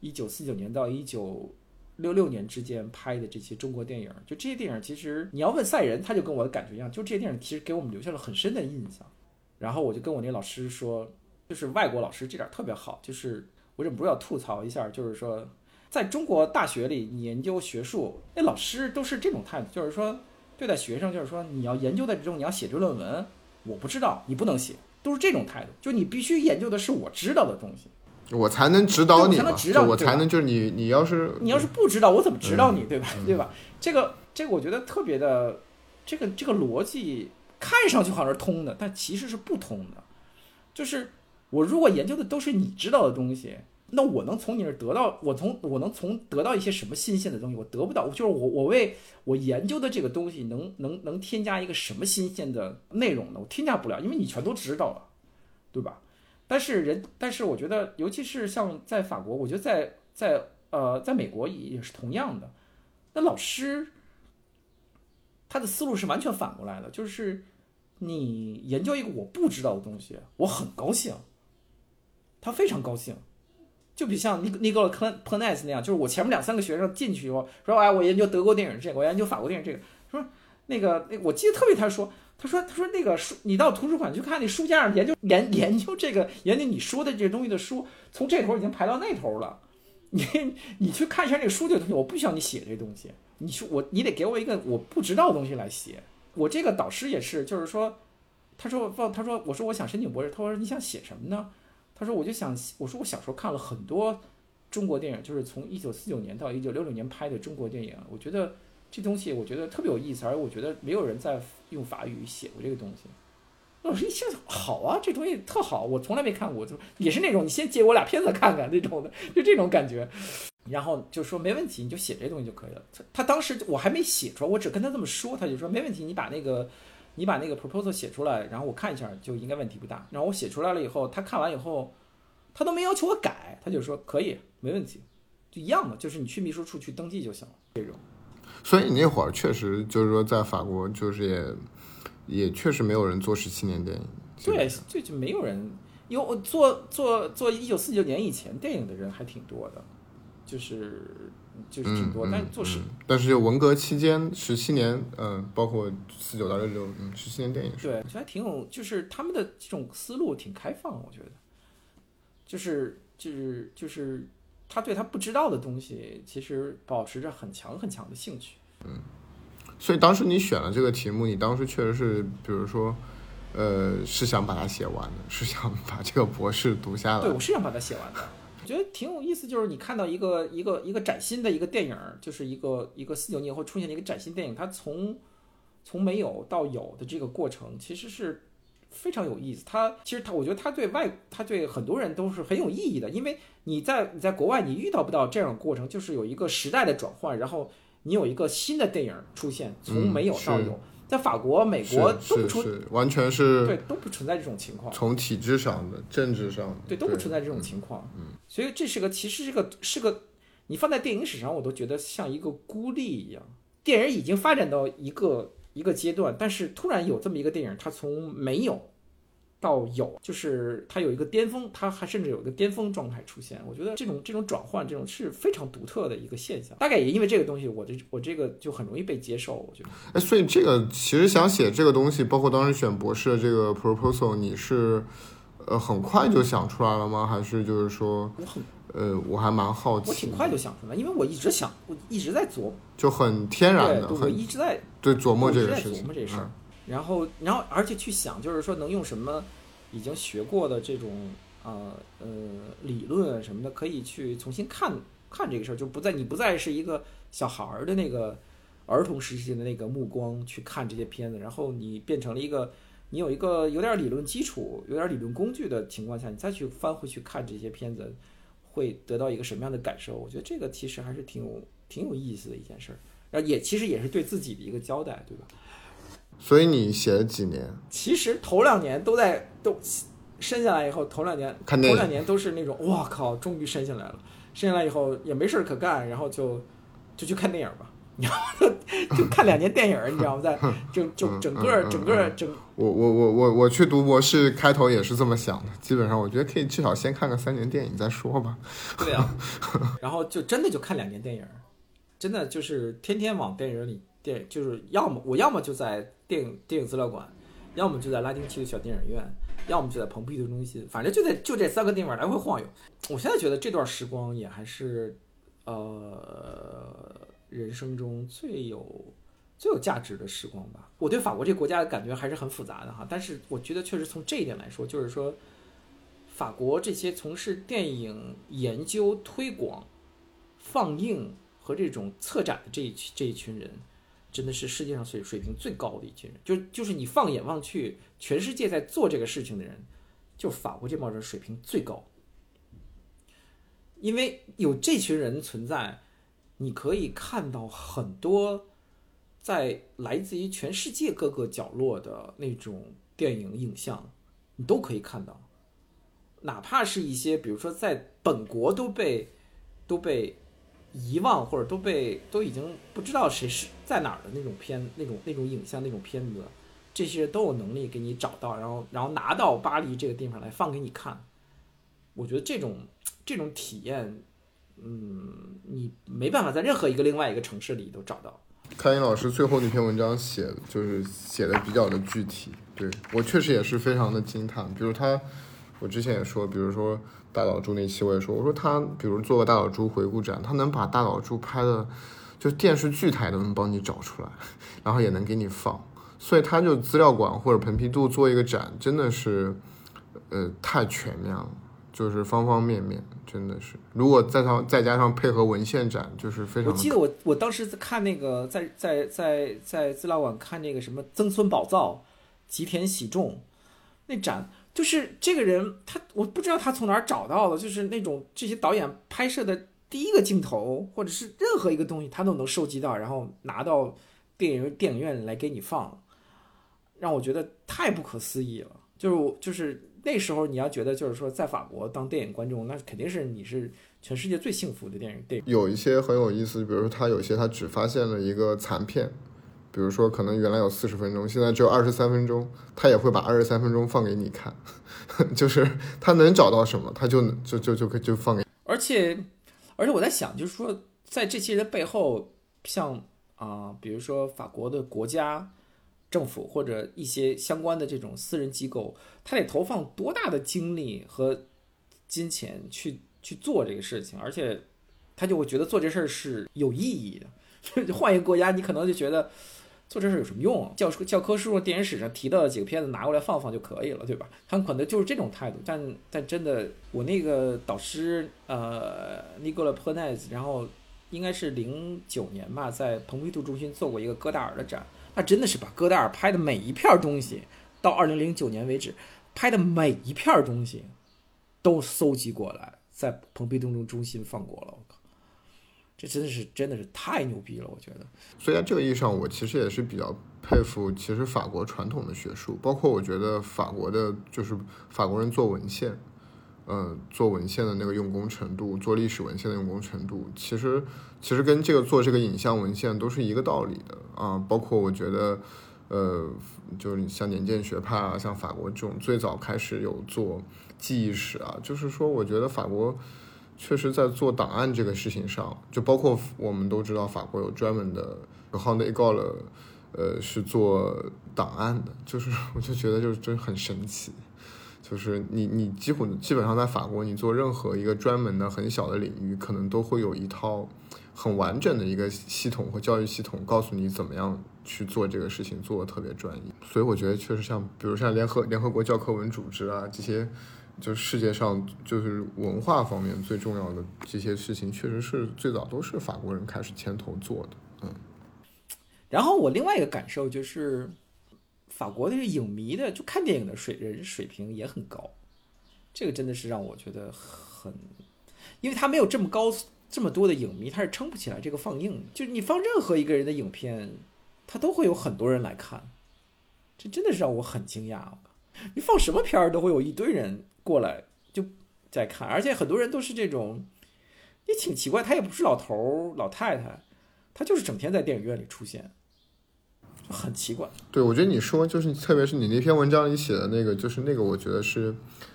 一九四九年到一九。六六年之间拍的这些中国电影，就这些电影，其实你要问赛人，他就跟我的感觉一样，就这些电影其实给我们留下了很深的印象。然后我就跟我那老师说，就是外国老师这点特别好，就是我忍不住要吐槽一下，就是说，在中国大学里，你研究学术，那老师都是这种态度，就是说对待学生，就是说你要研究的这种，你要写这论文，我不知道，你不能写，都是这种态度，就你必须研究的是我知道的东西。我才能指导你，我才能就是你，你要是你要是不知道，我怎么指导你，对吧？对吧？这个这个，我觉得特别的，这个这个逻辑看上去好像是通的，但其实是不通的。就是我如果研究的都是你知道的东西，那我能从你那儿得到，我从我能从得到一些什么新鲜的东西？我得不到，就是我我为我研究的这个东西能能能添加一个什么新鲜的内容呢？我添加不了，因为你全都知道了，对吧？但是人，但是我觉得，尤其是像在法国，我觉得在在呃，在美国也是同样的。那老师他的思路是完全反过来的，就是你研究一个我不知道的东西，我很高兴，他非常高兴。就比像尼尼格克普奈斯那样，就是我前面两三个学生进去以后说，哎，我研究德国电影这个，我研究法国电影这个，那个那我记得特别，他说。他说：“他说那个书，你到图书馆去看那书架上研究研研究这个研究你说的这东西的书，从这头已经排到那头了。你你去看一下那个书的东西，我不需要你写这东西。你说我你得给我一个我不知道的东西来写。我这个导师也是，就是说，他说放他说我说我想申请博士，他说你想写什么呢？他说我就想我说我小时候看了很多中国电影，就是从一九四九年到一九六六年拍的中国电影，我觉得。”这东西我觉得特别有意思，而我觉得没有人在用法语写过这个东西。老师一听好啊，这东西特好，我从来没看过，就也是那种你先借我俩片子看看那种的，就这种感觉。然后就说没问题，你就写这东西就可以了。他他当时我还没写出来，我只跟他这么说，他就说没问题，你把那个你把那个 proposal 写出来，然后我看一下就应该问题不大。然后我写出来了以后，他看完以后，他都没要求我改，他就说可以，没问题，就一样的，就是你去秘书处去登记就行了，这种。所以你那会儿确实就是说，在法国就是也也确实没有人做十七年电影。对，最近没有人有做做做一九四九年以前电影的人还挺多的，就是就是挺多，嗯但是做实嗯但是就文革期间十七年，嗯、包括四九到六六，嗯，十七年电影，对，我觉得还挺有，就是他们的这种思路挺开放，我觉得，就是就是就是他对他不知道的东西，其实保持着很强很强的兴趣。嗯所以当时你选了这个题目，你当时确实是，比如说，呃，是想把它写完的，是想把这个博士读下来对，我。是想把它写完的。我觉得挺有意思，就是你看到一个一个一个崭新的一个电影，就是一个一个四九年以后出现的一个崭新电影，它从从没有到有的这个过程，其实是非常有意思。它其实它，我觉得它对外，它对很多人都是很有意义的，因为你在你在国外你遇到不到这样的过程，就是有一个时代的转换，然后你有一个新的电影出现，从没有到有。在法国、美国都不出，是，完全是对都不存在这种情况。从体制上的、政治上的，对，都不存在这种情况。嗯，所以这是个，其实是个是个，你放在电影史上，我都觉得像一个孤立一样。电影已经发展到一个一个阶段，但是突然有这么一个电影，它从没有到有，就是它有一个巅峰，它还甚至有一个巅峰状态出现。我觉得这种这种转换，这种是非常独特的一个现象。大概也因为这个东西，我这我这个就很容易被接受。我觉得。哎，所以这个其实想写这个东西，包括当时选博士的这个 proposal，你是呃很快就想出来了吗？还是就是说，我很呃，我还蛮好奇，我挺快就想出来，因为我一直想，我一直在琢磨，就很天然对，的，对我一直在对琢磨这个事情，琢磨这事儿嗯，然后，然后，而且去想，就是说能用什么已经学过的这种呃呃理论啊什么的，可以去重新看看这个事儿，就不再你不再是一个小孩儿的那个儿童时期的那个目光去看这些片子，然后你变成了一个你有一个有点理论基础、有点理论工具的情况下，你再去翻回去看这些片子，会得到一个什么样的感受？我觉得这个其实还是挺有挺有意思的一件事儿，然后也其实也是对自己的一个交代，对吧？所以你写了几年？其实头两年都在都生下来以后，头两年看头两年都是那种哇靠，终于生下来了。生下来以后也没事儿可干，然后就就去看电影吧，然后就看两年电影，你知道吗？在就就整个整个整我我我我我去读博士，开头也是这么想的。基本上，我觉得可以至少先看个三年电影再说吧。对啊，*laughs* 然后就真的就看两年电影，真的就是天天往电影里电，就是要么我要么就在电影电影资料馆，要么就在拉丁区的小电影院，要么就在蓬皮杜中心，反正就在就这三个地方来回晃悠。我现在觉得这段时光也还是呃人生中最有最有价值的时光吧。我对法国这个国家的感觉还是很复杂的哈，但是我觉得确实从这一点来说，就是说。法国这些从事电影研究、推广、放映和这种策展的这一这一群人，真的是世界上水水平最高的一群人。就就是你放眼望去，全世界在做这个事情的人，就法国这帮人水平最高。因为有这群人存在，你可以看到很多在来自于全世界各个角落的那种电影影像，你都可以看到。哪怕是一些，比如说在本国都被都被遗忘，或者都被都已经不知道谁是在哪儿的那种片、那种那种影像、那种片子，这些都有能力给你找到，然后然后拿到巴黎这个地方来放给你看。我觉得这种这种体验，嗯，你没办法在任何一个另外一个城市里都找到。开云老师最后那篇文章写就是写的比较的具体，对我确实也是非常的惊叹。比如他，我之前也说，比如说大岛渚那期我也说，我说他比如做个大岛渚回顾展，他能把大岛渚拍的，就电视剧台都能帮你找出来，然后也能给你放，所以他就资料馆或者蓬皮杜做一个展，真的是，呃，太全面了。就是方方面面，真的是。如果再上再加上配合文献展，就是非常。我记得我我当时在看那个在在在在资料馆看那个什么曾村宝造、吉田喜重那展，就是这个人他我不知道他从哪儿找到的，就是那种这些导演拍摄的第一个镜头或者是任何一个东西，他都能收集到，然后拿到电影电影院来给你放，让我觉得太不可思议了。就是就是那时候你要觉得就是说在法国当电影观众，那肯定是你是全世界最幸福的电影电影。有一些很有意思，比如说他有些他只发现了一个残片，比如说可能原来有四十分钟，现在只有二十三分钟，他也会把二十三分钟放给你看，*laughs* 就是他能找到什么，他就就就就就放给。而且，而且我在想，就是说，在这些人背后，像啊，比如说法国的国家政府或者一些相关的这种私人机构，他得投放多大的精力和金钱去去做这个事情，而且他就会觉得做这事儿是有意义的。*laughs* 换一个国家，你可能就觉得做这事儿有什么用啊？教教科书、电影史上提到的几个片子拿过来放放就可以了，对吧？他们可能就是这种态度。但但真的，我那个导师呃，Nicola p e n e z 然后应该是零九年吧，在蓬皮杜中心做过一个戈达尔的展，那真的是把戈达尔拍的每一片东西，到二零零九年为止拍的每一片东西都搜集过来，在蓬皮杜中中心放过了。我靠！这真的是真的是太牛逼了，我觉得。所以在这个意义上，我其实也是比较佩服，其实法国传统的学术，包括我觉得法国的，就是法国人做文献，呃，做文献的那个用功程度，做历史文献的用功程度，其实其实跟这个做这个影像文献都是一个道理的啊。包括我觉得，呃，就是像年鉴学派啊，像法国这种最早开始有做记忆史啊，就是说，我觉得法国。确实，在做档案这个事情上，就包括我们都知道，法国有专门的 h o n d e g a l 呃，是做档案的。就是我就觉得，就是真很神奇。就是你你几乎基本上在法国，你做任何一个专门的很小的领域，可能都会有一套很完整的一个系统和教育系统，告诉你怎么样去做这个事情，做的特别专业。所以我觉得，确实像比如像联合联合国教科文组织啊这些。就是世界上就是文化方面最重要的这些事情，确实是最早都是法国人开始牵头做的，嗯。然后我另外一个感受就是，法国的影迷的就看电影的水人水平也很高，这个真的是让我觉得很，因为他没有这么高这么多的影迷，他是撑不起来这个放映。就是你放任何一个人的影片，他都会有很多人来看，这真的是让我很惊讶。你放什么片儿都会有一堆人。过来就在看，而且很多人都是这种，也挺奇怪。他也不是老头儿、老太太，他就是整天在电影院里出现，很奇怪。对，我觉得你说就是，特别是你那篇文章里写的那个，就是那个，我觉得是，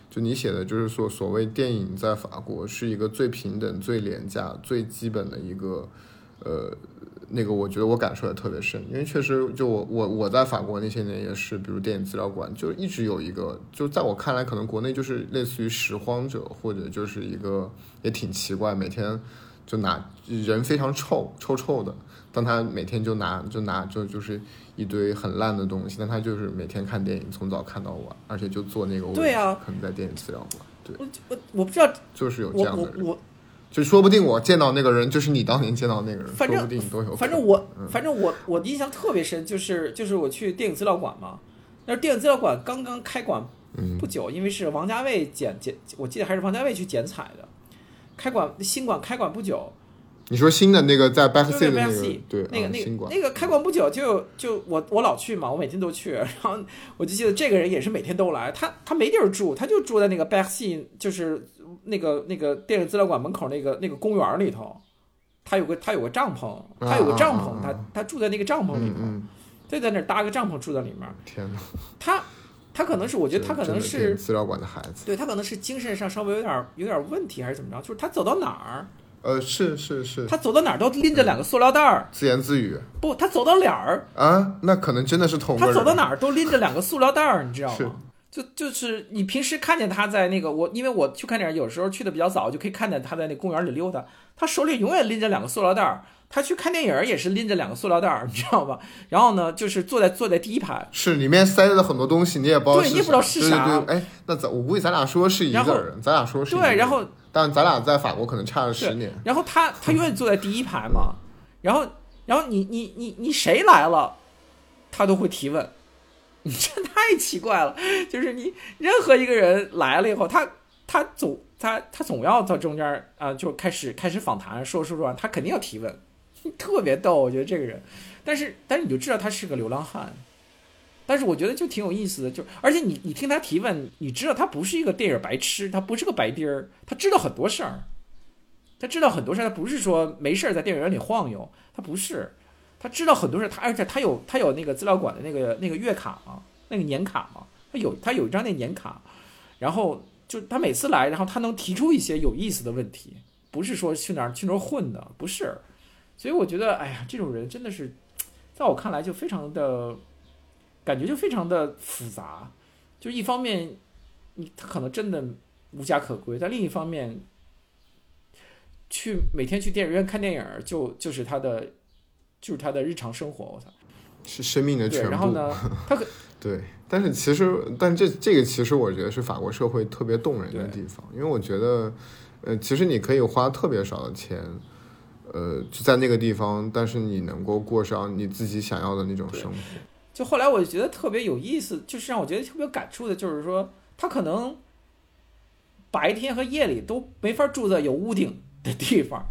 就你写的，就是说，所谓电影在法国是一个最平等、最廉价、最基本的一个，呃。那个我觉得我感受也特别深，因为确实就我我我在法国那些年也是，比如电影资料馆就一直有一个，就在我看来可能国内就是类似于拾荒者或者就是一个也挺奇怪，每天就拿人非常臭臭臭的，但他每天就拿就拿就就是一堆很烂的东西，但他就是每天看电影从早看到晚，而且就坐那个位置，对啊，可能在电影资料馆，对，我我我不知道，就是有这样的人。就说不定我见到那个人就是你当年见到那个人，反正都有。反正我反正我我印象特别深，就是就是我去电影资料馆嘛，那电影资料馆刚刚开馆不久，因为是王家卫剪剪，我记得还是王家卫去剪彩的，开馆新馆开馆不久。你说新的那个在 Back Sea 那个对那个那个那个开馆不久就就我我老去嘛，我每天都去，然后我就记得这个人也是每天都来，他他没地儿住，他就住在那个 Back Sea，就是。那个那个电影资料馆门口那个那个公园里头，他有个他有个帐篷，他有个帐篷，他他住在那个帐篷里头，就在那搭个帐篷住在里面。天哪！他他可能是我觉得他可能是资料馆的孩子，对他可能是精神上稍微有点有点问题还是怎么着？就是他走到哪儿，呃，是是是，他走到哪儿都拎着两个塑料袋儿，自言自语。不，他走到哪儿啊？那可能真的是同他走到哪儿都拎着两个塑料袋儿，你知道吗？就就是你平时看见他在那个我，因为我去看电影，有时候去的比较早，就可以看见他在那公园里溜达。他手里永远拎着两个塑料袋儿。他去看电影也是拎着两个塑料袋儿，你知道吧？然后呢，就是坐在坐在第一排，是里面塞了很多东西，你也不知道对，你也不知道是啥。对对，哎，那咱我估计咱俩说是一个人，咱俩说是对，然后但咱俩在法国可能差了十年。然后他他永远坐在第一排嘛，然后然后你你你你谁来了，他都会提问。你 *laughs* 这太奇怪了，就是你任何一个人来了以后，他他总他他总要在中间啊，就开始开始访谈，说说说，他肯定要提问，*laughs* 特别逗，我觉得这个人，但是但是你就知道他是个流浪汉，但是我觉得就挺有意思的，就而且你你听他提问，你知道他不是一个电影白痴，他不是个白丁儿，他知道很多事儿，他知道很多事儿，他不是说没事儿在电影院里晃悠，他不是。他知道很多事儿，他而且他有他有那个资料馆的那个那个月卡嘛，那个年卡嘛，他有他有一张那年卡，然后就他每次来，然后他能提出一些有意思的问题，不是说去哪儿去哪儿混的，不是。所以我觉得，哎呀，这种人真的是，在我看来就非常的，感觉就非常的复杂。就一方面，你他可能真的无家可归，但另一方面，去每天去电影院看电影，就就是他的，就是他的日常生活。我操，是生命的全部。然后呢，*laughs* 他可对，但是其实，但这这个其实我觉得是法国社会特别动人的地方，因为我觉得，呃，其实你可以花特别少的钱。呃，就在那个地方，但是你能够过上你自己想要的那种生活。就后来我就觉得特别有意思，就是让我觉得特别有感触的，就是说他可能白天和夜里都没法住在有屋顶的地方，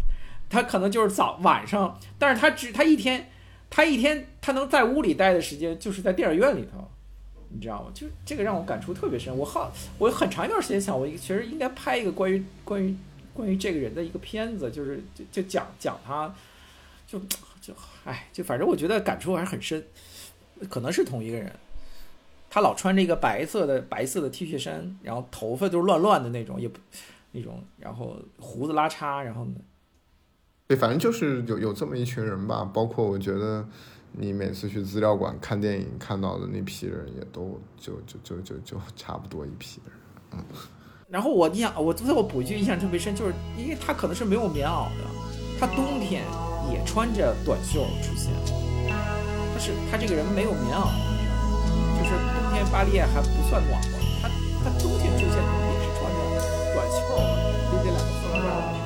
他可能就是早晚上，但是他只他一天他一天他能在屋里待的时间就是在电影院里头，你知道吗？就这个让我感触特别深。我好我很长一段时间想，我其实应该拍一个关于关于。关于这个人的一个片子，就是就就讲讲他，就就哎，就反正我觉得感触还是很深，可能是同一个人。他老穿着一个白色的白色的 T 恤衫，然后头发都是乱乱的那种，也不那种，然后胡子拉碴，然后呢，对，反正就是有有这么一群人吧。包括我觉得你每次去资料馆看电影看到的那批人，也都就就就就就差不多一批人，嗯。然后我印象，我最后补一句印象特别深，就是因为他可能是没有棉袄的，他冬天也穿着短袖出现。是他这个人没有棉袄，就是冬天巴黎还不算暖和，他他冬天出现也是穿着短袖，这两个风格。